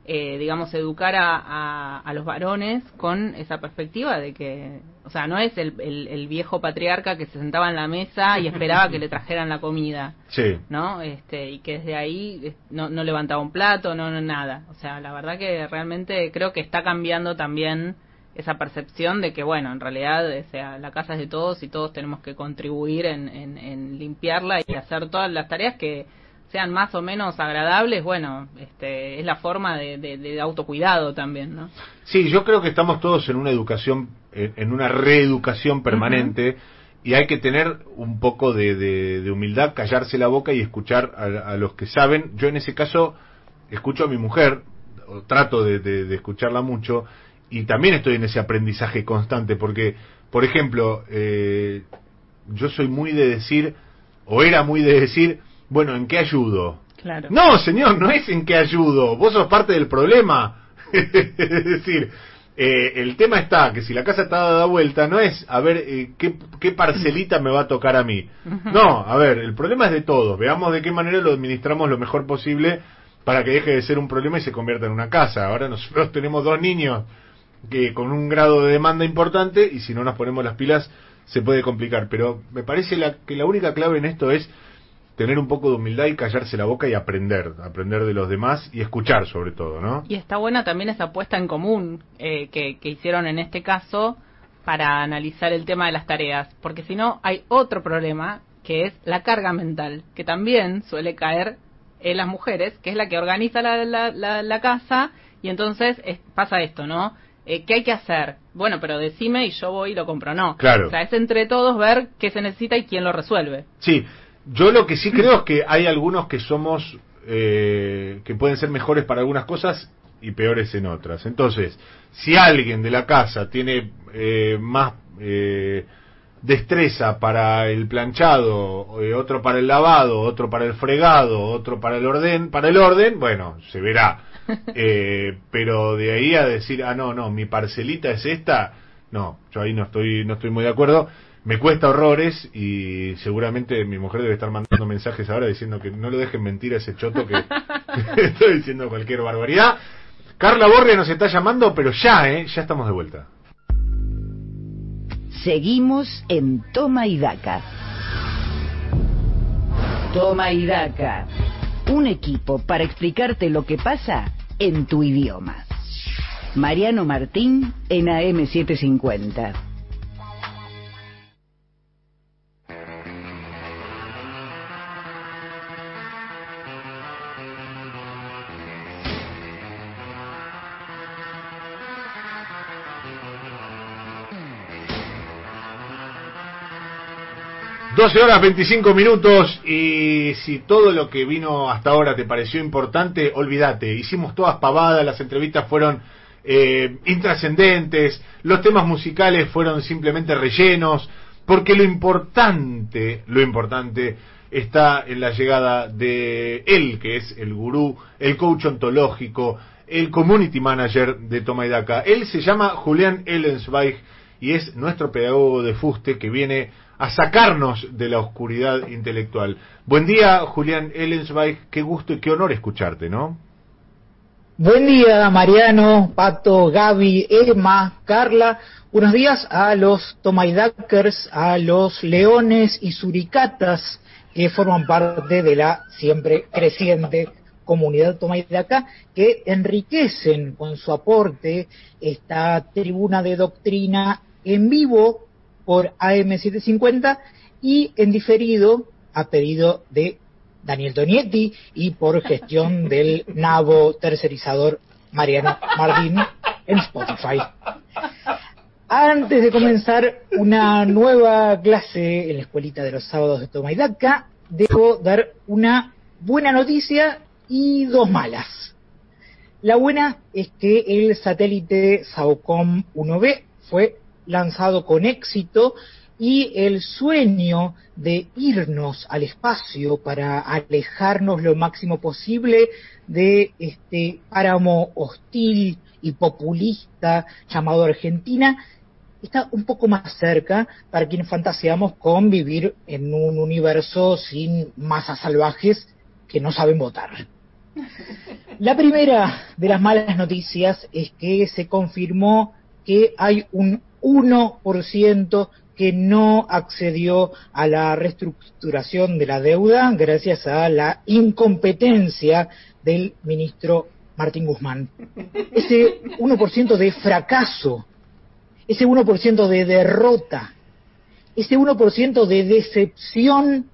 eh, digamos, educar a, a, a los varones con esa perspectiva de que, o sea, no es el, el, el viejo patriarca que se sentaba en la mesa y esperaba que le trajeran la comida. Sí. ¿no? Este, y que desde ahí eh, no, no levantaba un plato, no, no nada. O sea, la verdad que realmente creo que está cambiando también esa percepción de que, bueno, en realidad o sea, la casa es de todos y todos tenemos que contribuir en, en, en limpiarla y hacer todas las tareas que sean más o menos agradables, bueno, este, es la forma de, de, de autocuidado también, ¿no? Sí, yo creo que estamos todos en una educación, en una reeducación permanente y hay que tener un poco de, humildad, callarse la boca y escuchar a, a los que saben. Yo en ese caso escucho a mi mujer, o trato de escucharla mucho y también estoy en ese aprendizaje constante porque, por ejemplo, eh, yo soy muy de decir, o era muy de decir, bueno, ¿en qué ayudo? Claro. No, señor, no es en qué ayudo. Vos sos parte del problema. es decir, eh, el tema está que si la casa está dada vuelta, no es a ver eh, qué, qué parcelita me va a tocar a mí. No, a ver, el problema es de todos. Veamos de qué manera lo administramos lo mejor posible para que deje de ser un problema y se convierta en una casa. Ahora nosotros tenemos dos niños que con un grado de demanda importante y si no nos ponemos las pilas se puede complicar. Pero me parece la, que la única clave en esto es tener un poco de humildad y callarse la boca y aprender, aprender de los demás y escuchar sobre todo, ¿no? Y está buena también esa apuesta en común eh, que, que hicieron en este caso para analizar el tema de las tareas, porque si no hay otro problema que es la carga mental, que también suele caer en las mujeres, que es la que organiza la, la, la, la casa y entonces es- pasa esto, ¿no? Eh, ¿Qué hay que hacer? Bueno, pero decime y yo voy y lo compro. No. Claro. O sea, es entre todos ver qué se necesita y quién lo resuelve. Sí, yo lo que sí creo es que hay algunos que somos, eh, que pueden ser mejores para algunas cosas y peores en otras. Entonces, si alguien de la casa tiene eh, más eh, destreza para el planchado, eh, otro para el lavado, otro para el fregado, otro para el orden, para el orden, bueno, se verá. Eh, pero de ahí a decir, ah, no, no, mi parcelita es esta, no, yo ahí no estoy, no estoy muy de acuerdo. Me cuesta horrores y seguramente mi mujer debe estar mandando mensajes ahora diciendo que no lo dejen mentir a ese choto que estoy diciendo cualquier barbaridad. Carla Borria nos está llamando, pero ya, ¿eh? Ya estamos de vuelta. Seguimos en Toma y Daca. Toma y Daca. Un equipo para explicarte lo que pasa en tu idioma. Mariano Martín en AM750. Doce horas 25 minutos y si todo lo que vino hasta ahora te pareció importante, olvídate. Hicimos todas pavadas, las entrevistas fueron eh, intrascendentes, los temas musicales fueron simplemente rellenos, porque lo importante, lo importante está en la llegada de él, que es el gurú, el coach ontológico, el community manager de Toma. Él se llama Julián Ellensweig y es nuestro pedagogo de fuste que viene a sacarnos de la oscuridad intelectual. Buen día, Julián Ellensweig, qué gusto y qué honor escucharte, ¿no? Buen día, Mariano, Pato, Gaby, Emma, Carla. Buenos días a los Tomaidakers, a los leones y suricatas que forman parte de la siempre creciente comunidad Tomaidaka, que enriquecen con su aporte esta tribuna de doctrina en vivo por AM750 y en diferido a pedido de Daniel Donietti y por gestión del nabo tercerizador Mariano Martín en Spotify. Antes de comenzar una nueva clase en la escuelita de los sábados de Toma y Daca, debo dar una buena noticia y dos malas. La buena es que el satélite Saocom 1B fue lanzado con éxito y el sueño de irnos al espacio para alejarnos lo máximo posible de este páramo hostil y populista llamado Argentina está un poco más cerca para quienes fantaseamos con vivir en un universo sin masas salvajes que no saben votar. La primera de las malas noticias es que se confirmó que hay un 1% que no accedió a la reestructuración de la deuda gracias a la incompetencia del ministro Martín Guzmán. Ese 1% de fracaso ese 1% de derrota, ese 1% de decepción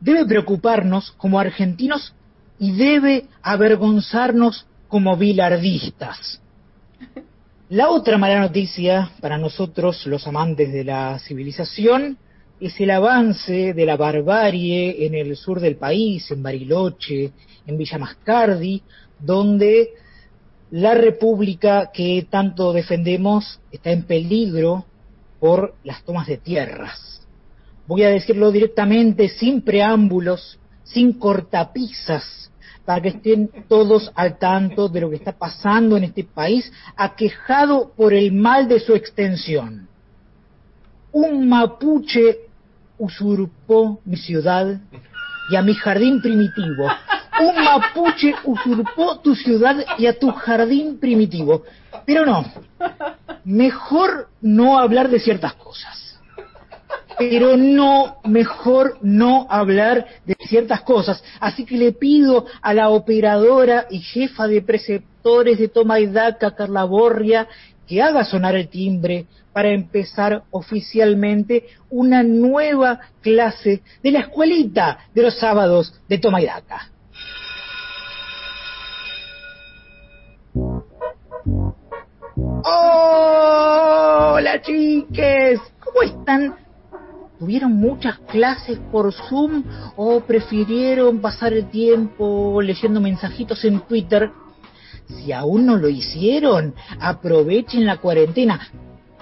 debe preocuparnos como argentinos y debe avergonzarnos como bilardistas. La otra mala noticia para nosotros, los amantes de la civilización, es el avance de la barbarie en el sur del país, en Bariloche, en Villa Mascardi, donde la república que tanto defendemos está en peligro por las tomas de tierras. Voy a decirlo directamente, sin preámbulos, sin cortapisas, para que estén todos al tanto de lo que está pasando en este país, aquejado por el mal de su extensión. Un mapuche usurpó mi ciudad y a mi jardín primitivo. Un mapuche usurpó tu ciudad y a tu jardín primitivo. Pero no, mejor no hablar de ciertas cosas. Pero no, mejor no hablar de ciertas cosas. Así que le pido a la operadora y jefa de preceptores de Toma y Daca, Carla Borria, que haga sonar el timbre para empezar oficialmente una nueva clase de la escuelita de los sábados de Toma y Daca. Hola chiques, ¿cómo están? ¿Tuvieron muchas clases por Zoom o prefirieron pasar el tiempo leyendo mensajitos en Twitter? Si aún no lo hicieron, aprovechen la cuarentena,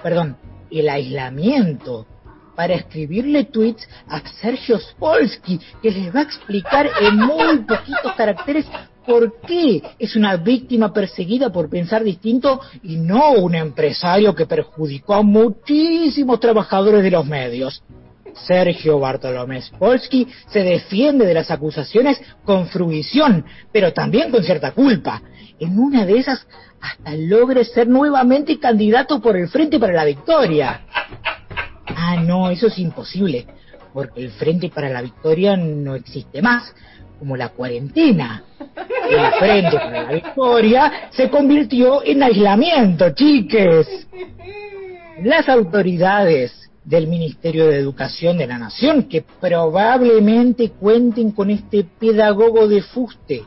perdón, el aislamiento para escribirle tweets a Sergio Spolsky, que les va a explicar en muy poquitos caracteres por qué es una víctima perseguida por pensar distinto y no un empresario que perjudicó a muchísimos trabajadores de los medios. Sergio Bartolomé Spolsky se defiende de las acusaciones con fruición, pero también con cierta culpa. En una de esas hasta logre ser nuevamente candidato por el Frente para la Victoria. Ah, no, eso es imposible, porque el Frente para la Victoria no existe más, como la cuarentena. El Frente para la Victoria se convirtió en aislamiento, chiques. Las autoridades del Ministerio de Educación de la Nación, que probablemente cuenten con este pedagogo de fuste,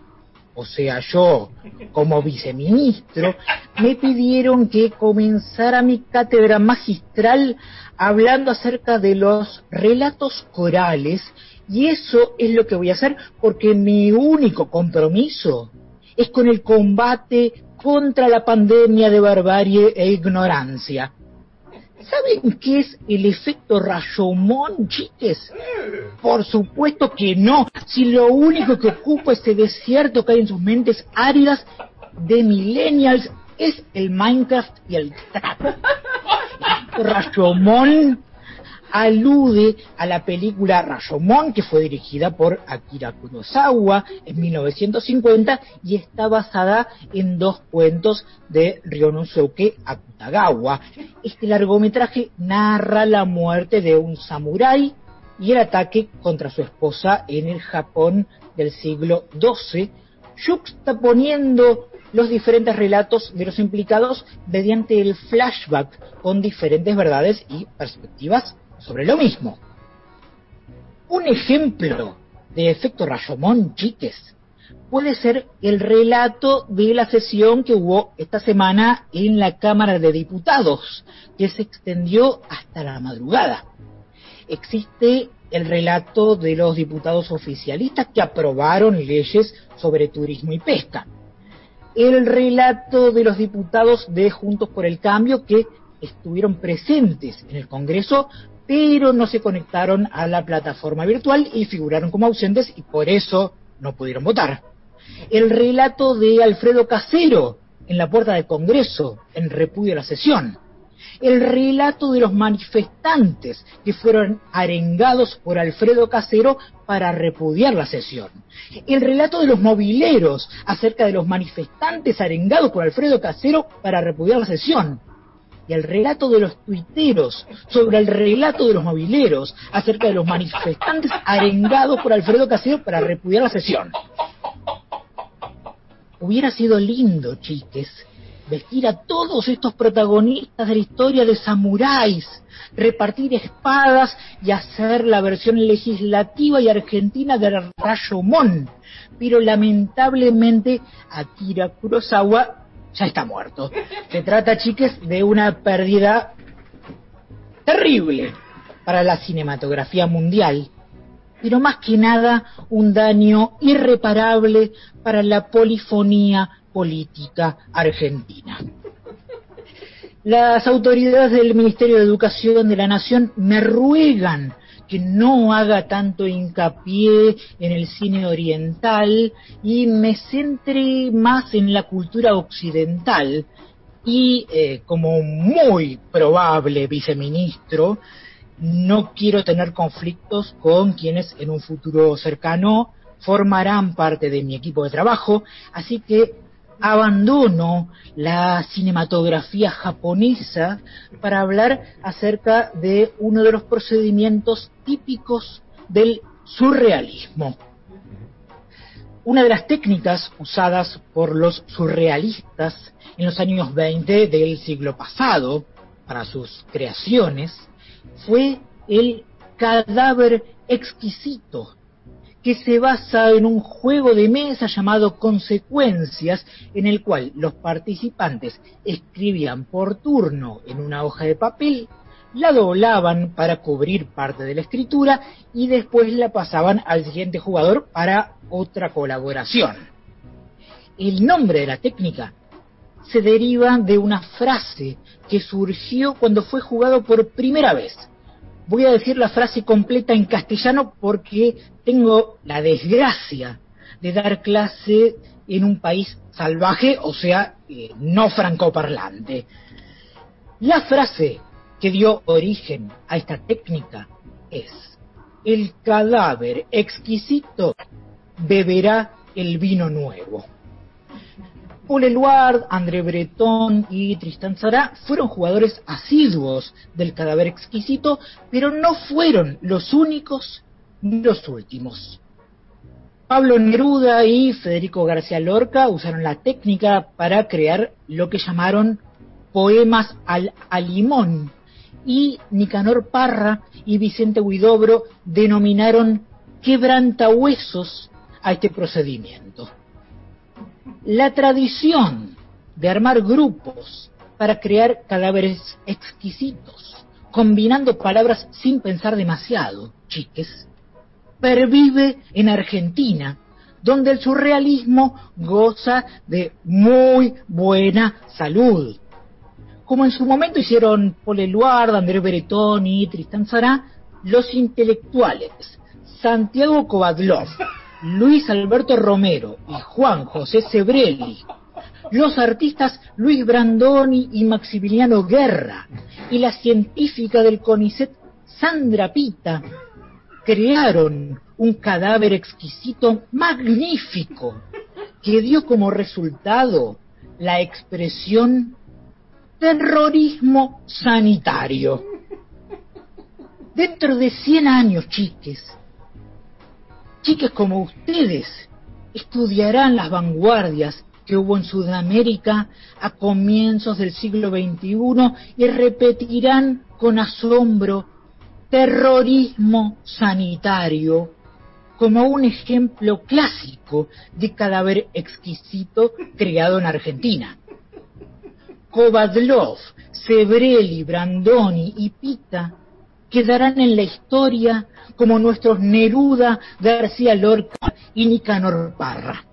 o sea, yo, como viceministro, me pidieron que comenzara mi cátedra magistral hablando acerca de los relatos corales, y eso es lo que voy a hacer porque mi único compromiso es con el combate contra la pandemia de barbarie e ignorancia. ¿Saben qué es el efecto Rashomon, chiques? Por supuesto que no. Si lo único que ocupa ese desierto que hay en sus mentes áridas de millennials es el Minecraft y el trap. El Rashomon alude a la película Rashomon, que fue dirigida por Akira Kurosawa en 1950 y está basada en dos cuentos de Ryonosuke Akutagawa. Este largometraje narra la muerte de un samurái y el ataque contra su esposa en el Japón del siglo XII, juxtaponiendo los diferentes relatos de los implicados mediante el flashback con diferentes verdades y perspectivas sobre lo mismo. Un ejemplo de efecto Rashomon, chiques, puede ser el relato de la sesión que hubo esta semana en la Cámara de Diputados, que se extendió hasta la madrugada. Existe el relato de los diputados oficialistas que aprobaron leyes sobre turismo y pesca. El relato de los diputados de Juntos por el Cambio que estuvieron presentes en el Congreso pero no se conectaron a la plataforma virtual y figuraron como ausentes y por eso no pudieron votar. El relato de Alfredo Casero en la puerta del Congreso en repudio a la sesión. El relato de los manifestantes que fueron arengados por Alfredo Casero para repudiar la sesión. El relato de los mobileros acerca de los manifestantes arengados por Alfredo Casero para repudiar la sesión y el relato de los tuiteros sobre el relato de los mobileros acerca de los manifestantes arengados por Alfredo Casero para repudiar la sesión. Hubiera sido lindo, chiques, vestir a todos estos protagonistas de la historia de samuráis, repartir espadas y hacer la versión legislativa y argentina del Rashomon. Pero lamentablemente Akira Kurosawa ya está muerto. Se trata, chiques, de una pérdida terrible para la cinematografía mundial, pero más que nada un daño irreparable para la polifonía política argentina. Las autoridades del Ministerio de Educación de la Nación me ruegan que no haga tanto hincapié en el cine oriental y me centre más en la cultura occidental. Y eh, como muy probable viceministro no quiero tener conflictos con quienes en un futuro cercano formarán parte de mi equipo de trabajo, así que abandono la cinematografía japonesa para hablar acerca de uno de los procedimientos típicos del surrealismo. Una de las técnicas usadas por los surrealistas en los años 20 del siglo pasado para sus creaciones fue el cadáver exquisito, que se basa en un juego de mesa llamado Consecuencias, en el cual los participantes escribían por turno en una hoja de papel, la doblaban para cubrir parte de la escritura y después la pasaban al siguiente jugador para otra colaboración. El nombre de la técnica se deriva de una frase que surgió cuando fue jugado por primera vez voy a decir la frase completa en castellano porque tengo la desgracia de dar clase en un país salvaje, o sea, eh, no francoparlante. La frase que dio origen a esta técnica es, el cadáver exquisito beberá el vino nuevo. Paul Eluard, André Breton y Tristan Zara fueron jugadores asiduos del cadáver exquisito, pero no fueron los únicos ni los últimos. Pablo Neruda y Federico García Lorca usaron la técnica para crear lo que llamaron poemas al alimón y Nicanor Parra y Vicente Huidobro denominaron quebrantahuesos a este procedimiento. La tradición de armar grupos para crear cadáveres exquisitos, combinando palabras sin pensar demasiado, chiques, pervive en Argentina, donde el surrealismo goza de muy buena salud. Como en su momento hicieron Paul Eluard, André Breton y Tristan Zará, los intelectuales Santiago Kovadlov, Luis Alberto Romero y Juan José Sebrelli, los artistas Luis Brandoni y Maximiliano Guerra y la científica del CONICET Sandra Pita crearon un cadáver exquisito magnífico que dio como resultado la expresión terrorismo sanitario. Dentro de 100 años, chiques, chiques como ustedes estudiarán las vanguardias que hubo en Sudamérica a comienzos del siglo XXI y repetirán con asombro terrorismo sanitario como un ejemplo clásico de cadáver exquisito creado en Argentina. Kovadlov, Sebrelli, Brandoni y Pita quedarán en la historia como nuestros Neruda, García Lorca y Nicanor Parra.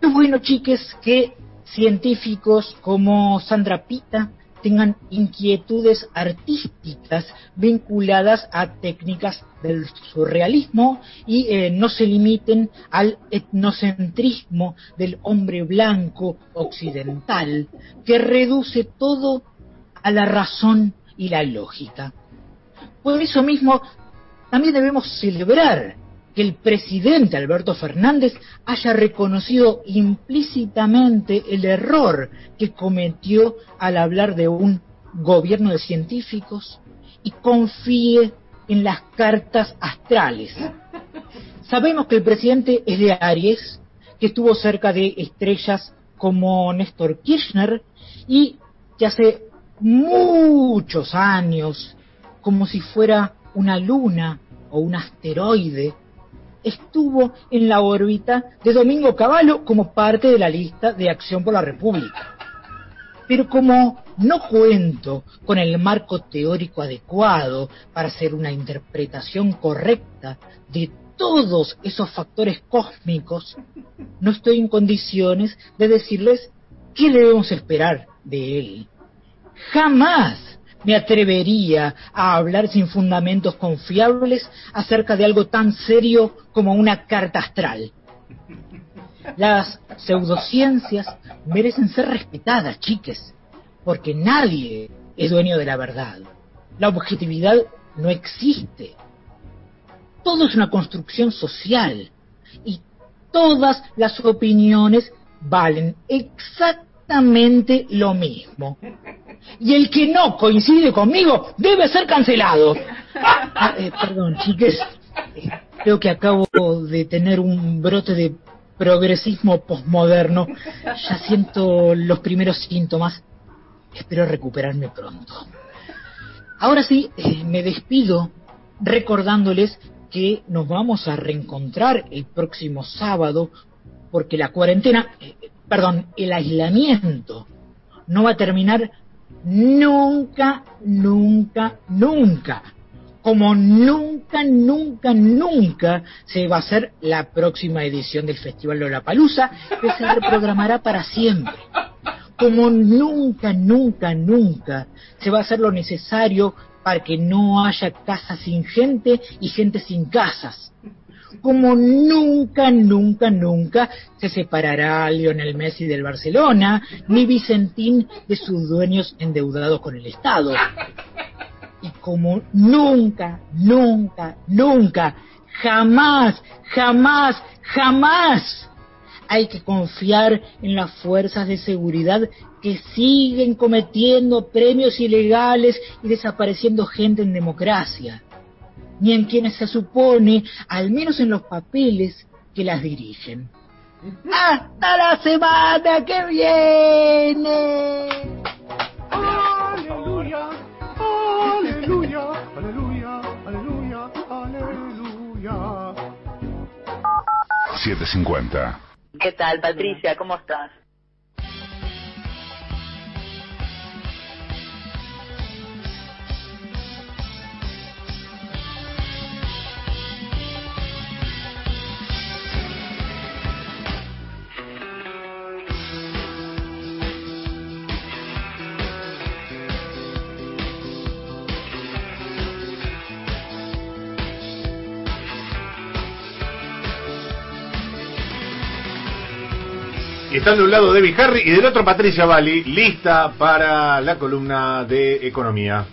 Es bueno, chiques, que científicos como Sandra Pita tengan inquietudes artísticas vinculadas a técnicas del surrealismo y eh, no se limiten al etnocentrismo del hombre blanco occidental, que reduce todo a la razón y la lógica. Por eso mismo, también debemos celebrar que el presidente Alberto Fernández haya reconocido implícitamente el error que cometió al hablar de un gobierno de científicos y confíe en las cartas astrales. Sabemos que el presidente es de Aries, que estuvo cerca de estrellas como Néstor Kirchner y que hace muchos años, como si fuera una luna o un asteroide, estuvo en la órbita de Domingo Cavallo como parte de la lista de Acción por la República. Pero como no cuento con el marco teórico adecuado para hacer una interpretación correcta de todos esos factores cósmicos, no estoy en condiciones de decirles qué debemos esperar de él. Jamás me atrevería a hablar sin fundamentos confiables acerca de algo tan serio como una carta astral. Las pseudociencias merecen ser respetadas, chiques, porque nadie es dueño de la verdad. La objetividad no existe. Todo es una construcción social y todas las opiniones valen exactamente lo mismo. Y el que no coincide conmigo debe ser cancelado. Ah, eh, perdón, chiques. Creo que acabo de tener un brote de progresismo posmoderno. Ya siento los primeros síntomas. Espero recuperarme pronto. Ahora sí, eh, me despido recordándoles que nos vamos a reencontrar el próximo sábado porque la cuarentena, eh, perdón, el aislamiento no va a terminar nunca, nunca, nunca. Como nunca, nunca, nunca se va a hacer la próxima edición del Festival Lollapalooza, que se reprogramará para siempre. Como nunca, nunca, nunca se va a hacer lo necesario para que no haya casas sin gente y gente sin casas. Como nunca, nunca, nunca se separará Lionel Messi del Barcelona, ni Vicentín de sus dueños endeudados con el Estado. Y como nunca, nunca, nunca, jamás, jamás, jamás hay que confiar en las fuerzas de seguridad que siguen cometiendo premios ilegales y desapareciendo gente en democracia, ni en quienes se supone, al menos en los papeles, que las dirigen. ¡Hasta la semana que viene! Aleluya, aleluya, aleluya, aleluya, aleluya. 750. ¿Qué tal, Patricia? ¿Cómo estás? Y están de un lado Debbie Harry y del otro Patricia Bali, lista para la columna de economía.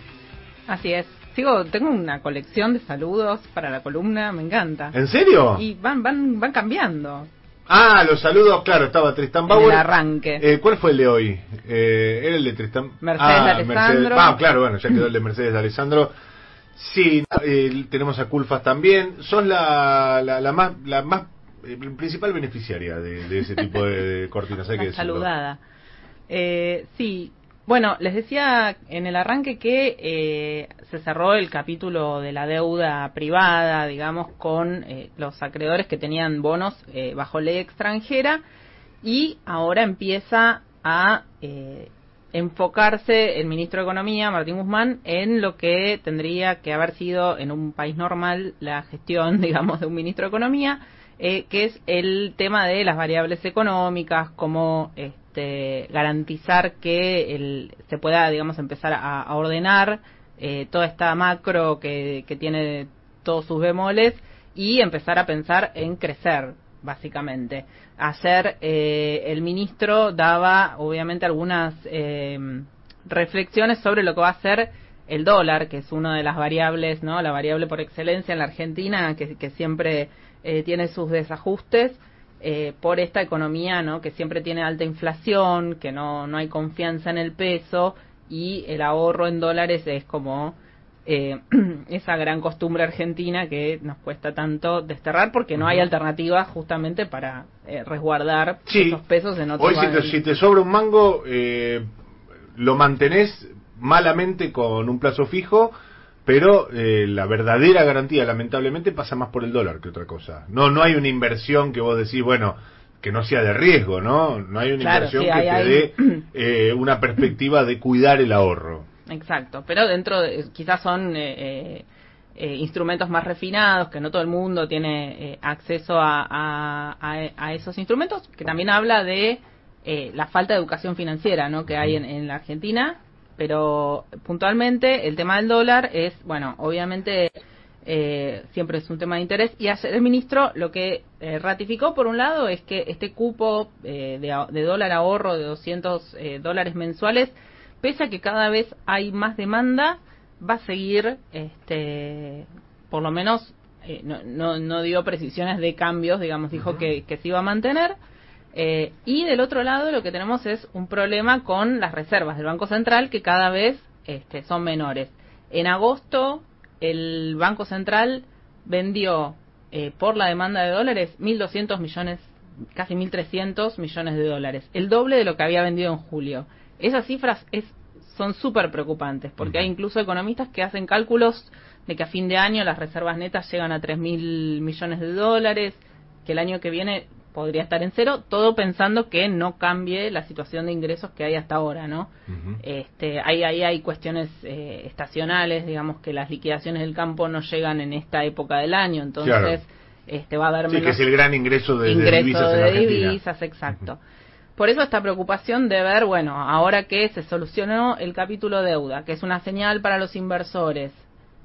Así es. Sigo, tengo una colección de saludos para la columna, me encanta. ¿En serio? Y van, van, van cambiando. Ah, los saludos, claro, estaba Tristan En Bauer. el arranque. Eh, ¿Cuál fue el de hoy? Eh, era el de Tristan. Mercedes ah, de Alessandro. Ah, claro, bueno, ya quedó el de Mercedes de Alessandro. Sí, eh, tenemos a Culfas también. Son la, la, la más, la más principal beneficiaria de, de ese tipo de, de cortinas, hay que saludada. Eh, sí, bueno, les decía en el arranque que eh, se cerró el capítulo de la deuda privada, digamos, con eh, los acreedores que tenían bonos eh, bajo ley extranjera y ahora empieza a eh, enfocarse el ministro de Economía, Martín Guzmán, en lo que tendría que haber sido en un país normal la gestión, digamos, de un ministro de Economía, eh, que es el tema de las variables económicas, cómo este, garantizar que el, se pueda, digamos, empezar a, ordenar eh, toda esta macro que, que tiene todos sus bemoles y empezar a pensar en crecer, básicamente. Hacer, eh, el ministro daba, obviamente, algunas eh, reflexiones sobre lo que va a hacer el dólar, que es una de las variables, ¿no? La variable por excelencia en la Argentina, que siempre eh, tiene sus desajustes eh, por esta economía, ¿no? Que siempre tiene alta inflación, que no, no hay confianza en el peso y el ahorro en dólares es como eh, esa gran costumbre argentina que nos cuesta tanto desterrar porque no hay alternativa justamente para eh, resguardar Sí. esos pesos en otro Hoy si te, si te sobra un mango, eh, lo mantenés malamente con un plazo fijo, pero eh, la verdadera garantía, lamentablemente, pasa más por el dólar que otra cosa. No, no hay una inversión que vos decís, bueno, que no sea de riesgo, ¿no? No hay una Claro, inversión sí, que te hay- dé eh, una perspectiva de cuidar el ahorro. Exacto, pero dentro de, quizás son eh, eh, eh, instrumentos más refinados, que no todo el mundo tiene eh, acceso a, a- esos instrumentos, que también habla de eh, la falta de educación financiera ¿no? que hay en, en la Argentina, pero puntualmente el tema del dólar es, bueno, obviamente eh, siempre es un tema de interés. Y ayer el ministro lo que eh, ratificó por un lado es que este cupo eh, de, dólar ahorro de 200 eh, dólares mensuales pese a que cada vez hay más demanda va a seguir este por lo menos eh, no, no, no dio precisiones de cambios digamos dijo que, que se iba a mantener eh, y del otro lado lo que tenemos es un problema con las reservas del Banco Central que cada vez este, son menores. En agosto el Banco Central vendió eh, por la demanda de dólares 1.200 millones, casi 1.300 millones de dólares, el doble de lo que había vendido en julio. Esas cifras es, son súper preocupantes porque hay incluso economistas que hacen cálculos de que a fin de año las reservas netas llegan a 3.000 millones de dólares, que el año que viene podría estar en cero, todo pensando que no cambie la situación de ingresos que hay hasta ahora, ¿no? Este, ahí, ahí hay cuestiones eh, estacionales, digamos que las liquidaciones del campo no llegan en esta época del año, entonces Claro. este, va a haber Sí, que menos es el gran ingreso de, divisas, exacto. Por eso esta preocupación de ver, bueno, ahora que se solucionó el capítulo deuda, que es una señal para los inversores,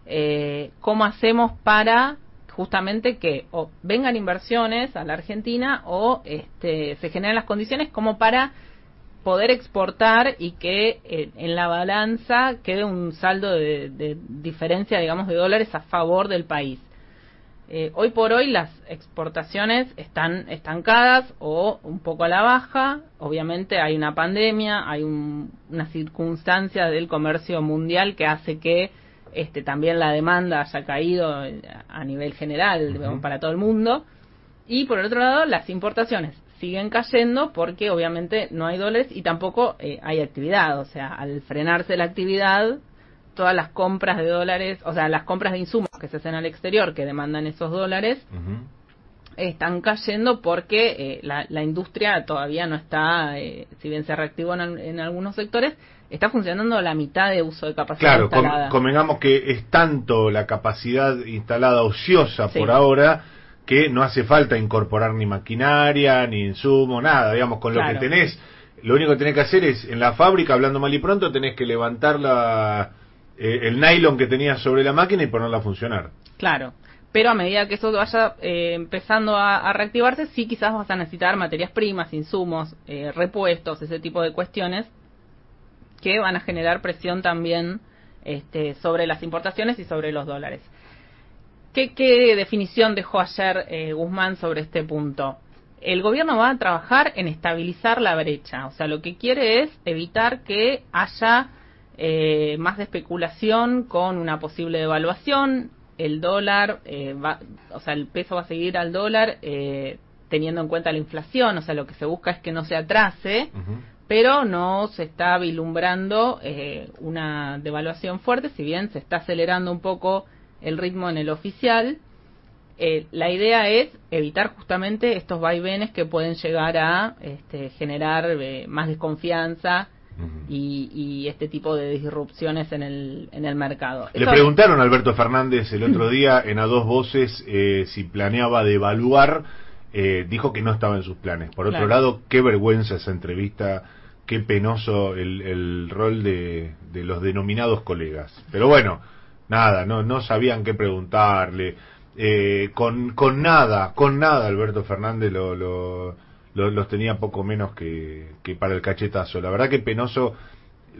eh, ¿cómo hacemos para justamente que o vengan inversiones a la Argentina o este, se generen las condiciones como para poder exportar y que eh, en la balanza quede un saldo de, de diferencia, digamos, de dólares a favor del país. Eh, hoy por hoy las exportaciones están estancadas o un poco a la baja. Obviamente hay una pandemia, hay un- una circunstancia del comercio mundial que hace que este, también la demanda haya caído eh, a nivel general para todo el mundo. Y por el otro lado, las importaciones siguen cayendo porque obviamente no hay dólares y tampoco eh, hay actividad. O sea, al frenarse la actividad, todas las compras de dólares, o sea, las compras de insumos que se hacen al exterior que demandan esos dólares, están cayendo porque eh, la, la industria todavía no está, eh, si bien se reactivó en, en algunos sectores, está funcionando a la mitad de uso de capacidad Claro, instalada. convengamos que es tanto la capacidad instalada ociosa Sí. por ahora que no hace falta incorporar ni maquinaria, ni insumo, nada, digamos, con lo Claro. que tenés, lo único que tenés que hacer es, en la fábrica, hablando mal y pronto, tenés que levantar la, eh, el nylon que tenías sobre la máquina y ponerla a funcionar. Claro. Pero a medida que eso vaya eh, empezando a, reactivarse, sí quizás vas a necesitar materias primas, insumos, eh, repuestos, ese tipo de cuestiones que van a generar presión también este, sobre las importaciones y sobre los dólares. ¿Qué, definición dejó ayer eh, Guzmán sobre este punto? El gobierno va a trabajar en estabilizar la brecha, o sea, lo que quiere es evitar que haya más especulación con una posible devaluación. El dólar, eh, va, o sea, el peso va a seguir al dólar eh, teniendo en cuenta la inflación, o sea, lo que se busca es que no se atrase, pero no se está vislumbrando eh, una devaluación fuerte, si bien se está acelerando un poco el ritmo en el oficial. Eh, la idea es evitar justamente estos vaivenes que pueden llegar a este, generar eh, más desconfianza y, y este tipo de disrupciones en el, en el mercado. Le Eso- preguntaron a Alberto Fernández el otro día en a dos voces eh, si planeaba devaluar, eh, dijo que no estaba en sus planes. Por otro Claro. lado, qué vergüenza esa entrevista, qué penoso el, el rol de, de los denominados colegas. Pero bueno, nada, no, no sabían qué preguntarle. Eh, con, con nada, con nada Alberto Fernández lo, lo- lo- los tenía poco menos que, que para el cachetazo. La verdad que penoso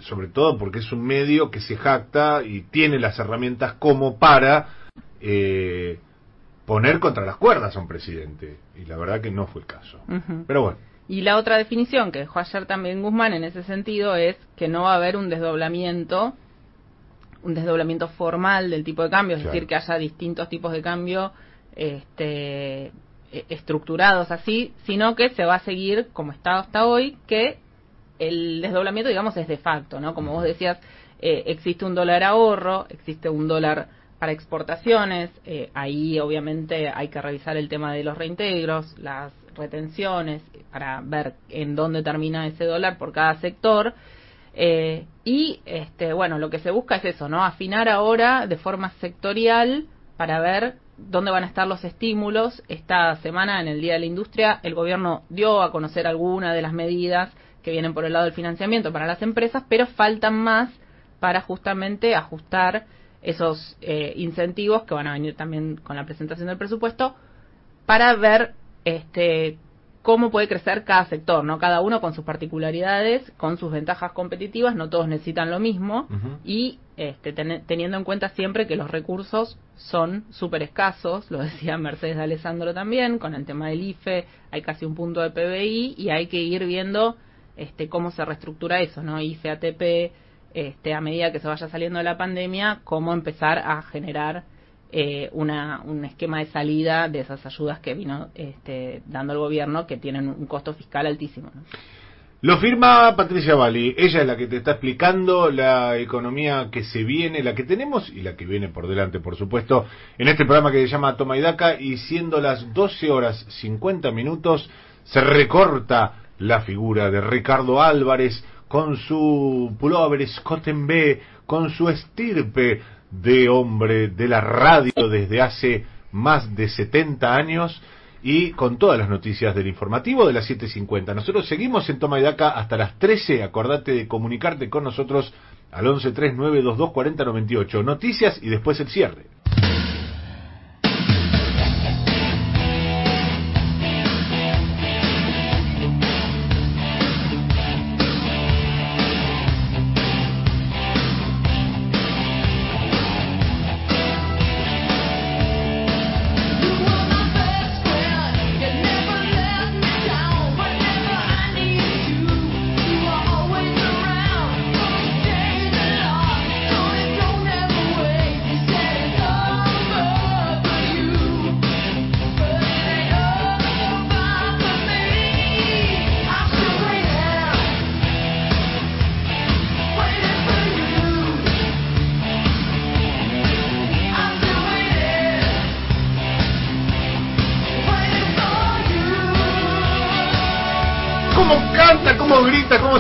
sobre todo porque es un medio que se jacta y tiene las herramientas como para eh, poner contra las cuerdas a un presidente. Y la verdad que no fue el caso. Pero bueno, Y la otra definición que dejó ayer también Guzmán en ese sentido es que no va a haber un desdoblamiento un desdoblamiento formal del tipo de cambio, es Claro. decir, que haya distintos tipos de cambio este, estructurados así, sino que se va a seguir como está hasta hoy, que el desdoblamiento, digamos, es de facto, ¿no? Como vos decías, eh, existe un dólar ahorro, existe un dólar para exportaciones, eh, ahí obviamente hay que revisar el tema de los reintegros, las retenciones, para ver en dónde termina ese dólar por cada sector. Eh, y este, bueno, lo que se busca es eso, ¿no? Afinar ahora de forma sectorial para ver dónde van a estar los estímulos. Esta semana, en el Día de la Industria, el gobierno dio a conocer algunas de las medidas que vienen por el lado del financiamiento para las empresas, pero faltan más para justamente ajustar esos eh, incentivos que van a venir también con la presentación del presupuesto para ver este cómo puede crecer cada sector, ¿no? Cada uno con sus particularidades, con sus ventajas competitivas, no todos necesitan lo mismo y este, ten- teniendo en cuenta siempre que los recursos son súper escasos, lo decía Mercedes de Alessandro también, con el tema del IFE hay casi un punto de PBI y hay que ir viendo este, cómo se reestructura eso, ¿no? IFE, ATP, este, a medida que se vaya saliendo de la pandemia, cómo empezar a generar eh, una, un esquema de salida de esas ayudas que vino este, dando el gobierno que tienen un costo fiscal altísimo. Lo firma Patricia Bali. Ella es la que te está explicando la economía que se viene, la que tenemos y la que viene por delante, por supuesto, en este programa que se llama Toma y Daca. Y siendo las 12 horas 50 minutos, se recorta la figura de Ricardo Álvarez con su pullover Scott en B, con su estirpe de hombre de la radio desde hace más de 70 años y con todas las noticias del informativo de las 7.50. Nosotros seguimos en Toma Daca hasta las 13. Acordate de comunicarte con nosotros al 1139224098. Noticias y después el cierre.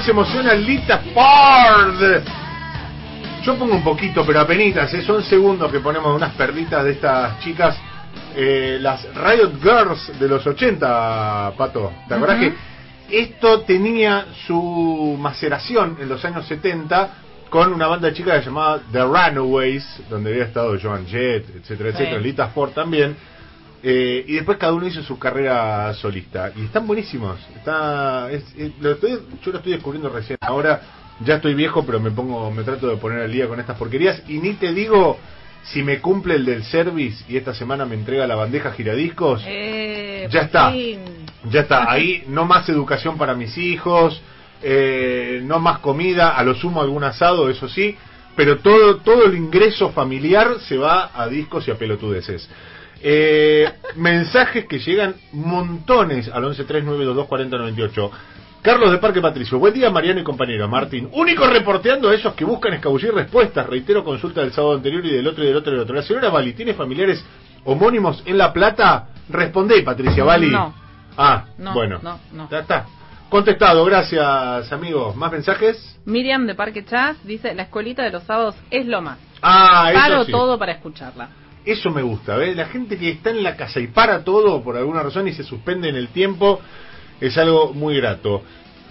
Cómo se emociona Lita Ford? Yo pongo un poquito, pero apenitas, ¿eh? son segundos que ponemos unas perlitas de estas chicas, eh, las Riot Girls de los 80, Pato. ¿Te acordás que esto tenía su maceración en los años 70 con una banda de chicas llamada The Runaways, donde había estado Joan Jett, etcétera, Sí. etcétera, Lita Ford también. Eh, y después cada uno hizo su carrera solista. Y están buenísimos. Está, es- es- lo estoy- yo lo estoy descubriendo recién. Ahora ya estoy viejo, pero me pongo, me trato de poner al día con estas porquerías. Y ni te digo si me cumple el del service y esta semana me entrega la bandeja giradiscos. Eh, Ya está. fin. Ya está, ahí no más educación para mis hijos, eh, no más comida, a lo sumo algún asado, eso sí, pero todo, todo el ingreso familiar se va a discos y a pelotudeces. Eh, mensajes que llegan montones al 1139224098. Carlos de Parque Patricio, buen día Mariano y compañero Martín. Único reporteando a esos que buscan escabullir respuestas. Reitero consulta del sábado anterior y del otro y del otro y del otro. La señora Bali, ¿tiene familiares homónimos en La Plata? Responde, Patricia Bali. No. Ah, No, bueno. no, no. Ya está. Contestado, gracias amigos. ¿Más mensajes? Miriam de Parque Chas dice, la escuelita de los sábados es lo más. Ah, Paro eso sí. todo para escucharla. Eso me gusta, ¿ves? La gente que está en la casa y para todo por alguna razón y se suspende en el tiempo es algo muy grato.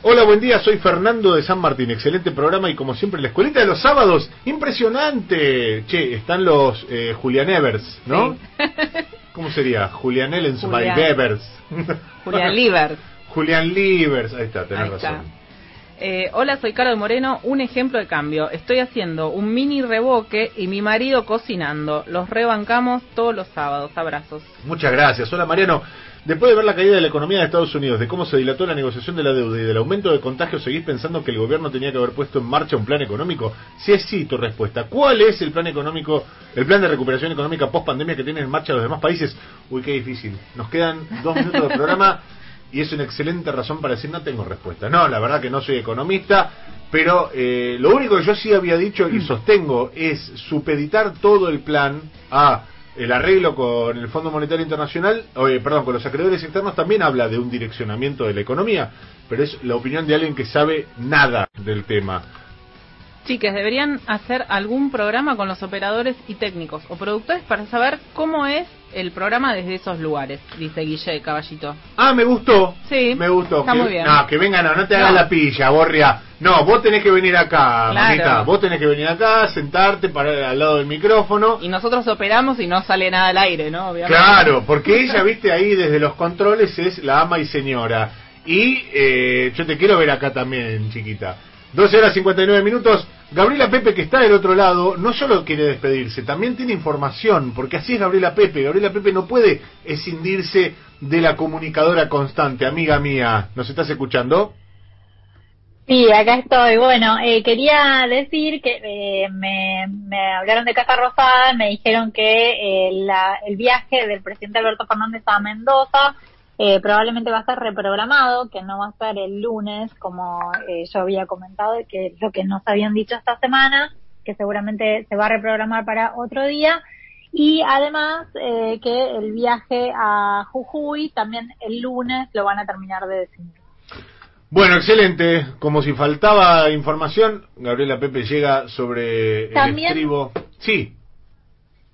Hola, buen día, soy Fernando de San Martín. Excelente programa y como siempre, la escuelita de los sábados. Impresionante. Che, están los eh, Julian Evers, ¿no? ¿Cómo sería? Julian Ellens by Julian. Bevers. Julián Liber. Julian Livers. Ahí está, tenés Ahí está. Eh, hola, soy Caro Moreno, un ejemplo de cambio. Estoy haciendo un mini reboque y mi marido cocinando. Los rebancamos todos los sábados. Abrazos. Muchas gracias. Hola Mariano. Después de ver la caída de la economía de Estados Unidos, de cómo se dilató la negociación de la deuda y del aumento de contagios, ¿seguís pensando que el gobierno tenía que haber puesto en marcha un plan económico? Si es sí, tu respuesta. ¿Cuál es el plan económico, el plan de recuperación económica post pandemia que tienen en marcha los demás países? Uy, qué difícil. Nos quedan dos minutos de programa y es una excelente razón para decir no tengo respuesta. No, la verdad que no soy economista, pero eh, lo único que yo sí había dicho y sostengo es supeditar todo el plan a el arreglo con el Fondo Monetario Internacional, oye, perdón, con los acreedores externos también habla de un direccionamiento de la economía, pero es la opinión de alguien que sabe nada del tema. Chiques, deberían hacer algún programa con los operadores y técnicos o productores para saber cómo es el programa desde esos lugares, dice Guille Caballito. Ah, me gustó. Sí, me gustó. está que, muy bien. No, que vengan, no, no te hagas No. la pilla, Borria. No, vos tenés que venir acá, Claro. mamita. Vos tenés que venir acá, sentarte, parar al lado del micrófono. Y nosotros operamos y no sale nada al aire, ¿no? Obviamente. Claro, porque ella, viste, ahí desde los controles es la ama y señora. Y eh, yo te quiero ver acá también, chiquita. 12 horas 59 minutos. Gabriela Pepe, que está del otro lado, no solo quiere despedirse, también tiene información, porque así es Gabriela Pepe. Gabriela Pepe no puede escindirse de la comunicadora constante. Amiga mía, ¿nos estás escuchando? Sí, acá estoy. Bueno, eh, quería decir que eh, me, me hablaron de Casa Rosada, me dijeron que eh, la- el viaje del presidente Alberto Fernández a Mendoza eh, probablemente va a ser reprogramado, que no va a ser el lunes como eh, yo había comentado, que es lo que nos habían dicho esta semana, que seguramente se va a reprogramar para otro día. Y además eh, que el viaje a Jujuy también el lunes lo van a terminar de definir. Bueno, excelente. Como si faltaba información, Gabriela Pepe llega sobre el estribo. Sí,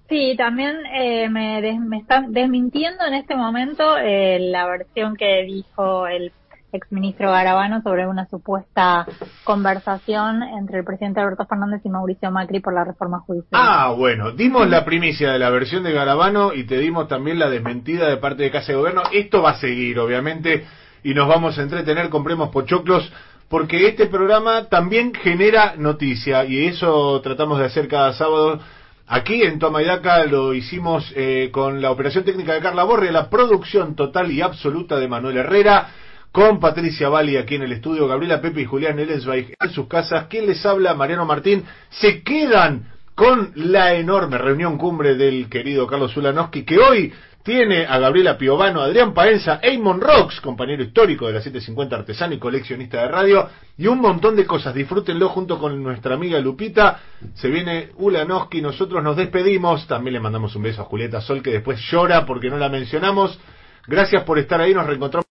Sí, también eh, me, des- me están desmintiendo en este momento eh, la versión que dijo el exministro Garabano sobre una supuesta conversación entre el presidente Alberto Fernández y Mauricio Macri por la reforma judicial. Ah, bueno, dimos la primicia de la versión de Garabano y te dimos también la desmentida de parte de Casa de Gobierno. Esto va a seguir, obviamente, y nos vamos a entretener, compremos pochoclos, porque este programa también genera noticia y eso tratamos de hacer cada sábado. Aquí en Toma y Daca lo hicimos eh, con la operación técnica de Carla Borre, la producción total y absoluta de Manuel Herrera, con Patricia Bali aquí en el estudio, Gabriela Pepe y Julián Ellensweig en sus casas. ¿Quién les habla? Mariano Martín. Se quedan con la enorme reunión cumbre del querido Carlos Zulanowski, que hoy tiene a Gabriela Piovano, Adrián Paenza, Eamon Rocks, compañero histórico de la 750 artesano y coleccionista de radio, y un montón de cosas. Disfrútenlo junto con nuestra amiga Lupita. Se viene Ulanowski, nosotros nos despedimos. También le mandamos un beso a Julieta Sol, que después llora porque no la mencionamos. Gracias por estar ahí, nos reencontramos.